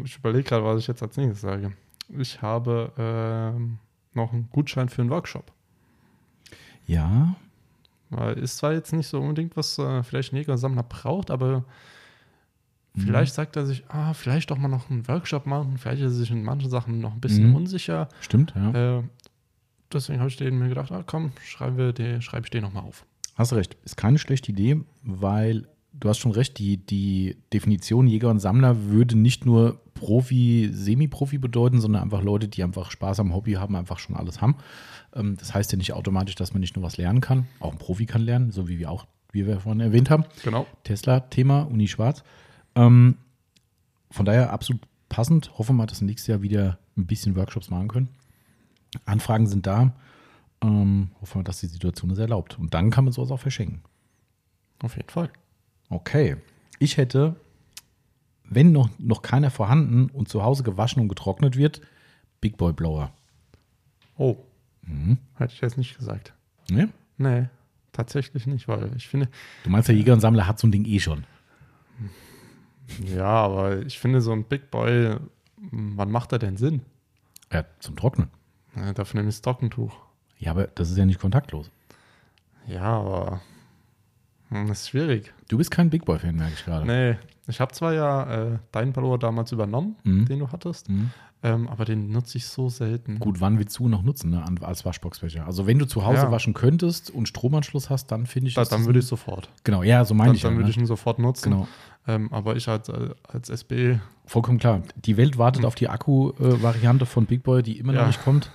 ich überlege gerade, was ich jetzt als nächstes sage. Ich habe ähm, noch einen Gutschein für einen Workshop. Ja, Weil Ist zwar jetzt nicht so unbedingt, was äh, vielleicht ein Jäger und Sammler braucht, aber vielleicht sagt er sich, ah, vielleicht doch mal noch einen Workshop machen. Vielleicht ist er sich in manchen Sachen noch ein bisschen Mhm. unsicher. stimmt, ja. Äh, deswegen habe ich den mir gedacht, ah, komm, schreiben wir den, schreibe ich den nochmal auf. Hast recht. Ist keine schlechte Idee, weil du hast schon recht, die, die Definition Jäger und Sammler würde nicht nur Profi, Semi-Profi bedeuten, sondern einfach Leute, die einfach Spaß am Hobby haben, einfach schon alles haben. Ähm, Das heißt ja nicht automatisch, dass man nicht nur was lernen kann. Auch ein Profi kann lernen, so wie wir auch, wie wir vorhin erwähnt haben. Genau. Tesla-Thema, Uni Schwarz. Ähm, von daher absolut passend. Hoffen wir, dass wir nächstes Jahr wieder ein bisschen Workshops machen können. Anfragen sind da. Ähm, hoffen wir, dass die Situation es erlaubt. Und dann kann man sowas auch verschenken. Auf jeden Fall. Okay. Ich hätte, wenn noch, noch keiner vorhanden und zu Hause gewaschen und getrocknet wird, Big Boy Blower. Oh, Mhm. hätte ich jetzt nicht gesagt. Ne? Nee, tatsächlich nicht, weil ich finde, Du meinst, der Jäger und Sammler hat so ein Ding eh schon. ja, aber ich finde so ein Big Boy, wann macht er denn Sinn? Ja, zum Trocknen. Ja, dafür nehme ich das Trockentuch. Ja, aber das ist ja nicht kontaktlos. Ja, aber das ist schwierig. Du bist kein Big Boy-Fan, merke ich gerade. Nee, ich habe zwar ja äh, deinen Blower damals übernommen, Mhm. den du hattest, Mhm. ähm, aber den nutze ich so selten. Gut, wann willst du noch nutzen ne, als Waschboxfächer? Also wenn du zu Hause Ja. waschen könntest und Stromanschluss hast, dann finde ich Da, dann würde ich sofort. Genau, ja, so meine Dann, ich. dann ja, würde ne? ich ihn sofort nutzen. Genau, Ähm, aber ich als, äh, als SB, vollkommen klar. Die Welt wartet auf die Akku-Variante von Big Boy, die immer noch Ja. nicht kommt.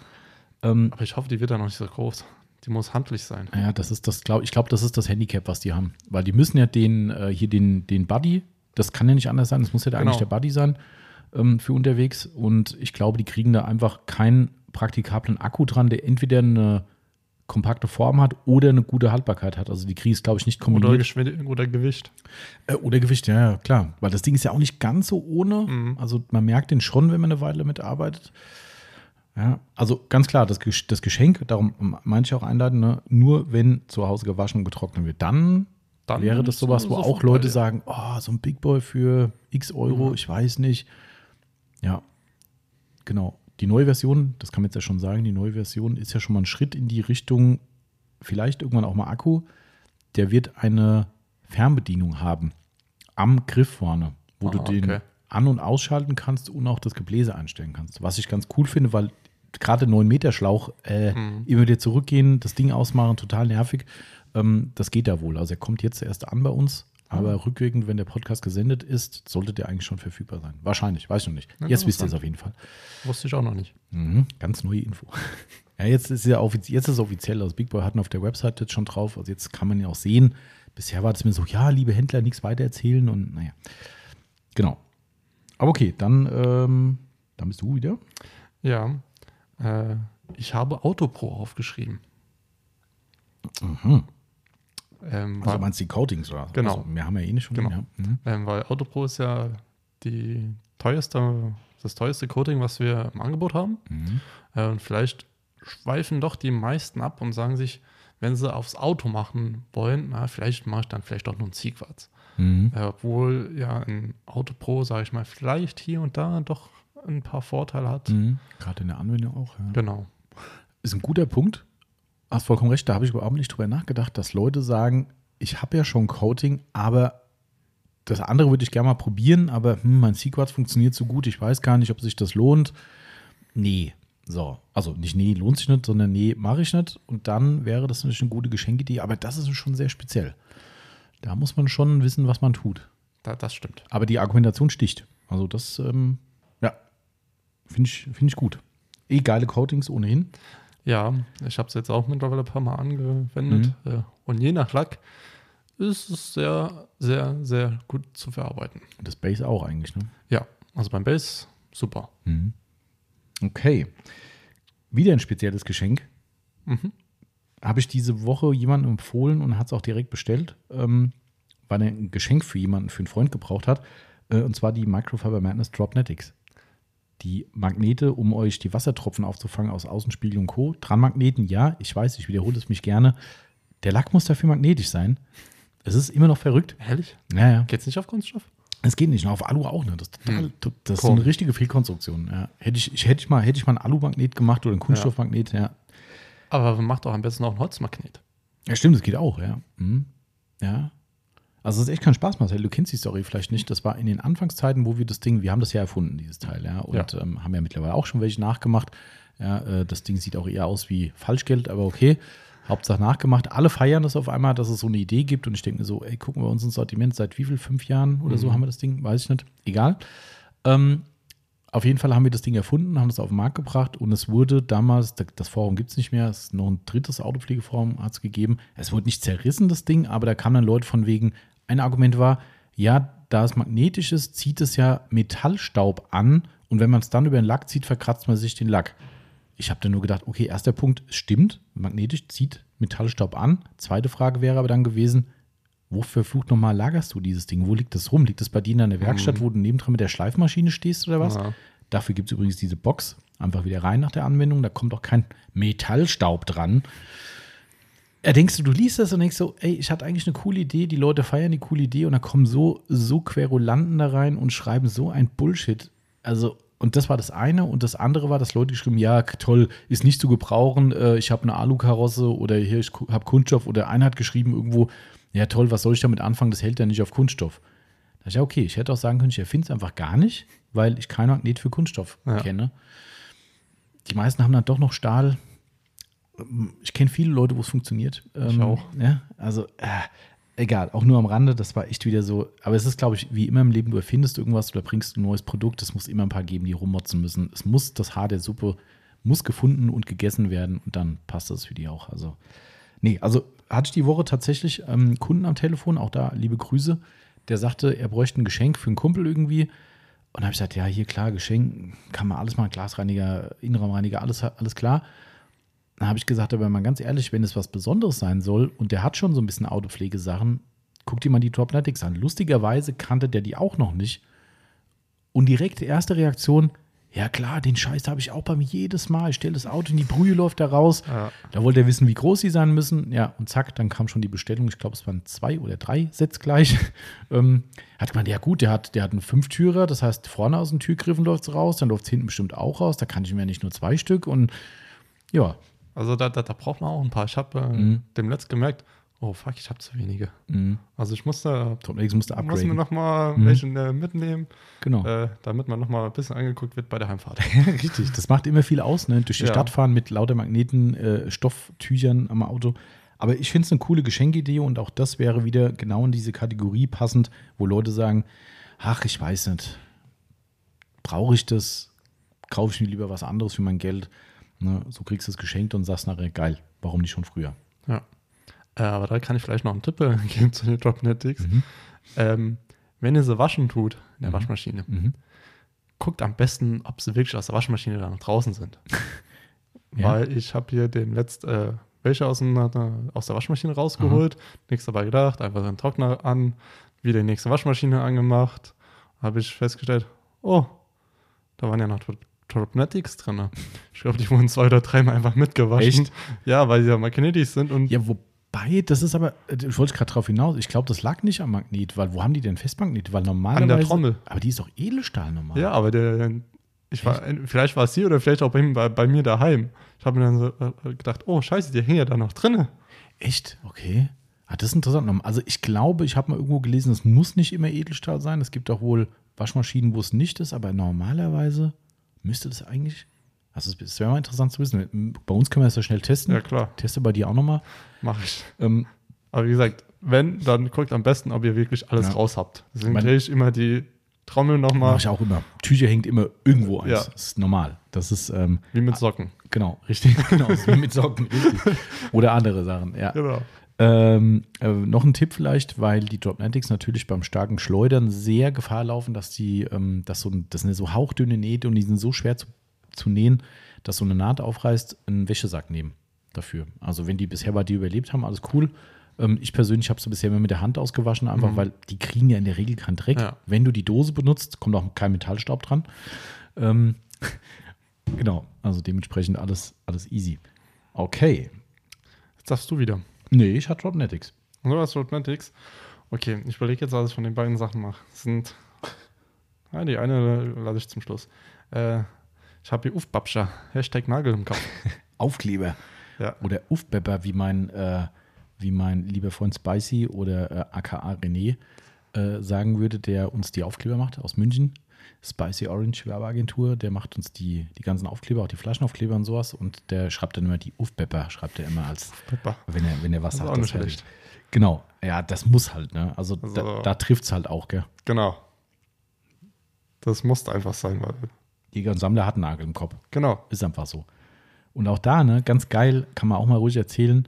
Ähm, aber ich hoffe, die wird dann noch nicht so groß. Die muss handlich sein. ja, das ist das, glaub, ich glaube, das ist das Handicap, was die haben. Weil die müssen ja den, äh, hier den, den Buddy, das kann ja nicht anders sein, das muss ja Genau. eigentlich der Buddy sein ähm, für unterwegs. Und ich glaube, die kriegen da einfach keinen praktikablen Akku dran, der entweder eine kompakte Form hat oder eine gute Haltbarkeit hat. Also die kriegen es, glaube ich, nicht kombiniert. Oder, oder Gewicht. Äh, Oder Gewicht, ja, ja, klar. Weil das Ding ist ja auch nicht ganz so ohne. Mhm. Also man merkt den schon, wenn man eine Weile mitarbeitet. Ja, also ganz klar, das, das Geschenk, darum meine ich auch einleiten, ne, nur wenn zu Hause gewaschen und getrocknet wird, dann, Dann wäre das sowas, wo auch Leute ja. sagen, oh, so ein Big Boy für x Euro, Mhm. ich weiß nicht. Ja, genau. Die neue Version, das kann man jetzt ja schon sagen, die neue Version ist ja schon mal ein Schritt in die Richtung, vielleicht irgendwann auch mal Akku. Der wird eine Fernbedienung haben am Griff vorne, wo Ah, du den okay. an- und ausschalten kannst und auch das Gebläse einstellen kannst. Was ich ganz cool finde, weil gerade 9 Meter Schlauch, äh, Mhm. immer wieder zurückgehen, das Ding ausmachen, total nervig. Ähm, das geht da wohl. Also er kommt jetzt erst an bei uns, aber Ah. rückwirkend, wenn der Podcast gesendet ist, sollte der eigentlich schon verfügbar sein. Wahrscheinlich, weiß ich noch nicht. Ja, Jetzt wisst ihr es auf jeden Fall. Wusste ich auch noch nicht. Mhm, ganz neue Info. Ja, jetzt ist ja offiz jetzt ist es offiziell. Also Big Boy hatten auf der Website jetzt schon drauf. Also jetzt kann man ja auch sehen. Bisher war das mir so, ja, liebe Händler, nichts weiter erzählen und naja. Genau. Aber okay, dann, ähm, dann bist du wieder. Ja, äh, ich habe Autopro aufgeschrieben. Mhm. Ähm, Also weil, meinst du die Coatings oder? Genau. Also, wir haben ja eh nicht schon. Genau. Ja. Mhm. ähm, weil Autopro ist ja die teuerste, das teuerste Coating, was wir im Angebot haben. Mhm. Äh, und vielleicht schweifen doch die meisten ab und sagen sich, wenn sie aufs Auto machen wollen, na, vielleicht mache ich dann vielleicht doch nur ein Ziegquarz. Mhm. Äh, obwohl ja ein Autopro, sage ich mal, vielleicht hier und da doch ein paar Vorteile hat. Mhm. Gerade in der Anwendung auch. Ja. Genau. Ist ein guter Punkt. Hast vollkommen recht, da habe ich überhaupt nicht drüber nachgedacht, dass Leute sagen, ich habe ja schon Coating, aber das andere würde ich gerne mal probieren, aber hm, mein Sequats funktioniert so gut, ich weiß gar nicht, ob sich das lohnt. Nee. So, also nicht nee, lohnt sich nicht, sondern nee, mache ich nicht. Und dann wäre das natürlich eine gute Geschenkidee, aber das ist schon sehr speziell. Da muss man schon wissen, was man tut. Da, das stimmt. Aber die Argumentation sticht. Also das, ähm, finde ich, find ich gut. Eh geile Coatings ohnehin. Ja, ich habe es jetzt auch mittlerweile ein paar Mal angewendet. Mhm. Äh, Und je nach Lack ist es sehr, sehr, sehr gut zu verarbeiten. Das Base auch eigentlich, ne? Ja, also beim Base super. Mhm. Okay. Wieder ein spezielles Geschenk. Mhm. Habe ich diese Woche jemandem empfohlen und hat es auch direkt bestellt, ähm, weil er ein Geschenk für jemanden, für einen Freund gebraucht hat. Äh, und zwar die Microfiber Madness Dropnetics. Die Magnete, um euch die Wassertropfen aufzufangen aus Außenspiegel und Co. Dran Magneten, ja, ich weiß, ich wiederhole es mich gerne. Der Lack muss dafür magnetisch sein. Es ist immer noch verrückt. Ehrlich? Ja, ja. Geht's nicht auf Kunststoff? Es geht nicht. Auf Alu auch nicht. Das ist, total, Hm. das ist so Cool. eine richtige Fehlkonstruktion. Ja. Hätte, ich, ich, hätte, ich mal, hätte ich mal ein Alu-Magnet gemacht oder ein Kunststoffmagnet, ja. Aber man macht auch am besten auch einen Holzmagnet. Ja, stimmt, das geht auch, ja. Mhm. Ja. Also, es ist echt kein Spaß, Marcel. Du kennst die Story vielleicht nicht. Das war in den Anfangszeiten, wo wir das Ding, wir haben das ja erfunden, dieses Teil, ja. Und Ähm, haben ja mittlerweile auch schon welche nachgemacht. Ja, äh, das Ding sieht auch eher aus wie Falschgeld, aber okay. Hauptsache nachgemacht. Alle feiern das auf einmal, dass es so eine Idee gibt. Und ich denke mir so, ey, gucken wir uns ins Sortiment seit wie viel? Fünf Jahren oder so Mhm. haben wir das Ding? Weiß ich nicht. Egal. Ähm, auf jeden Fall haben wir das Ding erfunden, haben es auf den Markt gebracht und es wurde damals, da- das Forum gibt es nicht mehr, es ist noch ein drittes Autopflegeforum hat es gegeben. Es wurde nicht zerrissen, das Ding, aber da kamen dann Leute von wegen, ein Argument war, ja, da es magnetisch ist, zieht es ja Metallstaub an und wenn man es dann über den Lack zieht, verkratzt man sich den Lack. Ich habe dann nur gedacht, okay, erster Punkt, es stimmt, magnetisch zieht Metallstaub an. Zweite Frage wäre aber dann gewesen, wofür flucht nochmal lagerst du dieses Ding? Wo liegt das rum? Liegt das bei dir in der Werkstatt, wo du nebendran mit der Schleifmaschine stehst oder was? Ja. Dafür gibt es übrigens diese Box. Einfach wieder rein nach der Anwendung. Da kommt auch kein Metallstaub dran. Da denkst du, du liest das und denkst so, ey, ich hatte eigentlich eine coole Idee, die Leute feiern die coole Idee und da kommen so, so Querulanten da rein und schreiben so ein Bullshit. Also, und das war das eine. Und das andere war, dass Leute geschrieben, ja, toll, ist nicht zu gebrauchen, äh, ich habe eine Alukarosse oder hier, ich habe Kunststoff. Oder einer hat geschrieben irgendwo, ja toll, was soll ich damit anfangen, das hält ja nicht auf Kunststoff. Da ich, ja, okay, ich hätte auch sagen können, ich erfinde es einfach gar nicht, weil ich kein Magnet für Kunststoff Ja. kenne. Die meisten haben dann doch noch Stahl. Ich kenne viele Leute, wo es funktioniert. Ich Ähm, auch. Ja, also, äh, egal, auch nur am Rande, das war echt wieder so. Aber es ist, glaube ich, wie immer im Leben, du erfindest irgendwas oder bringst ein neues Produkt, es muss immer ein paar geben, die rummotzen müssen. Es muss, das Haar der Suppe muss gefunden und gegessen werden und dann passt das für die auch. Also, nee, also hatte ich die Woche tatsächlich ähm, einen Kunden am Telefon, auch da liebe Grüße, der sagte, er bräuchte ein Geschenk für einen Kumpel irgendwie. Und da habe ich gesagt, ja, hier klar, Geschenk, kann man alles machen, Glasreiniger, Innenraumreiniger, alles, alles klar. Dann habe ich gesagt, aber mal ganz ehrlich, wenn es was Besonderes sein soll und der hat schon so ein bisschen Autopflegesachen, guck dir mal die Topnetics an. Lustigerweise kannte der die auch noch nicht. Und direkt die erste Reaktion, ja klar, den Scheiß habe ich auch bei mir jedes Mal. Ich stelle das Auto in die Brühe, läuft da raus. Ja. Da wollte er wissen, wie groß sie sein müssen. Ja, und zack, dann kam schon die Bestellung. Ich glaube, es waren zwei oder drei Sets gleich. ähm, hat gemeint, ja gut, der hat, der hat einen Fünftürer, das heißt, vorne aus den Türgriffen läuft es raus, dann läuft es hinten bestimmt auch raus. Da kann ich mir nicht nur zwei Stück. Und ja, Also da, da, da braucht man auch ein paar. Ich habe äh, Mhm. demnächst gemerkt, oh fuck, ich habe zu wenige. mh, Also ich musste, Topnetics musste muss mir upgraden. noch mal Mhm. welche äh, mitnehmen, Genau. äh, damit man noch mal ein bisschen angeguckt wird bei der Heimfahrt. Richtig, das macht immer viel aus, ne? Durch die Ja. Stadt fahren mit lauter Magneten, äh, Stofftüchern am Auto. Aber ich finde es eine coole Geschenkidee und auch das wäre wieder genau in diese Kategorie passend, wo Leute sagen, ach, ich weiß nicht, brauche ich das? Kaufe ich mir lieber was anderes für mein Geld? Ne? So kriegst du es geschenkt und sagst nachher, geil, warum nicht schon früher? Ja. Äh, aber da kann ich vielleicht noch einen Tipp äh, geben zu den Dropnetics. Mhm. Ähm, wenn ihr sie waschen tut in der Mhm. Waschmaschine, Mhm. guckt am besten, ob sie wirklich aus der Waschmaschine da noch draußen sind. Ja. Weil ich habe hier den letzt äh, welche aus, dem, aus der Waschmaschine rausgeholt, nichts dabei gedacht, einfach den Trockner an, wieder die nächste Waschmaschine angemacht, habe ich festgestellt, oh, da waren ja noch Dropnetics drin. Ich glaube, die wurden zwei oder dreimal einfach mitgewaschen. Echt? Ja, weil sie ja magnetisch sind und Ja, wobei, das ist aber, äh, ich wollte gerade drauf hinaus, ich glaube, das lag nicht am Magnet, weil wo haben die denn Festmagnet? Weil normalerweise. Trommel. Aber die ist doch Edelstahl normal. Ja, aber der, ich war, vielleicht war es hier oder vielleicht auch bei, bei, bei mir daheim. Ich habe mir dann so äh, gedacht, oh scheiße, die hängen ja da noch drinne. Echt? Okay. Ah, das ist interessant. Also ich glaube, ich habe mal irgendwo gelesen, es muss nicht immer Edelstahl sein. Es gibt auch wohl Waschmaschinen, wo es nicht ist, aber normalerweise müsste das eigentlich. Also es wäre mal interessant zu wissen. Bei uns können wir das ja schnell testen. Ja klar, Teste bei dir auch nochmal. mache ich. Ähm, Aber wie gesagt, wenn, dann guckt am besten, ob ihr wirklich alles Ja. raus habt. Deswegen drehe ich immer die Trommel Mache nochmal, ich auch immer. Tücher hängt immer irgendwo eins. Ja. Das ist normal. Das ist, ähm, wie mit Socken. genau, richtig. Genau, wie mit Socken, richtig. Oder andere Sachen, ja. Genau. Ähm, äh, noch ein Tipp vielleicht, weil die Dropnetics natürlich beim starken Schleudern sehr Gefahr laufen, dass die, ähm, dass so, das sind so hauchdünne Nähte und die sind so schwer zu, zu nähen, dass so eine Naht aufreißt, einen Wäschesack nehmen dafür. Also wenn die bisher bei dir überlebt haben, alles cool. Ähm, ich persönlich habe sie bisher immer mit der Hand ausgewaschen, einfach weil die kriegen ja in der Regel keinen Dreck. Ja. Wenn du die Dose benutzt, kommt auch kein Metallstaub dran. Ähm, genau, also dementsprechend alles, alles easy. Okay. Jetzt darfst du wieder. Nee, ich hatte Dropnetics. So was Roadmatics. Okay, ich überlege jetzt, was ich von den beiden Sachen mache. Das sind. Ah, die eine lasse ich zum Schluss. Äh, ich habe hier Ufbabscher. Hashtag Nagel im Kopf. Aufkleber. Ja. Oder Ufbepper, wie mein, äh, wie mein lieber Freund Spicy oder äh, aka René äh, sagen würde, der uns die Aufkleber macht aus München. Spicy Orange Werbeagentur, der macht uns die, die ganzen Aufkleber, auch die Flaschenaufkleber und sowas. Und der schreibt dann immer die Ufbepper, schreibt er immer als, wenn er, wenn er was Das ist sagt. auch nicht das schlecht. Genau, ja, das muss halt, ne? Also, Also- da, da trifft es halt auch, gell? Genau. Das musste einfach sein, weil. Jäger und Sammler hat einen Nagel im Kopf. Genau. Ist einfach so. Und auch da, ne, ganz geil, kann man auch mal ruhig erzählen.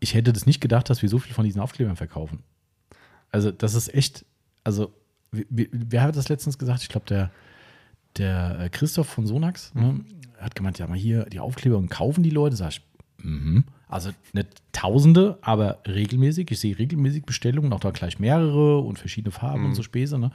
Ich hätte das nicht gedacht, dass wir so viel von diesen Aufklebern verkaufen. Also, das ist echt, also, wer hat das letztens gesagt? Ich glaube, der, der äh, Christoph von Sonax ne, hat gemeint, ja, mal hier die Aufkleber und kaufen die Leute. Sag ich, mhm. Also nicht Tausende, aber regelmäßig. Ich sehe regelmäßig Bestellungen, auch da gleich mehrere und verschiedene Farben und so Späße. Ne?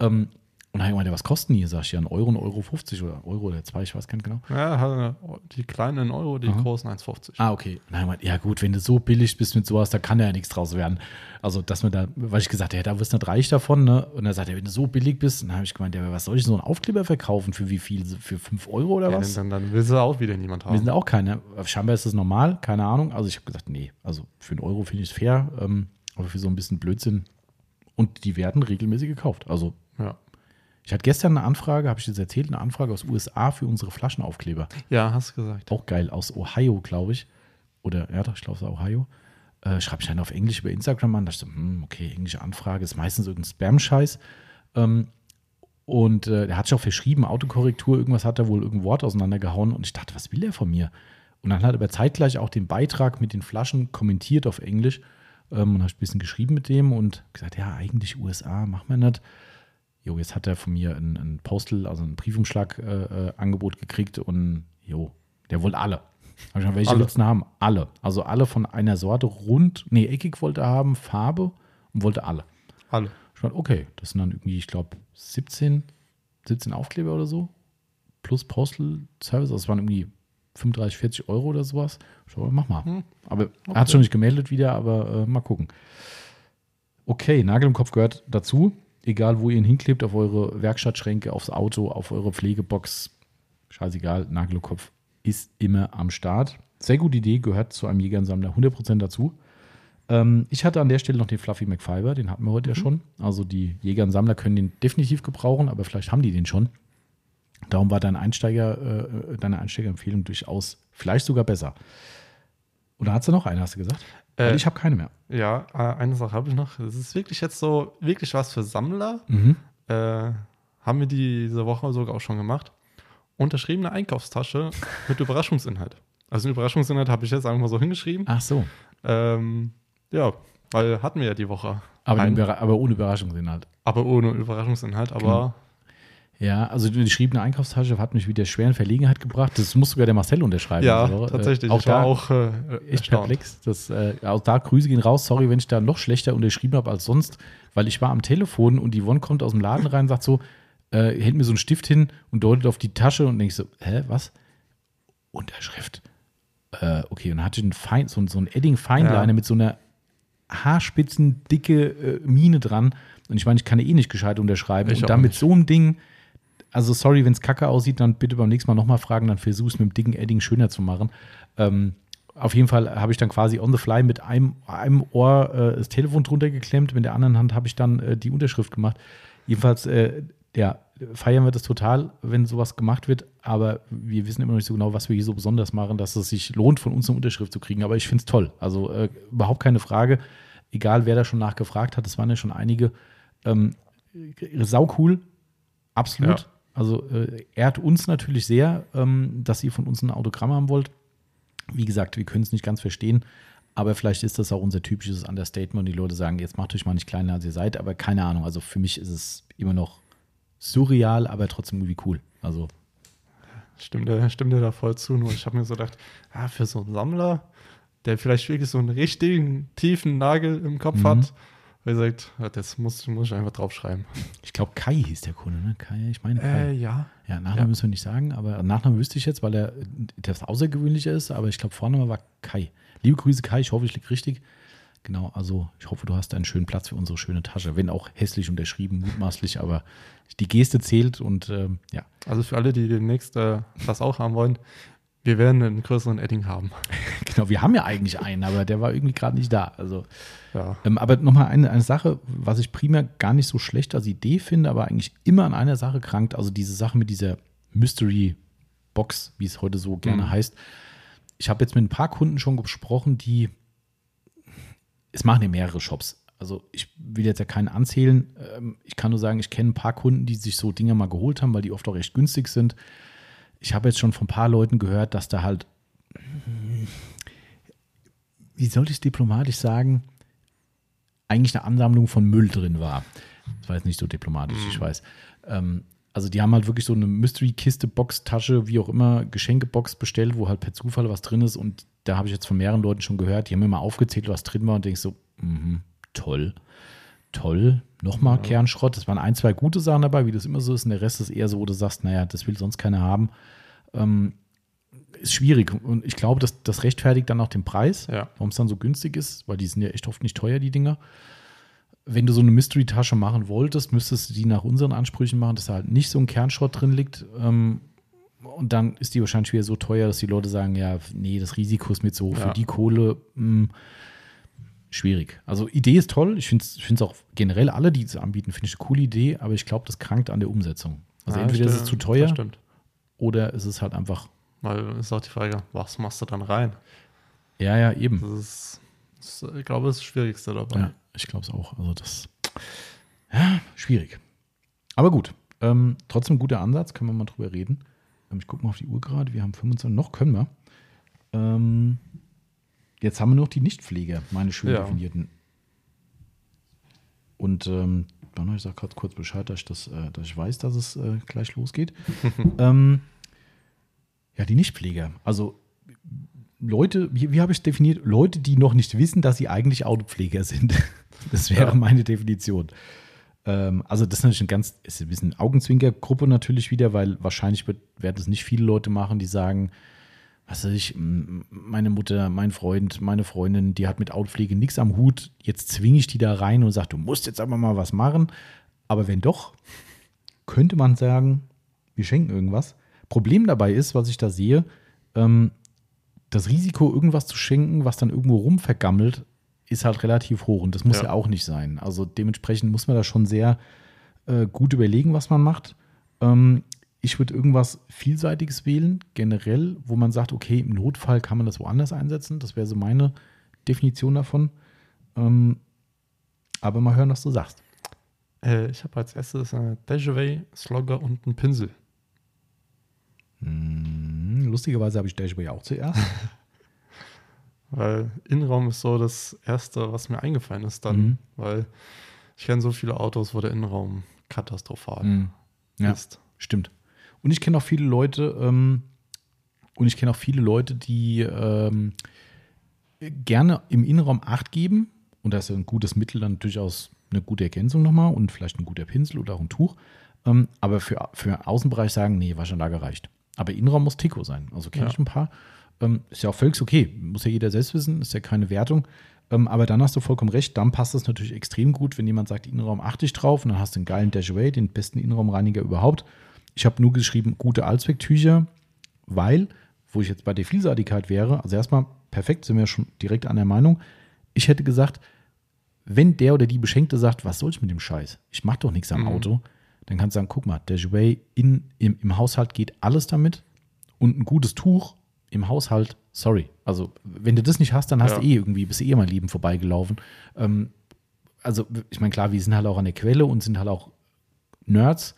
Ähm, und dann habe ich gemeint, was kosten die? Sag ich, ja, ein Euro, ein Euro 50 oder Euro oder zwei, ich weiß gar nicht genau. Ja, die kleinen in Euro, die Aha. großen 1,50. Ah, okay. Und dann habe ich gemeint, ja gut, wenn du so billig bist mit sowas, da kann ja nichts draus werden. Also, dass man da, weil ich gesagt habe, ja, da wirst du nicht reich davon, ne? Und er sagt, ja, wenn du so billig bist, dann habe ich gemeint, ja, was soll ich so einen Aufkleber verkaufen? Für wie viel? Für 5 Euro oder Ja, was? dann, dann will sie auch wieder niemand Wir sind haben. auch keine. Scheinbar ist das normal, keine Ahnung. Also ich habe gesagt, nee, also für einen Euro finde ich es fair, ähm, aber für so ein bisschen Blödsinn. Und die werden regelmäßig gekauft. Also Ja. Ich hatte gestern eine Anfrage, habe ich jetzt erzählt, eine Anfrage aus USA für unsere Flaschenaufkleber. ja, hast du gesagt. Auch geil, aus Ohio, glaube ich. Oder, ja doch, ich glaube, es ist Ohio. Äh, schreibe ich dann auf Englisch über Instagram an. Da dachte ich, so, hm, okay, englische Anfrage, ist meistens irgendein Spam-Scheiß. Ähm, und äh, der hat sich auch verschrieben, Autokorrektur, irgendwas hat er wohl irgendein Wort auseinandergehauen. Und ich dachte, was will er von mir? Und dann hat er aber zeitgleich auch den Beitrag mit den Flaschen kommentiert auf Englisch. Ähm, und habe ein bisschen geschrieben mit dem und gesagt, ja, eigentlich USA, machen wir nicht. Jo, jetzt hat er von mir ein, ein Postal, also ein Briefumschlag-Angebot äh, Angebot gekriegt und jo, der wollte alle. Hab ich gesagt, welche du haben? Alle. Also alle von einer Sorte rund, nee, eckig wollte er haben, Farbe und wollte alle. Alle. Ich meinte, okay, das sind dann irgendwie, ich glaube, 17, 17 Aufkleber oder so. Plus Postal Service, also es waren irgendwie 35, 40 Euro oder sowas. Ich so, mach mal. Hm. Aber er hat schon nicht gemeldet wieder, aber äh, mal gucken. Okay, Nagel im Kopf gehört dazu. Egal, wo ihr ihn hinklebt, auf eure Werkstattschränke, aufs Auto, auf eure Pflegebox. Scheißegal, Nagel im Kopf ist immer am Start. Sehr gute Idee, gehört zu einem Jägersammler 100% dazu. Ähm, ich hatte an der Stelle noch den Fluffy McFiber, den hatten wir heute ja schon. Also die Jäger und Sammler können den definitiv gebrauchen, aber vielleicht haben die den schon. Darum war dein Einsteiger, äh, deine Einsteigerempfehlung durchaus vielleicht sogar besser. Oder hat sie noch eine, hast du gesagt? Äh, ich habe keine mehr. Ja, äh, eine Sache habe ich noch. Das ist wirklich jetzt so, wirklich was für Sammler. Mhm. Äh, haben wir diese Woche sogar auch schon gemacht. Unterschriebene Einkaufstasche mit Überraschungsinhalt. Also den Überraschungsinhalt habe ich jetzt einfach mal so hingeschrieben. Ach so. Ähm, ja, weil hatten wir ja die Woche. Aber, aber ohne Überraschungsinhalt. aber ohne Überraschungsinhalt. Aber Genau. Ja, also die geschriebene Einkaufstasche hat mich wieder schwer in Verlegenheit gebracht. Das muss sogar der Marcel unterschreiben. ja, Also, äh, tatsächlich. auch ich da auch äh, echt erstaunt. perplex. Das, äh, auch da Grüße gehen raus. Sorry, wenn ich da noch schlechter unterschrieben habe als sonst, weil ich war am Telefon und die Yvonne kommt aus dem Laden rein und sagt so, äh, hält mir so einen Stift hin und deutet auf die Tasche und denke so, hä, was? Unterschrift. Äh, okay, und dann hatte ich einen Fein, so, so einen Edding-Feinliner Ja. mit so einer haarspitzen, dicke äh, Mine dran. Und ich meine, ich kann eh nicht gescheit unterschreiben. Ich und dann mit nicht. so einem Ding, also sorry, wenn es kacke aussieht, dann bitte beim nächsten Mal nochmal fragen, dann versuch es mit dem dicken Edding schöner zu machen. Ähm, auf jeden Fall habe ich dann quasi on the fly mit einem, einem Ohr äh, das Telefon drunter geklemmt, mit der anderen Hand habe ich dann äh, die Unterschrift gemacht. Jedenfalls, äh, ja, feiern wir das total, wenn sowas gemacht wird, aber wir wissen immer noch nicht so genau, was wir hier so besonders machen, dass es sich lohnt, von uns eine Unterschrift zu kriegen. Aber ich finde es toll. Also äh, überhaupt keine Frage. egal wer da schon nachgefragt hat, es waren ja schon einige. Ähm, sau cool, absolut. Ja. Also äh, ehrt uns natürlich sehr, ähm, dass ihr von uns ein Autogramm haben wollt. Wie gesagt, wir können es nicht ganz verstehen, aber vielleicht ist das auch unser typisches Understatement und die Leute sagen, jetzt macht euch mal nicht kleiner, als ihr seid, aber keine Ahnung. Also für mich ist es immer noch surreal, aber trotzdem irgendwie cool. Also Stimmt dir, stimmt dir da voll zu. Nur ich habe mir so gedacht, ja, für so einen Sammler, der vielleicht wirklich so einen richtigen tiefen Nagel im Kopf Mhm. hat, wie gesagt, ja, das muss, muss ich einfach draufschreiben. ich glaube, Kai hieß der Kunde, ne? Kai, ich meine Kai. Äh, ja. Ja, Nachname Ja. müssen wir nicht sagen, aber Nachname wüsste ich jetzt, weil er etwas außergewöhnlicher ist, aber ich glaube, Vorname war Kai. Liebe Grüße, Kai, ich hoffe, ich liege richtig. Genau, also ich hoffe, du hast einen schönen Platz für unsere schöne Tasche, wenn auch hässlich unterschrieben, mutmaßlich, aber die Geste zählt und ähm, ja, Also für alle, die demnächst äh, das auch haben wollen, wir werden einen größeren Edding haben. genau, wir haben ja eigentlich einen, aber der war irgendwie gerade nicht da. Also, Ja. ähm, aber nochmal eine, eine Sache, was ich primär gar nicht so schlecht als Idee finde, aber eigentlich immer an einer Sache krankt, also diese Sache mit dieser Mystery Box, wie es heute so gerne Mhm. heißt. Ich habe jetzt mit ein paar Kunden schon gesprochen, die es machen ja mehrere Shops. Also ich will jetzt ja keinen anzählen. Ähm, Ich kann nur sagen, ich kenne ein paar Kunden, die sich so Dinge mal geholt haben, weil die oft auch recht günstig sind. Ich habe jetzt schon von ein paar Leuten gehört, dass da halt, wie soll ich es diplomatisch sagen, eigentlich eine Ansammlung von Müll drin war. Das war jetzt nicht so diplomatisch, ich weiß. Ähm, also die haben halt wirklich so eine Mystery-Kiste, Box, Tasche, wie auch immer, Geschenkebox bestellt, wo halt per Zufall was drin ist. Und da habe ich jetzt von mehreren Leuten schon gehört, die haben mir mal aufgezählt, was drin war und denkst so, mhm, toll, toll, nochmal Ja. Kernschrott. Es waren ein, zwei gute Sachen dabei, wie das immer so ist. Und der Rest ist eher so, wo du sagst, naja, das will sonst keiner haben. Ähm, ist schwierig. Und ich glaube, das, das rechtfertigt dann auch den Preis, Ja. warum es dann so günstig ist, weil die sind ja echt oft nicht teuer, die Dinger. Wenn du so eine Mystery-Tasche machen wolltest, müsstest du die nach unseren Ansprüchen machen, dass da halt nicht so ein Kernschrott drin liegt. Ähm, und dann ist die wahrscheinlich wieder so teuer, dass die Leute sagen, ja, nee, das Risiko ist mir zu hoch Ja. für die Kohle. Mh, schwierig. Also Idee ist toll. Ich finde es auch generell alle, die es anbieten, finde ich eine coole Idee, aber ich glaube, das krankt an der Umsetzung. Also Ja, entweder ist es stimmt. zu teuer stimmt. oder ist es halt einfach, Weil ist auch die Frage, was machst du dann rein? ja, ja, eben. Das ist, das ist ich glaube, das ist das Schwierigste dabei. Ja, ich glaube es auch. Also das, ja, schwierig. Aber gut, ähm, trotzdem guter Ansatz, können wir mal drüber reden. Ähm, ich gucke mal auf die Uhr gerade, wir haben 25, noch können wir. Ähm, jetzt haben wir noch die Nichtpfleger, meine schön Ja. definierten. Und ähm, ich sage gerade kurz Bescheid, dass ich, das, äh, dass ich weiß, dass es äh, gleich losgeht. ähm, ja, die Nichtpfleger. Also Leute, wie, wie habe ich es definiert? Leute, die noch nicht wissen, dass sie eigentlich Autopfleger sind. Das wäre Ja. meine Definition. Ähm, also, das ist natürlich ein ganz, ist ein bisschen Augenzwinkergruppe natürlich wieder, weil wahrscheinlich wird, werden es nicht viele Leute machen, die sagen, was weiß ich, meine Mutter, mein Freund, meine Freundin, die hat mit Autopflege nichts am Hut. Jetzt zwinge ich die da rein und sage, du musst jetzt aber mal was machen. Aber wenn doch, könnte man sagen, wir schenken irgendwas. Problem dabei ist, was ich da sehe, ähm, das Risiko, irgendwas zu schenken, was dann irgendwo rumvergammelt, ist halt relativ hoch und das muss ja, Ja. auch nicht sein. Also dementsprechend muss man da schon sehr äh, gut überlegen, was man macht. Ich würde irgendwas Vielseitiges wählen, generell, wo man sagt, okay, im Notfall kann man das woanders einsetzen. Das wäre so meine Definition davon. Ähm, aber mal hören, was du sagst. Äh, ich habe als erstes eine Dejavey, Slogger und einen Pinsel. Hm, lustigerweise habe ich ja auch zuerst. Weil Innenraum ist so das Erste, was mir eingefallen ist dann. Mhm. Weil ich kenne so viele Autos, wo der Innenraum katastrophal Hm, Ja. ist. Stimmt. Und ich kenne auch viele Leute, ähm, und ich kenne auch viele Leute, die ähm, gerne im Innenraum Acht geben. Und da ist ja ein gutes Mittel dann durchaus eine gute Ergänzung nochmal und vielleicht ein guter Pinsel oder auch ein Tuch. Ähm, aber für, für Außenbereich sagen, nee, Waschanlage reicht. Aber Innenraum muss Tico sein. Also kenne Ja. ich ein paar. Ähm, ist ja auch völlig okay. Muss ja jeder selbst wissen, ist ja keine Wertung. Ähm, aber dann hast du vollkommen recht, dann passt es natürlich extrem gut, wenn jemand sagt, Innenraum achte ich drauf und dann hast du einen geilen Dashaway, den besten Innenraumreiniger überhaupt. Ich habe nur geschrieben, gute Allzwecktücher, weil, wo ich jetzt bei der Vielseitigkeit wäre, also erstmal perfekt, sind wir schon direkt an der Meinung. Ich hätte gesagt, wenn der oder die Beschenkte sagt, was soll ich mit dem Scheiß? Ich mache doch nichts am Mhm. Auto, dann kannst du sagen, guck mal, der Jouet in, im, im Haushalt geht alles damit und ein gutes Tuch im Haushalt, sorry. Also, wenn du das nicht hast, dann hast Ja. du eh irgendwie, bist du eh mal Leben vorbeigelaufen. Ähm, also, ich meine, klar, wir sind halt auch an der Quelle und sind halt auch Nerds.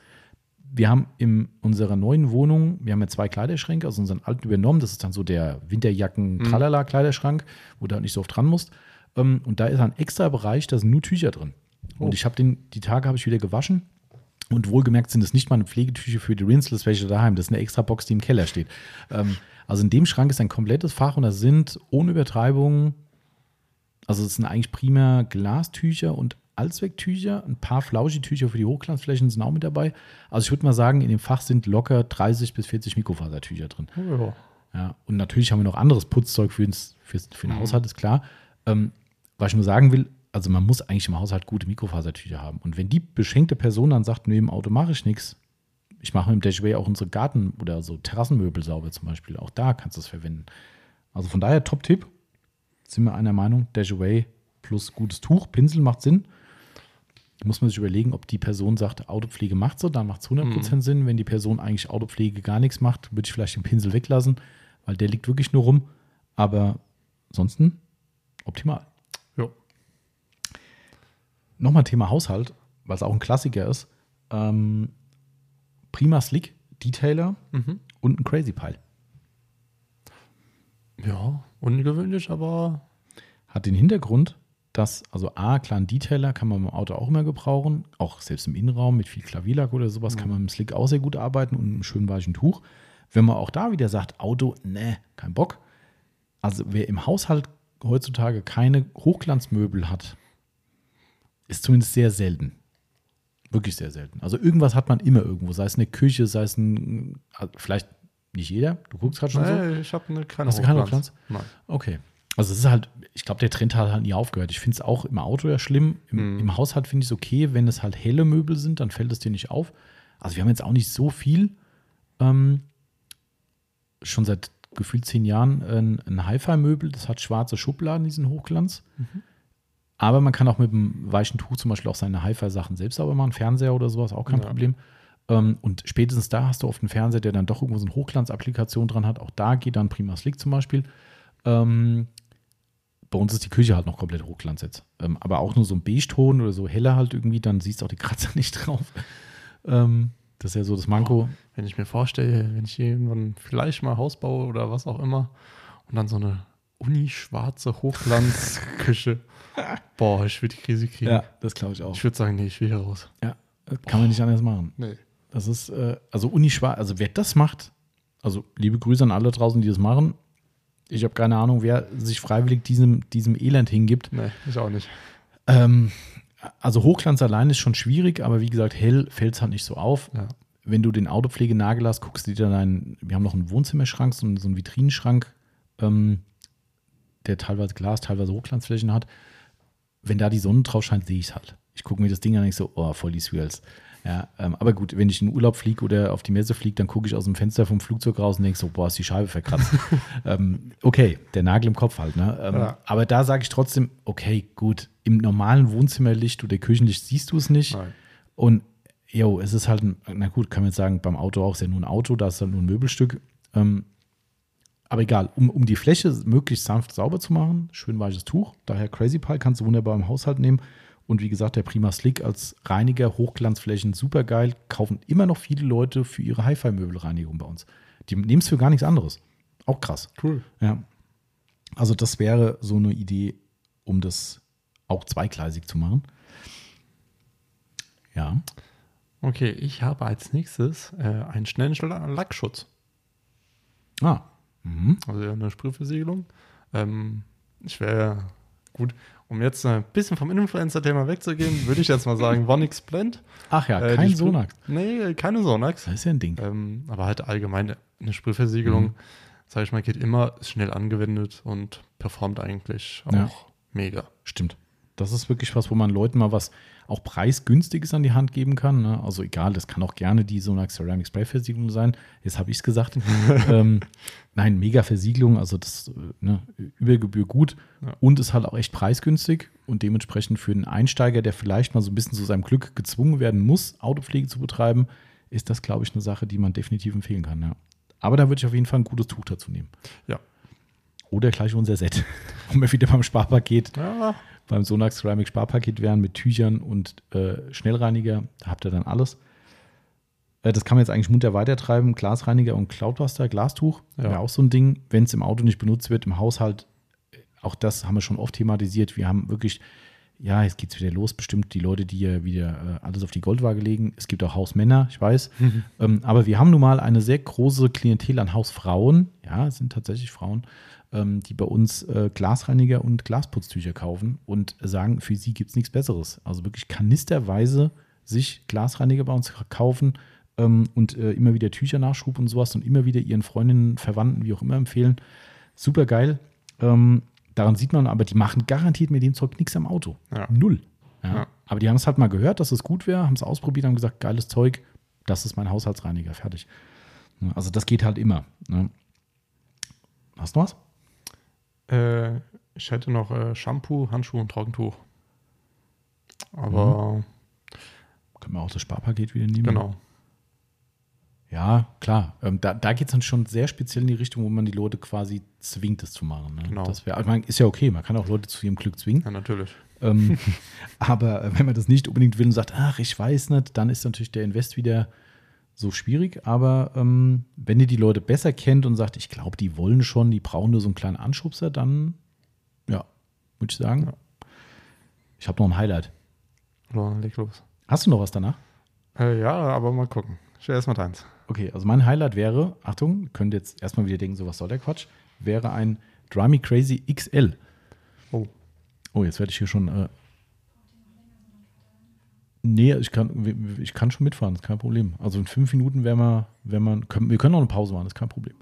Wir haben in unserer neuen Wohnung, wir haben ja zwei Kleiderschränke aus unseren alten übernommen. Das ist dann so der Winterjacken-Tralala-Kleiderschrank, wo du halt nicht so oft dran musst. Ähm, und da ist ein extra Bereich, da sind nur Tücher drin. Oh. Und ich habe den, die Tage habe ich wieder gewaschen. Und wohlgemerkt sind es nicht meine Pflegetücher für die Rinseless welche daheim. Das ist eine extra Box, die im Keller steht. Ähm, also in dem Schrank ist ein komplettes Fach und da sind ohne Übertreibung, also es sind eigentlich primär Glastücher und Allzwecktücher, ein paar Flauschitücher für die Hochglanzflächen sind auch mit dabei. Also ich würde mal sagen, in dem Fach sind locker 30 bis 40 Mikrofasertücher drin. Ja. Ja, und natürlich haben wir noch anderes Putzzeug für, ins, fürs, für den Haushalt, ist klar. Ähm, was ich nur sagen will, also man muss eigentlich im Haushalt gute Mikrofasertücher haben. Und wenn die beschenkte Person dann sagt, nee, im Auto mache ich nichts, ich mache im Dashway auch unsere Garten- oder so Terrassenmöbel sauber zum Beispiel, auch da kannst du es verwenden. Also von daher Top-Tipp, sind wir einer Meinung, Dashway plus gutes Tuch, Pinsel macht Sinn. Muss man sich überlegen, ob die Person sagt, Autopflege macht so, dann macht es 100% Sinn. Wenn die Person eigentlich Autopflege gar nichts macht, würde ich vielleicht den Pinsel weglassen, weil der liegt wirklich nur rum. Aber ansonsten optimal. Ja. Nochmal Thema Haushalt, weil es auch ein Klassiker ist. Ähm, Prima Slick, Detailer Mhm. und ein Crazy Pile. Ja, ungewöhnlich, aber Hat den Hintergrund, dass, also A, klar, ein Detailer kann man im Auto auch immer gebrauchen, auch selbst im Innenraum mit viel Klavierlack oder sowas kann man im Slick auch sehr gut arbeiten und einem schönen weichen Tuch. Wenn man auch da wieder sagt, Auto, ne, kein Bock. Also wer im Haushalt heutzutage keine Hochglanzmöbel hat, ist zumindest sehr selten. Wirklich sehr selten. Also irgendwas hat man immer irgendwo, sei es eine Küche, sei es ein, vielleicht nicht jeder, du guckst gerade schon so. nee, ich habe eine keine Hast du keine Hochglanz. Nein. Okay. Also es ist halt, ich glaube, der Trend hat halt nie aufgehört. Ich finde es auch im Auto ja schlimm. Im, Mhm. im Haushalt finde ich es okay, wenn es halt helle Möbel sind, dann fällt es dir nicht auf. Also wir haben jetzt auch nicht so viel, ähm, schon seit gefühlt zehn Jahren ein, ein Hi-Fi-Möbel, das hat schwarze Schubladen, diesen Hochglanz. Aber man kann auch mit einem weichen Tuch zum Beispiel auch seine Hi-Fi-Sachen selbst sauber machen, Fernseher oder sowas, auch kein Ja. Problem. Ähm, und spätestens da hast du oft einen Fernseher, der dann doch irgendwo so eine Hochglanz-Applikation dran hat. Auch da geht dann Prima Slick zum Beispiel. Ähm, bei uns ist die Küche halt noch komplett Hochglanz jetzt. Ähm, aber auch nur so ein Beige-Ton oder so heller halt irgendwie, dann siehst du auch die Kratzer nicht drauf. Ähm, das ist ja so das Manko. Wenn ich mir vorstelle, wenn ich irgendwann vielleicht mal Haus baue oder was auch immer und dann so eine unischwarze Hochglanzküche. Boah, ich würde die Krise kriegen. das glaube ich auch. Ich würde sagen, nee, ich will hier raus. Ja, das kann man nicht anders machen. Nee. Das ist, äh, also Unischwarz, also wer das macht, also liebe Grüße an alle draußen, die das machen. Ich habe keine Ahnung, wer sich freiwillig diesem, diesem Elend hingibt. Nee, ich auch nicht. Ähm, also Hochglanz allein ist schon schwierig, aber wie gesagt, hell fällt es halt nicht so auf. Ja. Wenn du den Autopflegenagel hast, guckst du dir dann einen, wir haben noch einen Wohnzimmerschrank, so einen, so einen Vitrinenschrank, ähm, der teilweise Glas, teilweise Hochglanzflächen hat. Wenn da die Sonne drauf scheint, sehe ich es halt. Ich gucke mir das Ding an und denke so, oh, voll die Swirls. Ja, ähm, aber gut, wenn ich in den Urlaub fliege oder auf die Messe fliege, dann gucke ich aus dem Fenster vom Flugzeug raus und denke so, boah, ist die Scheibe verkratzt. ähm, okay, der Nagel im Kopf halt. Ne? Ähm, Ja. Aber da sage ich trotzdem, okay, gut, im normalen Wohnzimmerlicht oder Küchenlicht siehst du es nicht. Nein. Und jo, es ist halt, ein, na gut, kann man jetzt sagen, beim Auto auch ist ja nur ein Auto, da ist halt nur ein Möbelstück. Ähm, aber egal, um, um die Fläche möglichst sanft sauber zu machen, schön weiches Tuch, daher Crazy Pie kannst du wunderbar im Haushalt nehmen. Und wie gesagt, der Prima Slick als Reiniger, Hochglanzflächen, super geil. Kaufen immer noch viele Leute für ihre Hi-Fi-Möbelreinigung bei uns. Die nehmen es für gar nichts anderes. Auch krass. Cool. Ja. Also das wäre so eine Idee, um das auch zweigleisig zu machen. Ja. Okay, ich habe als nächstes äh, einen schnellen Lackschutz. Ah. Mhm. Also eine Sprühversiegelung. Ähm, ich wäre gut, um jetzt ein bisschen vom Influencer-Thema wegzugehen, würde ich jetzt mal sagen, Vonix Blend. Ach ja, Äh, kein Sonax. Nee, keine Sonax. Das ist ja ein Ding. Ähm, aber halt allgemein eine Sprühversiegelung, Mhm. sage ich mal, geht immer, ist schnell angewendet und performt eigentlich auch Ja. mega. Stimmt. Das ist wirklich was, wo man Leuten mal was auch preisgünstiges an die Hand geben kann. Ne? Also egal, das kann auch gerne die Sonax Ceramic Spray Versiegelung sein. Jetzt habe ich es gesagt. ähm, nein, mega Versiegelung, also das äh, ne, über Gebühr gut Ja. und ist halt auch echt preisgünstig und dementsprechend für einen Einsteiger, der vielleicht mal so ein bisschen zu seinem Glück gezwungen werden muss, Autopflege zu betreiben, ist das, glaube ich, eine Sache, die man definitiv empfehlen kann. Ja. Aber da würde ich auf jeden Fall ein gutes Tuch dazu nehmen. Ja. Oder gleich unser Set. Und wir wieder beim Sparpaket, Ja, beim Sonax Ceramic Sparpaket wären mit Tüchern und äh, Schnellreiniger. Da habt ihr dann alles. Äh, das kann man jetzt eigentlich munter weitertreiben. Glasreiniger und Cloudbuster, Glastuch. Ja. Wäre auch so ein Ding. Wenn es im Auto nicht benutzt wird, im Haushalt, äh, auch das haben wir schon oft thematisiert. Wir haben wirklich, ja, jetzt geht es wieder los. Bestimmt die Leute, die ja wieder äh, alles auf die Goldwaage legen. Es gibt auch Hausmänner, ich weiß. Ähm, aber wir haben nun mal eine sehr große Klientel an Hausfrauen. Ja, es sind tatsächlich Frauen, die bei uns äh, Glasreiniger und Glasputztücher kaufen und sagen, für sie gibt es nichts Besseres. Also wirklich kanisterweise sich Glasreiniger bei uns kaufen ähm, und äh, immer wieder Tücher Nachschub und sowas und immer wieder ihren Freundinnen, Verwandten, wie auch immer empfehlen. Super geil. Ähm, daran sieht man aber, die machen garantiert mit dem Zeug nichts am Auto. Ja. Null. Ja. Ja. Aber die haben es halt mal gehört, dass es gut wäre, haben es ausprobiert, haben gesagt, geiles Zeug, das ist mein Haushaltsreiniger, fertig. Also das geht halt immer. Ne? Hast du was? Äh, ich hätte noch äh, Shampoo, Handschuhe und Trockentuch. Aber Können wir auch das Sparpaket wieder nehmen? genau. Ja, klar. Ähm, da da geht es dann schon sehr speziell in die Richtung, wo man die Leute quasi zwingt, das zu machen. Ne? Genau. Das wär, ich meine, ist ja okay, man kann auch Leute zu ihrem Glück zwingen. Ja, natürlich. Ähm, aber äh, wenn man das nicht unbedingt will und sagt, ach, ich weiß nicht, dann ist natürlich der Invest wieder so schwierig. Aber ähm, wenn ihr die Leute besser kennt und sagt, ich glaube, die wollen schon, die brauchen nur so einen kleinen Anschubser, dann, ja, würde ich sagen, Ja. ich habe noch ein Highlight. Oder leg los. Hast du noch was danach? Äh, ja, aber mal gucken. Ich will erstmal deins. Okay, also mein Highlight wäre, Achtung, ihr könnt jetzt erstmal wieder denken, so was soll der Quatsch, wäre ein Drummy Crazy XL. Oh. Oh, jetzt werde ich hier schon. Äh, nee, ich kann, ich kann schon mitfahren, das ist kein Problem. Also in fünf Minuten wären wir, wären wir können, wir können auch eine Pause machen, das ist kein Problem.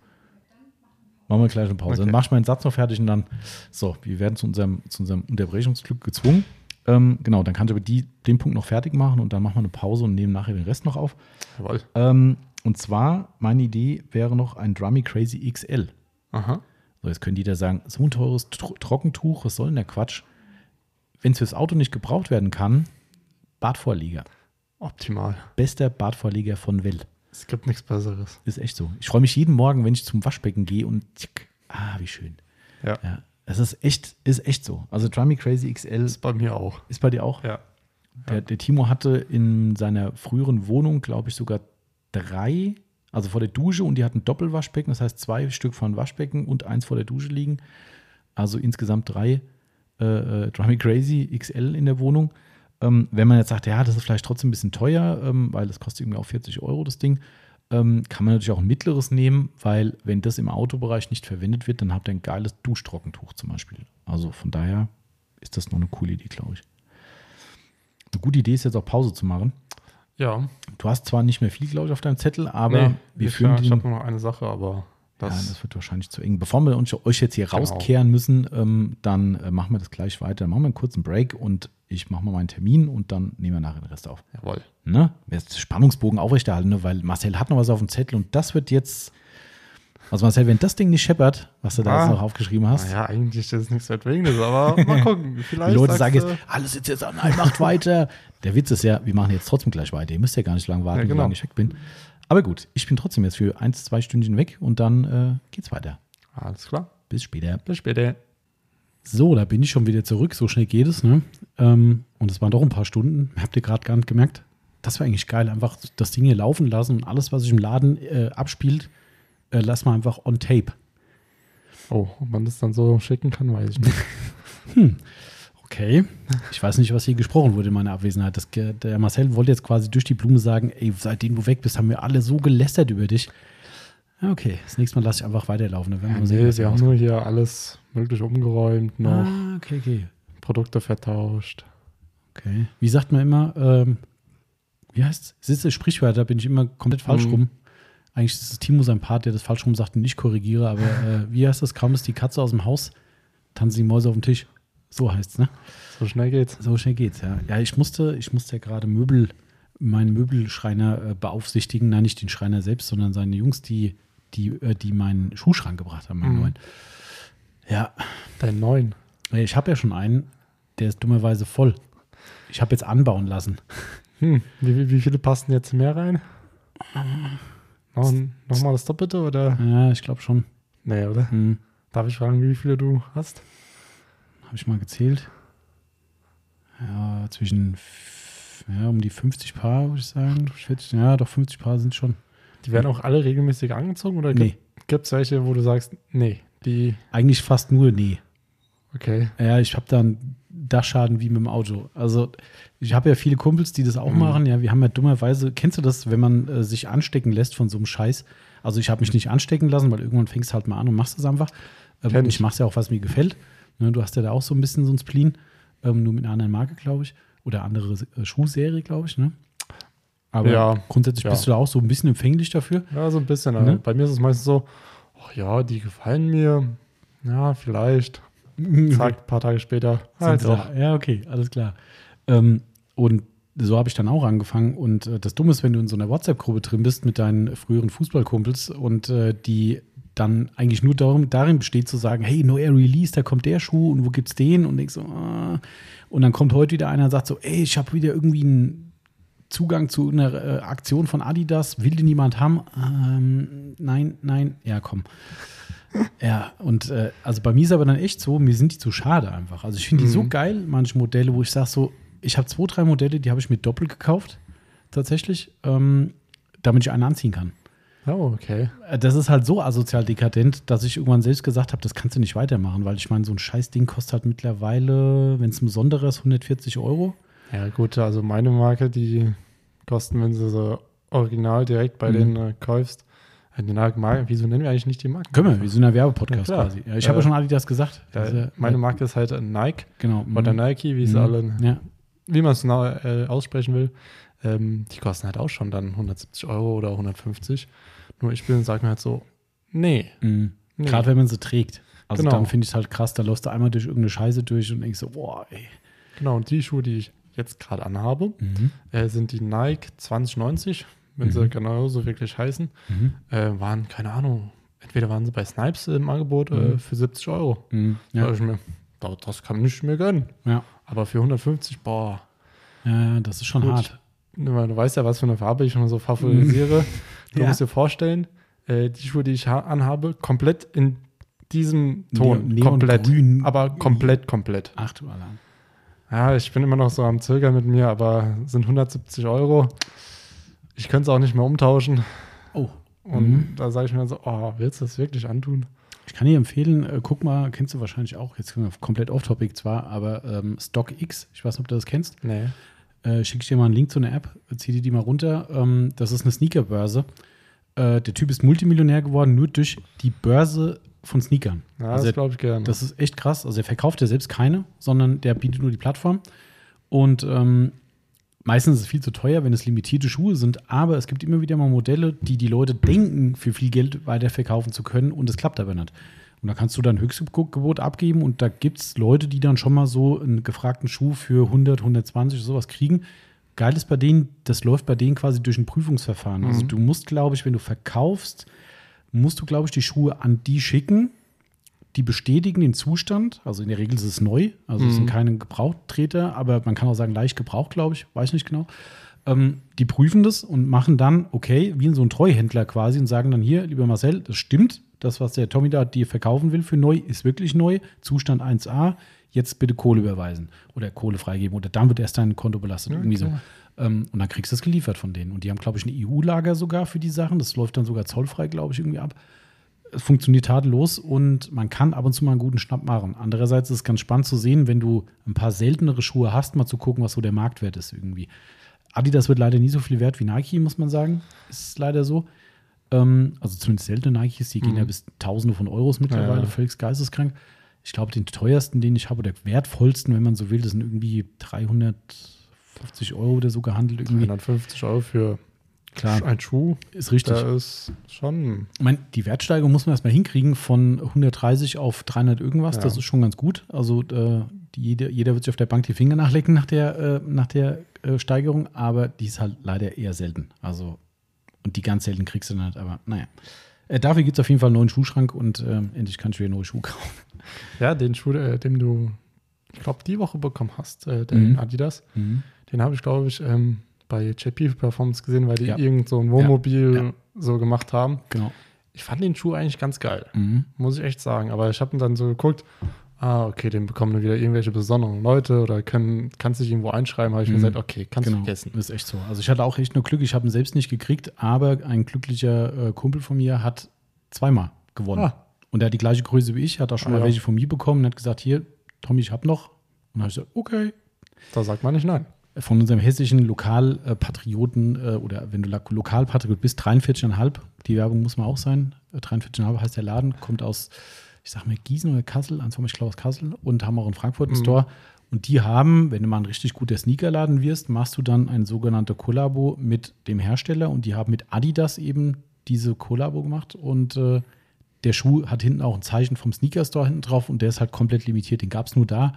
Machen wir gleich eine Pause. Okay. Dann mach ich meinen Satz noch fertig und dann, so, wir werden zu unserem, zu unserem Unterbrechungsglück gezwungen. Ähm, genau, dann kann ich aber die, den Punkt noch fertig machen und dann machen wir eine Pause und nehmen nachher den Rest noch auf. Jawohl. Ähm, und zwar, meine Idee wäre noch ein Drummy Crazy XL. Aha. So, jetzt können die da sagen, so ein teures Tro Trockentuch, was soll denn der Quatsch? Wenn es fürs Auto nicht gebraucht werden kann, Badvorlieger. Optimal. Bester Badvorlieger von Welt. Es gibt nichts Besseres. Ist echt so. Ich freue mich jeden Morgen, wenn ich zum Waschbecken gehe und tschick, ah, wie schön. Ja. Ja, es ist echt, ist echt so. Also Drummy Crazy XL Ist bei mir auch. ist bei dir auch. Ja. Der, der Timo hatte in seiner früheren Wohnung, glaube ich, sogar drei, also vor der Dusche und die hatten Doppelwaschbecken, das heißt zwei Stück von Waschbecken und eins vor der Dusche liegen. Also insgesamt drei äh, äh, Drummy Crazy XL in der Wohnung. Ähm, wenn man jetzt sagt, ja, das ist vielleicht trotzdem ein bisschen teuer, ähm, weil das kostet irgendwie auch 40 Euro, das Ding, ähm, kann man natürlich auch ein mittleres nehmen, weil wenn das im Autobereich nicht verwendet wird, dann habt ihr ein geiles Duschtrockentuch zum Beispiel. Also von daher ist das noch eine coole Idee, glaube ich. Eine gute Idee ist jetzt auch Pause zu machen. Ja. Du hast zwar nicht mehr viel, glaube ich, auf deinem Zettel, aber wir ich, führen ja, ich habe nur noch eine Sache, aber ja, das, das wird wahrscheinlich zu eng. Bevor wir uns, euch jetzt hier Genau. rauskehren müssen, ähm, dann äh, machen wir das gleich weiter. Dann machen wir einen kurzen Break und ich mache mal meinen Termin und dann nehmen wir nachher den Rest auf. jawohl. Ne? Jetzt Spannungsbogen aufrechterhalten, ne? weil Marcel hat noch was auf dem Zettel und das wird jetzt. Also Marcel, wenn das Ding nicht scheppert, was du da Ah. jetzt noch aufgeschrieben hast, Naja, eigentlich ist es nichts Weltwegendes, aber mal gucken. die Vielleicht Leute sagst sagen jetzt, alles sitzt jetzt an, nein, macht weiter. Der Witz ist ja, wir machen jetzt trotzdem gleich weiter. Ihr müsst ja gar nicht lange warten, Ja, genau. solange ich weg bin. Aber gut, ich bin trotzdem jetzt für eins, zwei Stündchen weg und dann äh, geht's weiter. Alles klar. Bis später. Bis später. So, da bin ich schon wieder zurück. So schnell geht es. Ne? Ähm, und es waren doch ein paar Stunden. Habt ihr gerade gar nicht gemerkt? Das war eigentlich geil. Einfach das Ding hier laufen lassen und alles, was sich im Laden äh, abspielt, äh, lass mal einfach on tape. Oh, ob man das dann so schicken kann, weiß ich nicht. Okay. Ich weiß nicht, was hier gesprochen wurde in meiner Abwesenheit. Das, der Marcel wollte jetzt quasi durch die Blume sagen, ey, seitdem du weg bist, haben wir alle so gelästert über dich. Ja, okay. Das nächste Mal lasse ich einfach weiterlaufen. Dann werden wir sehen, nee, da haben nur hier alles möglich umgeräumt, noch Ah, okay, okay. Produkte vertauscht. Okay. Wie sagt man immer, ähm, wie heißt es? Sitze Sprichwörter, bin ich immer komplett falsch Mhm. rum. Eigentlich ist es Timo sein Part, der das falsch rum sagt und ich korrigiere, aber äh, wie heißt das? Kaum ist die Katze aus dem Haus, tanzen die Mäuse auf dem Tisch. So heißt es, ne? So schnell geht's. So schnell geht's, ja. Ja, ich musste, ich musste ja gerade Möbel, meinen Möbelschreiner äh, beaufsichtigen. Nein, nicht den Schreiner selbst, sondern seine Jungs, die, die, äh, die meinen Schuhschrank gebracht haben, meinen Mhm. neuen. Ja, Dein neuen. äh, ich habe ja schon einen, der ist dummerweise voll. Ich habe jetzt anbauen lassen. Hm, wie, wie, viele passen jetzt mehr rein? Noch, noch mal das Doppelte oder? Ja, ich glaube schon. Nee, oder? Hm. Darf ich fragen, wie viele du hast? Habe ich mal gezählt. Ja, zwischen ja, um die 50 Paar, würde ich sagen. 40, ja, doch 50 Paar sind schon. Die werden auch alle regelmäßig angezogen oder Nee, gibt es welche, wo du sagst, nee, die, eigentlich fast nur nee. okay. Ja, ich habe da einen Dachschaden wie mit dem Auto. Also ich habe ja viele Kumpels, die das auch machen. Ja, wir haben ja dummerweise, kennst du das, wenn man äh, sich anstecken lässt von so einem Scheiß? Also ich habe mich nicht anstecken lassen, weil irgendwann fängst du halt mal an und machst es einfach. Ähm, Kenn und ich. ich mache es ja auch, was mir gefällt. Ne, du hast ja da auch so ein bisschen so ein Spleen, ähm, nur mit einer anderen Marke, glaube ich. Oder andere äh, Schuhserie, glaube ich. Ne? Aber Ja, grundsätzlich ja. bist du da auch so ein bisschen empfänglich dafür. Ja, so ein bisschen. Ne? Bei mir ist es meistens so, ach ja, die gefallen mir. Ja, vielleicht. Zack, ein paar Tage später. Da. Ja, okay, alles klar. Ähm, und so habe ich dann auch angefangen. Und äh, das Dumme ist, wenn du in so einer WhatsApp-Gruppe drin bist mit deinen früheren Fußballkumpels und äh, die dann eigentlich nur darum, darin besteht zu sagen, hey, neuer Release, da kommt der Schuh und wo gibt's den? Und ich so, ah. und dann kommt heute wieder einer und sagt so, ey, ich habe wieder irgendwie einen Zugang zu einer äh, Aktion von Adidas, will den jemand haben? Ähm, nein, nein, ja, komm. Ja, und äh, also bei mir ist aber dann echt so, mir sind die zu schade einfach. Also ich finde die so geil, manche Modelle, wo ich sage so, ich habe zwei, drei Modelle, die habe ich mir doppelt gekauft, tatsächlich, ähm, damit ich einen anziehen kann. Oh, okay. Äh, Das ist halt so asozial dekadent, dass ich irgendwann selbst gesagt habe, das kannst du nicht weitermachen, weil ich meine, so ein Scheißding kostet halt mittlerweile, wenn es ein besonderer ist, 140 Euro. Ja, gut, also meine Marke, die kosten, wenn du so original direkt bei Mhm. denen äh, kaufst. äh, Die Marke, wieso nennen wir eigentlich nicht die Marke? Können wir, wir sind ein Werbepodcast Ja, quasi. Ja, ich habe ja Äh, schon Adidas gesagt. Ja, Diese- meine Marke ist halt Nike genau. oder mhm. Nike, wie es Mhm. alle, wie man es genau äh, aussprechen will. Ähm, die kosten halt auch schon dann 170 Euro oder 150. Nur ich bin, sag mir halt so, nee. mhm. nee. Gerade wenn man sie trägt. Also Genau. dann finde ich es halt krass, da läufst du einmal durch irgendeine Scheiße durch und denkst so, boah, ey. Genau, und die Schuhe, die ich jetzt gerade anhabe, Mhm. äh, sind die Nike 2090, wenn sie Mhm. genauso wirklich heißen. Mhm. Äh, waren, keine Ahnung, entweder waren sie bei Snipes im Angebot äh, Mhm. für 70 Euro. Mhm. Da Ja. dachte ich mir, das, kann ich mir gönnen. Ja. Aber für 150, boah, ja, das ist schon hart. Du weißt ja, was für eine Farbe ich schon so favorisiere. Du Ja. musst dir vorstellen, äh, die Schuhe, die ich ha- anhabe, komplett in diesem Ton. Neon- komplett. Neongrün. Aber komplett, komplett. Ach du Alarm. Ja, ich bin immer noch so am Zögern mit mir, aber sind 170 Euro. Ich könnte es auch nicht mehr umtauschen. Oh. Und Mhm. da sage ich mir so, oh, willst du das wirklich antun? Ich kann dir empfehlen, äh, guck mal, kennst du wahrscheinlich auch, jetzt komplett off-topic zwar, aber ähm, StockX, ich weiß nicht, ob du das kennst, Nee. Äh, schicke ich dir mal einen Link zu einer App, zieh dir die mal runter. Ähm, das ist eine Sneakerbörse. Äh, der Typ ist Multimillionär geworden, nur durch die Börse von Sneakern. Ja, Also das glaube ich gerne. Das ist echt krass. Also er verkauft ja selbst keine, sondern der bietet nur die Plattform. Und ähm, meistens ist es viel zu teuer, wenn es limitierte Schuhe sind, aber es gibt immer wieder mal Modelle, die die Leute denken, für viel Geld weiterverkaufen zu können und es klappt aber nicht. Und da kannst du dann Höchstgebot abgeben und da gibt es Leute, die dann schon mal so einen gefragten Schuh für 100, 120 sowas kriegen. Geil ist bei denen, das läuft bei denen quasi durch ein Prüfungsverfahren. Also Mhm. du musst, glaube ich, wenn du verkaufst, musst du, glaube ich, die Schuhe an die schicken, die bestätigen den Zustand. Also in der Regel ist es neu, also es Mhm. sind keine Gebrauchtreter, aber man kann auch sagen, leicht gebraucht, glaube ich, weiß nicht genau. Ähm, die prüfen das und machen dann, okay, wie in so ein Treuhändler quasi und sagen dann hier, lieber Marcel, das stimmt, das, was der Tommy da dir verkaufen will für neu, ist wirklich neu, Zustand 1a, jetzt bitte Kohle überweisen oder Kohle freigeben oder dann wird erst dein Konto belastet, irgendwie so. Okay. Ähm, und dann kriegst du es geliefert von denen. Und die haben, glaube ich, ein EU-Lager sogar für die Sachen. Das läuft dann sogar zollfrei, glaube ich, irgendwie ab. Es funktioniert tadellos und man kann ab und zu mal einen guten Schnapp machen. Andererseits ist es ganz spannend zu sehen, wenn du ein paar seltenere Schuhe hast, mal zu gucken, was so der Marktwert ist irgendwie. Adidas wird leider nie so viel wert wie Nike, muss man sagen. Ist leider so. Ähm, also zumindest seltene Nikes, die gehen Mhm. ja bis Tausende von Euros mittlerweile, Ja, völlig geisteskrank. Ich glaube, den teuersten, den ich habe, oder wertvollsten, wenn man so will, das sind irgendwie 350 Euro oder so gehandelt. Irgendwie. 150 Euro für Klar, ein Schuh, ist richtig. der ist schon. Ich meine, die Wertsteigerung muss man erstmal hinkriegen von 130 auf 300 irgendwas. Ja. Das ist schon ganz gut. Also äh, die, jeder, jeder wird sich auf der Bank die Finger nachlecken nach der, äh, nach der äh, Steigerung, aber die ist halt leider eher selten. Also, und die ganz selten kriegst du dann halt, aber naja. Äh, dafür gibt es auf jeden Fall einen neuen Schuhschrank und äh, endlich kannst du wieder neue Schuhe kaufen. Ja, den Schuh, äh, den du, ich glaube, die Woche bekommen hast, äh, den Mhm. Adidas, den habe ich, glaube ich, ähm, bei JP Performance gesehen, weil die Ja. irgend so ein Wohnmobil Ja. so gemacht haben. Genau. Ich fand den Schuh eigentlich ganz geil, Mhm. muss ich echt sagen. Aber ich habe dann so geguckt, ah, okay, den bekommen dann wieder irgendwelche besonderen Leute oder können, kannst dich irgendwo einschreiben. Habe ich mir Mhm. gesagt, okay, kannst du Genau, vergessen. ist echt so. Also ich hatte auch echt nur Glück, ich habe ihn selbst nicht gekriegt, aber ein glücklicher äh, Kumpel von mir hat zweimal gewonnen. Ah. Und er hat die gleiche Größe wie ich, hat auch schon Ah, mal ja. welche von mir bekommen und hat gesagt, hier, Tommy, ich habe noch. Und dann habe ich gesagt, okay. Da sagt man nicht nein. Von unserem hessischen Lokalpatrioten äh, oder wenn du Lokalpatriot bist, 43,5, die Werbung muss mal auch sein. Äh, 43,5 heißt der Laden, kommt aus, ich sag mal, Gießen oder Kassel, eins von ich glaube aus Kassel und haben auch in Frankfurt einen Mhm. Store. Und die haben, wenn du mal ein richtig guter Sneakerladen wirst, machst du dann ein sogenannter Kollabo mit dem Hersteller und die haben mit Adidas eben diese Kollabo gemacht und äh, der Schuh hat hinten auch ein Zeichen vom Sneaker Store hinten drauf und der ist halt komplett limitiert. Den gab es nur da.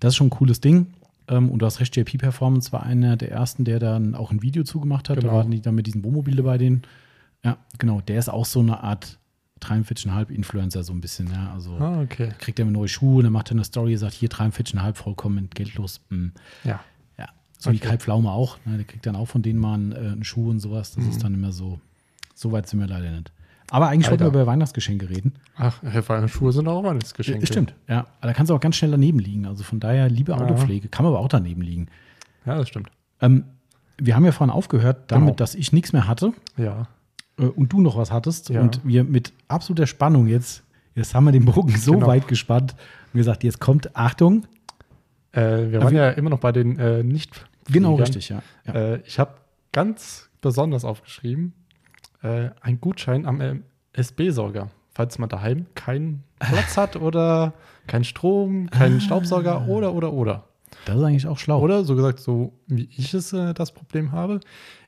Das ist schon ein cooles Ding. Ähm, und du hast recht, JP Performance war einer der ersten, der dann auch ein Video zugemacht hat. Da Genau. waren die dann mit diesen Wohnmobil dabei, den. Ja, genau. Der ist auch so eine Art 43,5 Influencer, so ein bisschen. Ja, also Ah, okay. kriegt er mir neue Schuhe und dann macht er eine Story, sagt hier 43,5, vollkommen entgeltlos. Hm. Ja. Ja, so wie Okay. Kai Pflaume auch. Ne? Der kriegt dann auch von denen mal einen, äh, einen Schuh und sowas. Das Mhm. ist dann immer so. So weit sind wir leider nicht. Aber eigentlich wollten wir Alter. über Weihnachtsgeschenke reden. Ach, Herr Schuhe sind auch Weihnachtsgeschenke. Stimmt, ja. Aber da kannst du auch ganz schnell daneben liegen. Also von daher, liebe Ja. Autopflege, kann man aber auch daneben liegen. Ja, das stimmt. Ähm, wir haben ja vorhin aufgehört damit, Genau. dass ich nichts mehr hatte Ja. Äh, und du noch was hattest. Ja. Und wir mit absoluter Spannung jetzt, jetzt haben wir den Bogen so Genau. weit gespannt und gesagt, jetzt kommt, Achtung. Äh, wir Aber waren ja immer noch bei den äh, nicht Genau, richtig, ja. ja. Äh, ich habe ganz besonders aufgeschrieben, äh, ein Gutschein am äh, SB-Sauger. Falls man daheim keinen Platz hat oder keinen Strom, keinen Ah. Staubsauger oder, oder, oder. Das ist eigentlich auch schlau. Oder so gesagt, so wie ich es äh, das Problem habe,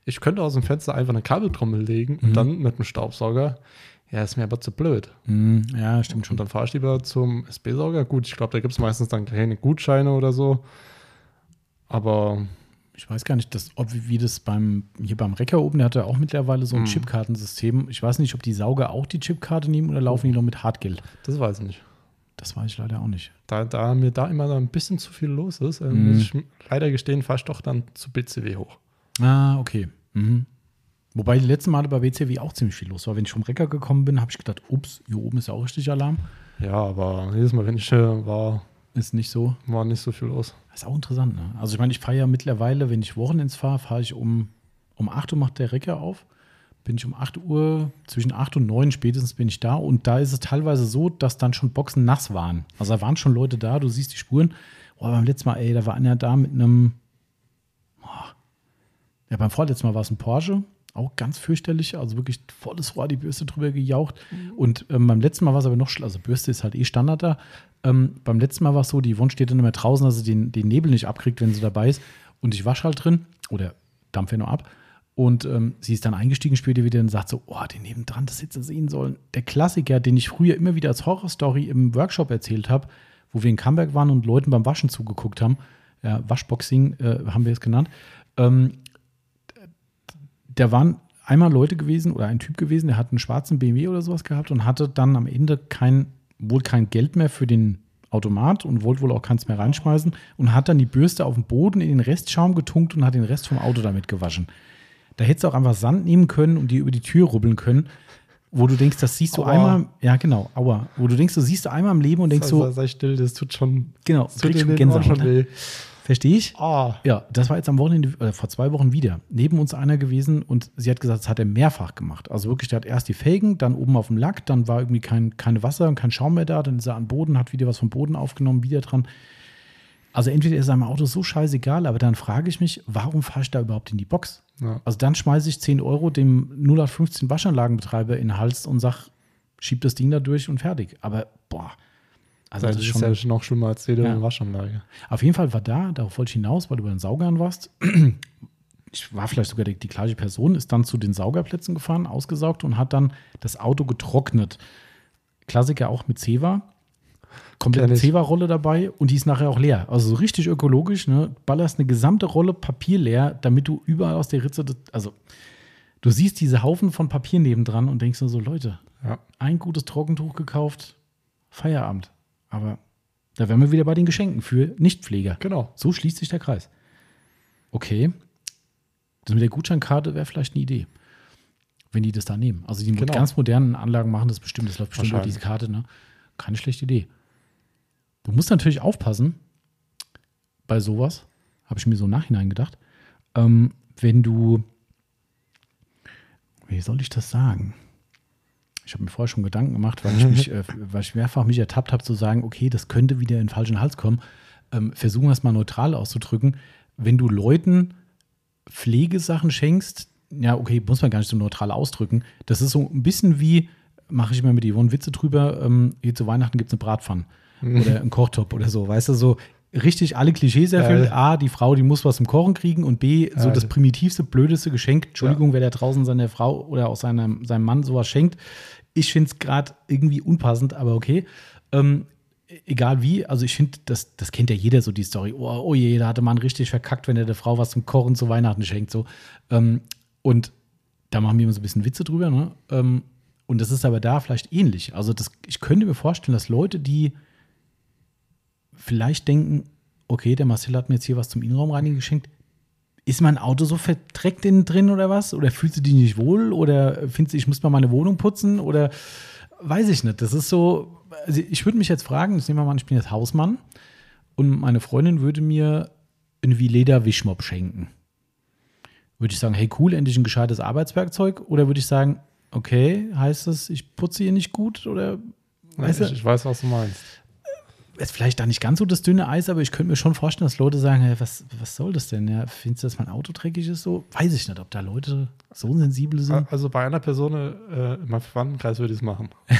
ich könnte aus dem Fenster einfach eine Kabeltrommel legen und Mhm. dann mit dem Staubsauger. Ja, ist mir aber zu blöd. Hm, ja, stimmt Und schon. dann fahre ich lieber zum SB-Sauger. Gut, ich glaube, da gibt es meistens dann keine Gutscheine oder so. Aber Ich weiß gar nicht, dass, ob, wie das beim, hier beim Recker oben, der hat ja auch mittlerweile so ein Mhm. Chipkartensystem. Ich weiß nicht, ob die Sauger auch die Chipkarte nehmen oder laufen die noch mit Hartgeld. das weiß ich nicht. Das weiß ich leider auch nicht. Da, da mir da immer ein bisschen zu viel los ist, äh, Mhm. muss ich leider gestehen, fahre ich doch dann zu BCW hoch. Ah, okay. Mhm. Wobei die letzten Male bei WCW auch ziemlich viel los war. Wenn ich vom Recker gekommen bin, habe ich gedacht, ups, hier oben ist ja auch richtig Alarm. Ja, aber jedes Mal, wenn ich äh, war, Ist nicht so. war nicht so viel los. Das ist auch interessant, ne? Also ich meine, ich fahre ja mittlerweile, wenn ich Wochenends fahre, fahre ich um, um 8 Uhr macht der Recker auf. Bin ich um 8 Uhr, zwischen 8 und 9 spätestens bin ich da. Und da ist es teilweise so, dass dann schon Boxen nass waren. Also da waren schon Leute da, du siehst die Spuren. Oh, beim letzten Mal, ey, da war einer da mit einem, oh, ja, beim vorletzten Mal war es ein Porsche. Auch ganz fürchterlich, also wirklich volles Rohr, die Bürste drüber gejaucht. Und ähm, beim letzten Mal war es aber noch schlimmer. Also Bürste ist halt eh Standard da. Ähm, beim letzten Mal war es so, die Yvonne steht dann immer draußen, dass sie den, den Nebel nicht abkriegt, wenn sie dabei ist. Und ich wasche halt drin oder dampfe ja nur ab. Und ähm, sie ist dann eingestiegen später wieder und sagt so, oh, den nebendran, das hätte sie sehen sollen. Der Klassiker, den ich früher immer wieder als Horrorstory im Workshop erzählt habe, wo wir in Camberg waren und Leuten beim Waschen zugeguckt haben. Ja, Waschboxing äh, haben wir es genannt. Ähm, da waren einmal Leute gewesen oder ein Typ gewesen, der hat einen schwarzen BMW oder sowas gehabt und hatte dann am Ende kein, wohl kein Geld mehr für den Automat und wollte wohl auch keins mehr reinschmeißen und hat dann die Bürste auf den Boden in den Restschaum getunkt und hat den Rest vom Auto damit gewaschen. Da hättest du auch einfach Sand nehmen können und die über die Tür rubbeln können, wo du denkst, das siehst du Aua. einmal, ja genau, aua, wo du denkst, du siehst du einmal im Leben und denkst sei, so, sei still, das tut schon, genau, tut kriegst schon Gänsehaut. schon Ne? Verstehe ich? Ah, Ja, das war jetzt am Wochenende, äh, vor zwei Wochen wieder. Neben uns einer gewesen und sie hat gesagt, das hat er mehrfach gemacht. Also wirklich, der hat erst die Felgen, dann oben auf dem Lack, dann war irgendwie kein, kein Wasser und kein Schaum mehr da, dann ist er an Boden, hat wieder was vom Boden aufgenommen, wieder dran. Also entweder ist seinem Auto so scheißegal, aber dann frage ich mich, warum fahre ich da überhaupt in die Box? ja. Also dann schmeiße ich 10 Euro dem 0815 Waschanlagenbetreiber in den Hals und sag, schieb das Ding da durch und fertig. Aber boah, also das das ist ist schon, ja noch schlimmer als jede Ja. Waschanlage. auf jeden Fall war da, darauf wollte ich hinaus, weil du bei den Saugern warst. Ich war vielleicht sogar die, die gleiche Person, ist dann zu den Saugerplätzen gefahren, ausgesaugt und hat dann das Auto getrocknet. Klassiker auch mit Zewa. Komplette Kenn ich. Zewa-Rolle dabei und die ist nachher auch leer. Also so richtig ökologisch, ne? Ballerst eine gesamte Rolle Papier leer, damit du überall aus der Ritze, also du siehst diese Haufen von Papier nebendran und denkst nur so, Leute, Ja. ein gutes Trockentuch gekauft, Feierabend. Aber da wären wir wieder bei den Geschenken für Nichtpfleger. Genau. So schließt sich der Kreis. Okay. Das mit der Gutscheinkarte wäre vielleicht eine Idee. wenn die das da nehmen. Also die mit Genau. ganz modernen Anlagen machen das bestimmt, das läuft bestimmt über diese Karte, ne? Keine schlechte Idee. Du musst natürlich aufpassen bei sowas, habe ich mir so im Nachhinein gedacht, ähm, wenn du, wie soll ich das sagen? Ich habe mir vorher schon Gedanken gemacht, weil ich mich, äh, weil ich mehrfach mich ertappt habe zu sagen, okay, das könnte wieder in den falschen Hals kommen. Ähm, versuchen wir es mal neutral auszudrücken. Wenn du Leuten Pflegesachen schenkst, ja, okay, muss man gar nicht so neutral ausdrücken. Das ist so ein bisschen wie, mache ich immer mit Yvonne Witze drüber, ähm, hier zu Weihnachten gibt es eine Bratpfanne oder einen Kochtopf oder so, weißt du, so richtig alle Klischees erfüllt. Ja. A, die Frau, die muss was zum Kochen kriegen und B, so Ja, das primitivste, blödeste Geschenk. Entschuldigung, wer da draußen seiner Frau oder auch seinem, seinem Mann sowas schenkt. Ich finde es gerade irgendwie unpassend, aber okay. Ähm, egal wie, also ich finde, das, das kennt ja jeder so die Story. Oh, oh je, da hatte man richtig verkackt, wenn er der Frau was zum Kochen zu Weihnachten schenkt. So. Ähm, und da machen wir immer so ein bisschen Witze drüber. Ne? Ähm, und das ist aber da vielleicht ähnlich. Also das, ich könnte mir vorstellen, dass Leute, die vielleicht denken, okay, der Marcel hat mir jetzt hier was zum Innenraumreinigen geschenkt. Ist mein Auto so verdreckt innen drin oder was? Oder fühlst du dich nicht wohl? Oder findest du, ich muss mal meine Wohnung putzen? Oder weiß ich nicht. Das ist so, also ich würde mich jetzt fragen, jetzt nehmen wir mal, an, ich bin jetzt Hausmann und meine Freundin würde mir irgendwie Leder-Wischmopp schenken. Würde ich sagen, hey cool, endlich ein gescheites Arbeitswerkzeug? Oder würde ich sagen, okay, heißt das, ich putze hier nicht gut? Oder weißt du, ich, ich weiß, was du meinst. Ist vielleicht da nicht ganz so das dünne Eis, aber ich könnte mir schon vorstellen, dass Leute sagen, hey, was, was soll das denn? Ja, findest du, dass mein Auto dreckig ist? So, weiß ich nicht, ob da Leute so sensibel sind. Also bei einer Person äh, in meinem Verwandtenkreis würde ich es machen.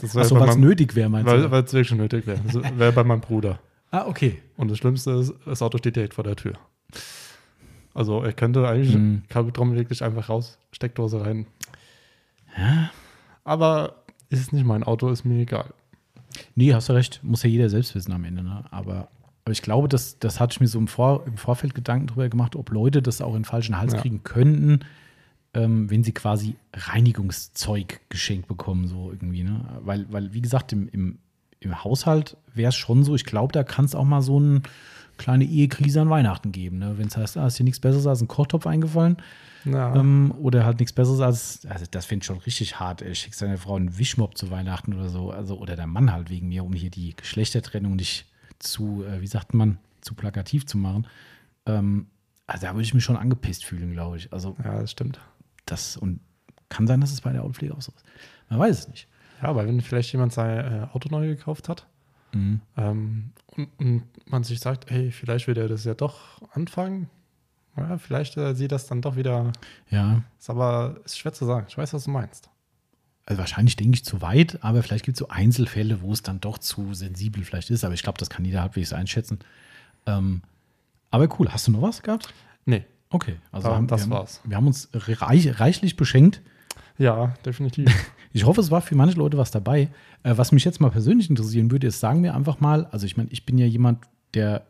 Das Achso, weil es nötig wäre, meinst Weil du? weil es wirklich nötig wäre. Das wäre bei meinem Bruder. Ah, okay. Und das Schlimmste ist, das Auto steht direkt vor der Tür. Also er könnte eigentlich Mhm. Kabeltrommel wirklich einfach raus, Steckdose rein. Ja. Aber ist es nicht mein Auto, ist mir egal. Nee, hast du recht. Muss ja jeder selbst wissen am Ende. Ne? Aber, aber ich glaube, das, das hatte ich mir so im, Vor, im Vorfeld Gedanken drüber gemacht, ob Leute das auch in den falschen Hals Ja. kriegen könnten, ähm, wenn sie quasi Reinigungszeug geschenkt bekommen, so irgendwie. Ne? Weil, weil, wie gesagt, im, im, im Haushalt wäre es schon so, ich glaube, da kann es auch mal so eine kleine Ehekrise an Weihnachten geben. Ne? Wenn es heißt, ah, ist dir nichts Besseres als ein Kochtopf eingefallen? Ja, Ähm, oder halt nichts Besseres als, also das finde ich schon richtig hart. ey. Schickst deine Frau einen Wischmopp zu Weihnachten oder so. Also, oder der Mann halt wegen mir, um hier die Geschlechtertrennung nicht zu, äh, wie sagt man, zu plakativ zu machen. Ähm, also da würde ich mich schon angepisst fühlen, glaube ich. Also ja, das stimmt. das und kann sein, dass es bei der Autopflege auch so ist. Man weiß es nicht. Ja, aber wenn vielleicht jemand sein äh, Auto neu gekauft hat Mhm. ähm, und, und man sich sagt, hey, vielleicht will er das ja doch anfangen, ja, vielleicht äh, sieht das dann doch wieder, Ja, ist aber ist schwer zu sagen. Ich weiß, was du meinst. also wahrscheinlich denke ich zu weit, aber vielleicht gibt es so Einzelfälle, wo es dann doch zu sensibel vielleicht ist. Aber ich glaube, das kann jeder halbwegs einschätzen. Ähm, aber cool, hast du noch was gehabt? Nee, Okay, also Da- haben, das wir, haben, war's. wir haben uns reich, reichlich beschenkt. ja, definitiv. Ich hoffe, es war für manche Leute was dabei. Äh, was mich jetzt mal persönlich interessieren würde, ist, sagen wir einfach mal, also ich meine, ich bin ja jemand, der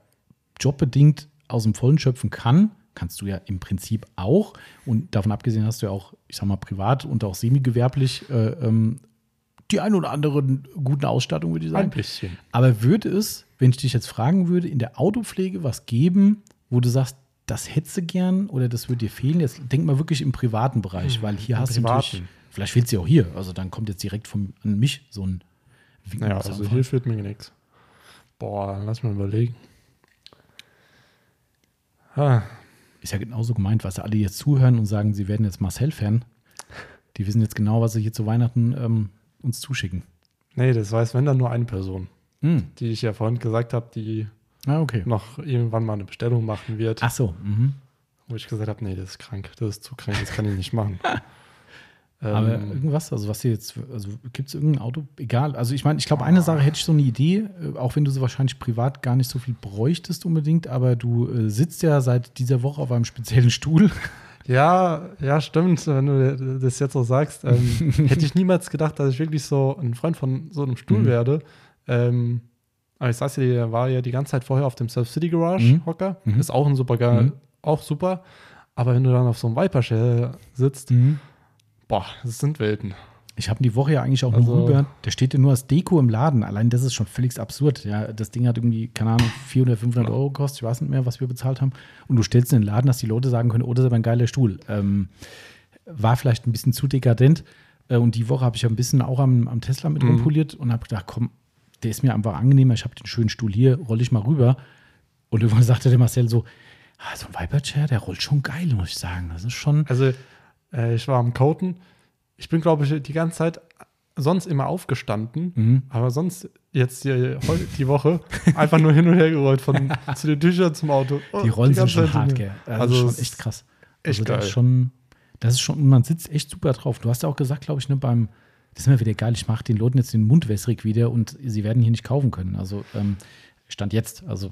jobbedingt aus dem Vollen schöpfen kann. Kannst du ja im Prinzip auch. Und davon abgesehen hast du ja auch, ich sag mal, privat und auch semi-gewerblich äh, ähm, die ein oder andere guten Ausstattung, würde ich sagen. Ein bisschen. Aber würde es, wenn ich dich jetzt fragen würde, in der Autopflege was geben, wo du sagst, das hättest du gern oder das würde dir fehlen? Jetzt denk mal wirklich im privaten Bereich, weil hier hast du natürlich, vielleicht fehlt es dir auch hier. Also dann kommt jetzt direkt von, an mich so ein Wink Ja, also hier führt mir nichts. Boah, lass mal überlegen. Ah, Ist ja genauso gemeint, was alle jetzt zuhören und sagen, sie werden jetzt Marcel-Fan. Die wissen jetzt genau, was sie hier zu Weihnachten ähm, uns zuschicken. nee, das weiß, wenn dann nur eine Person, Hm. die ich ja vorhin gesagt habe, die Ah, okay. noch irgendwann mal eine Bestellung machen wird, Ach so. Mhm. wo ich gesagt habe, nee, das ist krank, das ist zu krank, das kann ich nicht machen. Aber ähm, irgendwas, also was dir jetzt, also gibt es irgendein Auto, egal. Also ich meine, ich glaube, eine Sache hätte ich so eine Idee, äh, auch wenn du sie wahrscheinlich privat gar nicht so viel bräuchtest unbedingt, aber du äh, sitzt ja seit dieser Woche auf einem speziellen Stuhl. ja, ja, stimmt, wenn du das jetzt so sagst. Ähm, hätte ich niemals gedacht, dass ich wirklich so ein Freund von so einem Stuhl Mhm. werde. Ähm, aber ich saß ja, der war ja die ganze Zeit vorher auf dem Surf City Garage Mhm. Hocker. Mhm. Ist auch ein super Mhm. auch super. Aber wenn du dann auf so einem Viper Shell sitzt, boah, das sind Welten. Ich habe die Woche ja eigentlich auch Also- nur rüber. Der steht ja nur als Deko im Laden. Allein das ist schon völlig absurd. Ja, das Ding hat irgendwie, keine Ahnung, 400, 500 Euro gekostet. Ich weiß nicht mehr, was wir bezahlt haben. Und du stellst in den Laden, dass die Leute sagen können, oh, das ist aber ein geiler Stuhl. Ähm, war vielleicht ein bisschen zu dekadent. Äh, und die Woche habe ich ja ein bisschen auch am, am Tesla mit Mhm. rumpoliert und habe gedacht, komm, der ist mir einfach angenehmer. Ich habe den schönen Stuhl hier, rolle ich mal rüber. Und irgendwann sagte der Marcel so, ah, so ein Viper-Chair, der rollt schon geil, muss ich sagen. Das ist schon. Also, äh, ich war am Coden. Ich bin, glaube ich, die ganze Zeit sonst immer aufgestanden, Mhm. aber sonst jetzt die, die Woche einfach nur hin und her gerollt, von zu den Tüchern zum Auto. Oh, Die Rollen sind ganze schon Zeit hart, gell? Das Also, ist schon echt krass. echt also, das geil. ist schon, das ist schon, man sitzt echt super drauf. Du hast ja auch gesagt, glaube ich, ne, beim, das ist immer wieder geil, ich mache den Leuten jetzt den Mund wässrig wieder und sie werden hier nicht kaufen können. Also, ähm, Stand jetzt. Also,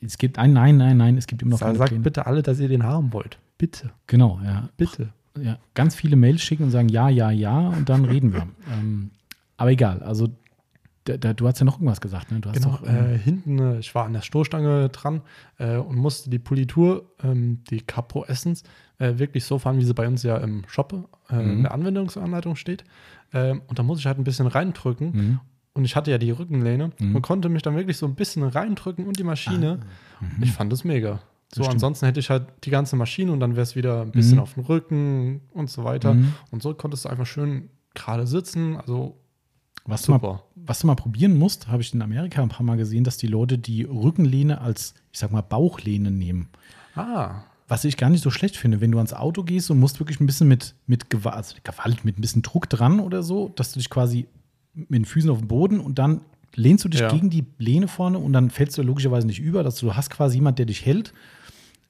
es gibt ein Nein, nein, nein, es gibt immer noch sagt bitte alle, dass ihr den haben wollt. Bitte, Genau, ja. bitte. Ja. Ganz viele Mails schicken und sagen ja, ja, ja und dann reden wir. ähm, aber egal, also da, da, du hast ja noch irgendwas gesagt, ne? Du hast Genau, doch, ähm, äh, hinten, äh, ich war an der Stoßstange dran äh, und musste die Politur, ähm, die Capo Essence, äh, wirklich so fahren, wie sie bei uns ja im Shop äh, Mhm. in der Anwendungsanleitung steht. Ähm, und da muss ich halt ein bisschen reindrücken. mhm. Und ich hatte ja die Rückenlehne Mhm. und konnte mich dann wirklich so ein bisschen reindrücken und die Maschine. Ich fand das mega. So, ansonsten hätte ich halt die ganze Maschine und dann wäre es wieder ein bisschen Mhm. auf dem Rücken und so weiter. Mhm. Und so konntest du einfach schön gerade sitzen. Also was, du mal, super. was du mal probieren musst, habe ich in Amerika ein paar Mal gesehen, dass die Leute die Rückenlehne als, ich sag mal, Bauchlehne nehmen. Ah, Was ich gar nicht so schlecht finde, wenn du ans Auto gehst und musst wirklich ein bisschen mit, mit Gewalt, also Gewalt, mit ein bisschen Druck dran oder so, dass du dich quasi mit den Füßen auf den Boden und dann lehnst du dich Ja. gegen die Lehne vorne und dann fällst du logischerweise nicht über, dass du hast quasi jemand, der dich hält.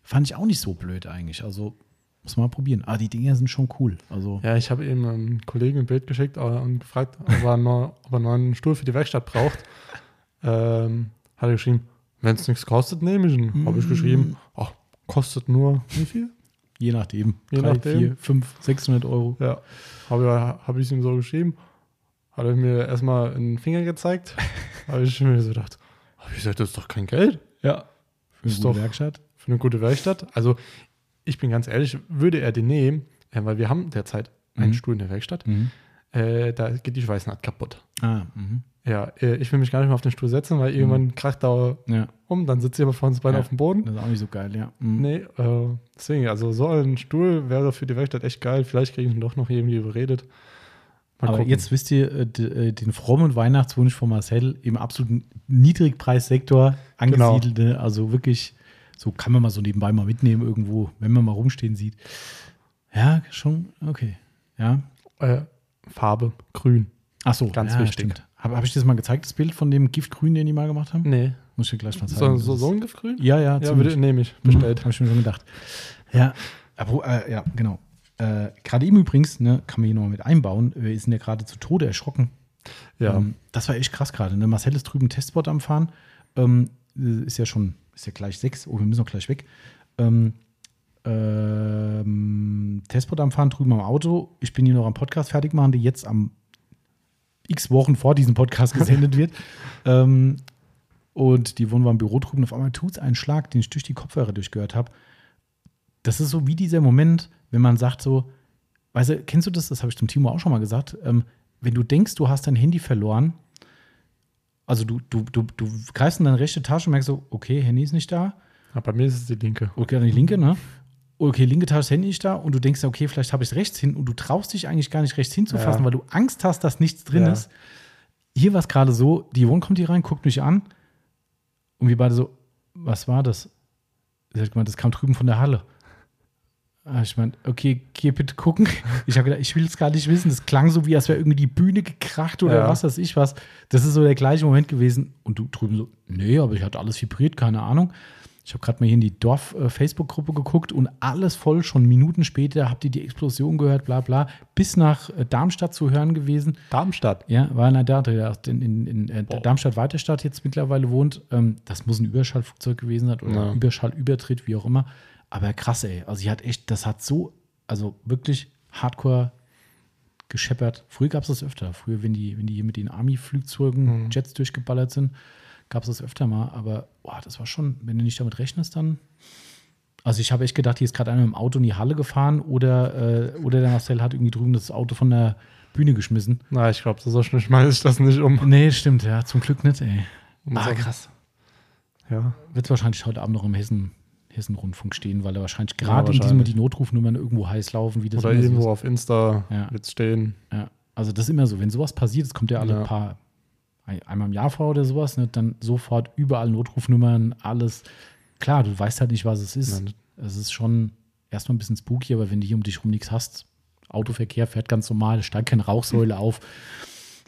Fand ich auch nicht so blöd eigentlich. Also muss man mal probieren. Aber die Dinger sind schon cool. Also Ja, ich habe eben einem Kollegen ein Bild geschickt äh, und gefragt, ob er, neu, ob er einen neuen Stuhl für die Werkstatt braucht. ähm, hat er geschrieben, wenn es nichts kostet, nehme ich ihn. Habe ich geschrieben, ach, kostet nur wie viel? je nachdem. Je Drei, nachdem. vier, fünf, 600 Euro. Ja, habe hab ich ihm so geschrieben. Hat er mir erstmal einen Finger gezeigt. habe ich mir so gedacht, gesagt, das ist doch kein Geld Ja. Für eine Ist doch- Werkstatt. Für eine gute Werkstatt. Also, ich bin ganz ehrlich, würde er den nehmen, äh, weil wir haben derzeit einen Mhm. Stuhl in der Werkstatt, Mhm. äh, da geht die Schweißnaht kaputt. Ah, mhm. Ja, äh, ich will mich gar nicht mehr auf den Stuhl setzen, weil irgendwann kracht da Ja, um, dann sitzt jemand vor uns beiden Ja. auf dem Boden. das ist auch nicht so geil, ja. Mhm. Nee, äh, deswegen, also so ein Stuhl wäre für die Werkstatt echt geil. Vielleicht kriege ich ihn doch noch irgendwie überredet. Mal Aber gucken. jetzt wisst ihr äh, äh, den frommen Weihnachtswunsch von Marcel im absoluten Niedrigpreissektor angesiedelt. ne? Also wirklich, so kann man mal so nebenbei mal mitnehmen irgendwo, wenn man mal rumstehen sieht. Ja, schon, okay. Ja. Äh, Farbe, grün. Ach so, Ganz ja, wichtig. Habe hab ich das mal gezeigt, das Bild von dem Giftgrün, den die mal gemacht haben? Nee. Muss ich dir gleich mal zeigen. so, so ein Giftgrün? Ja, ja, Ja, würde, nehme ich. Bestellt. Bestellt. Habe ich mir schon gedacht. Ja, aber, äh, ja, genau. Äh, gerade eben übrigens, ne, kann man hier nochmal mit einbauen, wir sind ja gerade zu Tode erschrocken. Ja. Ähm, das war echt krass gerade. Ne? Marcel ist drüben Testspot am Fahren. Ähm, äh, ist ja schon, ist ja gleich sechs. Oh, wir müssen auch gleich weg. Ähm, ähm, Testspot am Fahren drüben am Auto. Ich bin hier noch am Podcast fertig machen, der jetzt am x Wochen vor diesem Podcast gesendet wird. Ähm, und die wohnen wir im Büro drüben. Auf einmal tut es einen Schlag, den ich durch die Kopfhörer durchgehört habe. Das ist so wie dieser Moment, wenn man sagt so, weißt du, kennst du das? Das habe ich zum Timo auch schon mal gesagt. Ähm, wenn du denkst, du hast dein Handy verloren, also du, du, du, du greifst in deine rechte Tasche und merkst so, okay, Handy ist nicht da. Aber bei mir ist es die linke. Okay, die linke, ne? Okay, linke Tasche ist Handy nicht da und du denkst, okay, vielleicht habe ich es rechts hin und du traust dich eigentlich gar nicht rechts hinzufassen, Ja. weil du Angst hast, dass nichts drin Ja. ist. Hier war es gerade so, die Wohn kommt hier rein, guckt mich an und wir beide so, was war das? Sie hat gemeint, das kam drüben von der Halle. Ah, Ich meine, okay, geh bitte gucken. Ich habe gedacht, ich will es gar nicht wissen. Das klang so, wie als wäre irgendwie die Bühne gekracht oder Ja. was weiß ich was. Das ist so der gleiche Moment gewesen. Und du drüben so, nee, aber ich hatte alles vibriert, keine Ahnung. Ich habe gerade mal hier in die Dorf-Facebook-Gruppe geguckt und alles voll, schon Minuten später habt ihr die Explosion gehört, bla bla, bis nach äh, Darmstadt zu hören gewesen. Darmstadt. Ja, war einer da, der in, in, in äh. Darmstadt-Weiterstadt jetzt mittlerweile wohnt. Ähm, das muss ein Überschallflugzeug gewesen sein oder Ja. ein Überschallübertritt, wie auch immer. Aber krass, ey. Also, sie hat echt, das hat so, also wirklich hardcore gescheppert. Früher gab es das öfter. Früher, wenn die, wenn die hier mit den Army-Flugzeugen, Mhm. Jets durchgeballert sind, gab es das öfter mal. Aber boah, das war schon, wenn du nicht damit rechnest, dann. Also ich habe echt gedacht, hier ist gerade einer im Auto in die Halle gefahren oder, äh, oder der Marcel hat irgendwie drüben das Auto von der Bühne geschmissen. Na, ich glaube, so schnell schmeiße ich das nicht um. Nee, stimmt, ja, zum Glück nicht, ey. Muss Ah, krass. Ja. Wird wahrscheinlich heute Abend noch im Hessen, Hessenrundfunk stehen, weil da wahrscheinlich gerade in diesem die Notrufnummern irgendwo heiß laufen, wie das Oder so irgendwo ist. auf Insta Ja. wird's stehen. Ja, also das ist immer so, wenn sowas passiert, es kommt ja alle Ja. paar, ein- einmal im Jahr vor oder sowas, ne, dann sofort überall Notrufnummern, alles. Klar, du weißt halt nicht, was es ist. Nein. Es ist schon erstmal ein bisschen spooky, aber wenn du hier um dich rum nichts hast, Autoverkehr fährt ganz normal, es steigt keine Rauchsäule auf.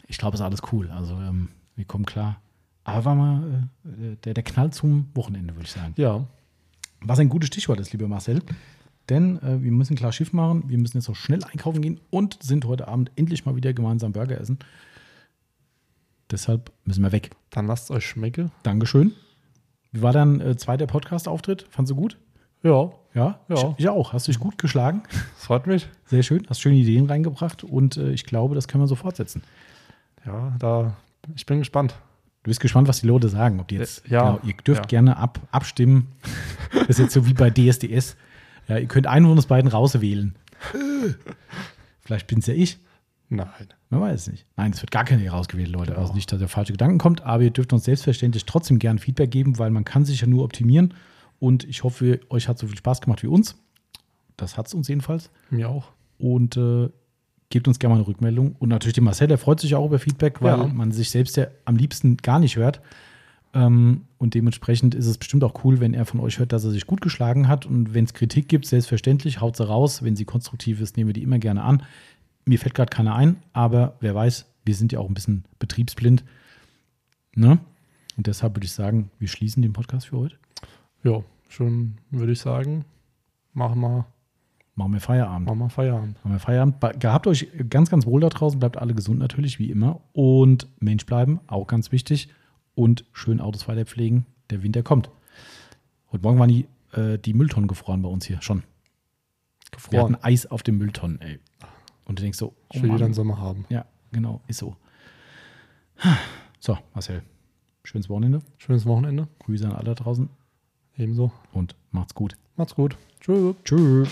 Ich glaube, es ist alles cool. Also ähm, wir kommen klar. Aber war mal äh, der, der Knall zum Wochenende, würde ich sagen. Ja. Was ein gutes Stichwort ist, lieber Marcel. Denn äh, wir müssen klar Schiff machen, wir müssen jetzt auch schnell einkaufen gehen und sind heute Abend endlich mal wieder gemeinsam Burger essen. Deshalb müssen wir weg. Dann lasst euch schmecken. Dankeschön. Wie war dein äh, zweiter Podcast-Auftritt? Fandst du gut? Ja, Ja? Ja. Ich, ich auch. Hast dich gut geschlagen. das freut mich. Sehr schön. Hast schöne Ideen reingebracht und äh, ich glaube, das können wir so fortsetzen. Ja, da, ich bin gespannt. Du bist gespannt, was die Leute sagen. Ob die jetzt, Äh, ja, genau, ihr dürft ja. gerne ab, abstimmen. Das ist jetzt so wie bei DSDS. Ja, ihr könnt einen von uns beiden rauswählen. Vielleicht bin es ja ich. Nein. Man weiß es nicht. Nein, es wird gar keine rausgewählt, Leute. Also nicht, dass der falsche Gedanken kommt, aber ihr dürft uns selbstverständlich trotzdem gerne Feedback geben, weil man kann sich ja nur optimieren. Und ich hoffe, euch hat so viel Spaß gemacht wie uns. Das hat es uns jedenfalls. Mir auch. Und äh, gebt uns gerne mal eine Rückmeldung. Und natürlich der Marcel, der freut sich auch über Feedback, weil Ja. man sich selbst ja am liebsten gar nicht hört. Ähm, und dementsprechend ist es bestimmt auch cool, wenn er von euch hört, dass er sich gut geschlagen hat. Und wenn es Kritik gibt, selbstverständlich, haut sie raus. Wenn sie konstruktiv ist, nehmen wir die immer gerne an. Mir fällt gerade keiner ein, aber wer weiß, wir sind ja auch ein bisschen betriebsblind. Ne? Und deshalb würde ich sagen, wir schließen den Podcast für heute. Ja, schon würde ich sagen, machen wir, Machen wir Feierabend. machen wir Feierabend. Haben wir Feierabend. Gehabt euch ganz, ganz wohl da draußen. Bleibt alle gesund natürlich, wie immer. Und Mensch bleiben, auch ganz wichtig. Und schön Autos weiter pflegen. Der Winter kommt. Heute Morgen waren die, äh, die Mülltonnen gefroren bei uns hier schon. Wir Gefroren. hatten Eis auf den Mülltonnen, ey. Und du denkst so, oh Ich will wieder Mann. einen Sommer haben. Ja, genau, ist so. So, Marcel. Schönes Wochenende. Schönes Wochenende. Grüße an alle da draußen Ebenso. und macht's gut. Macht's gut. Tschüss. Tschüss.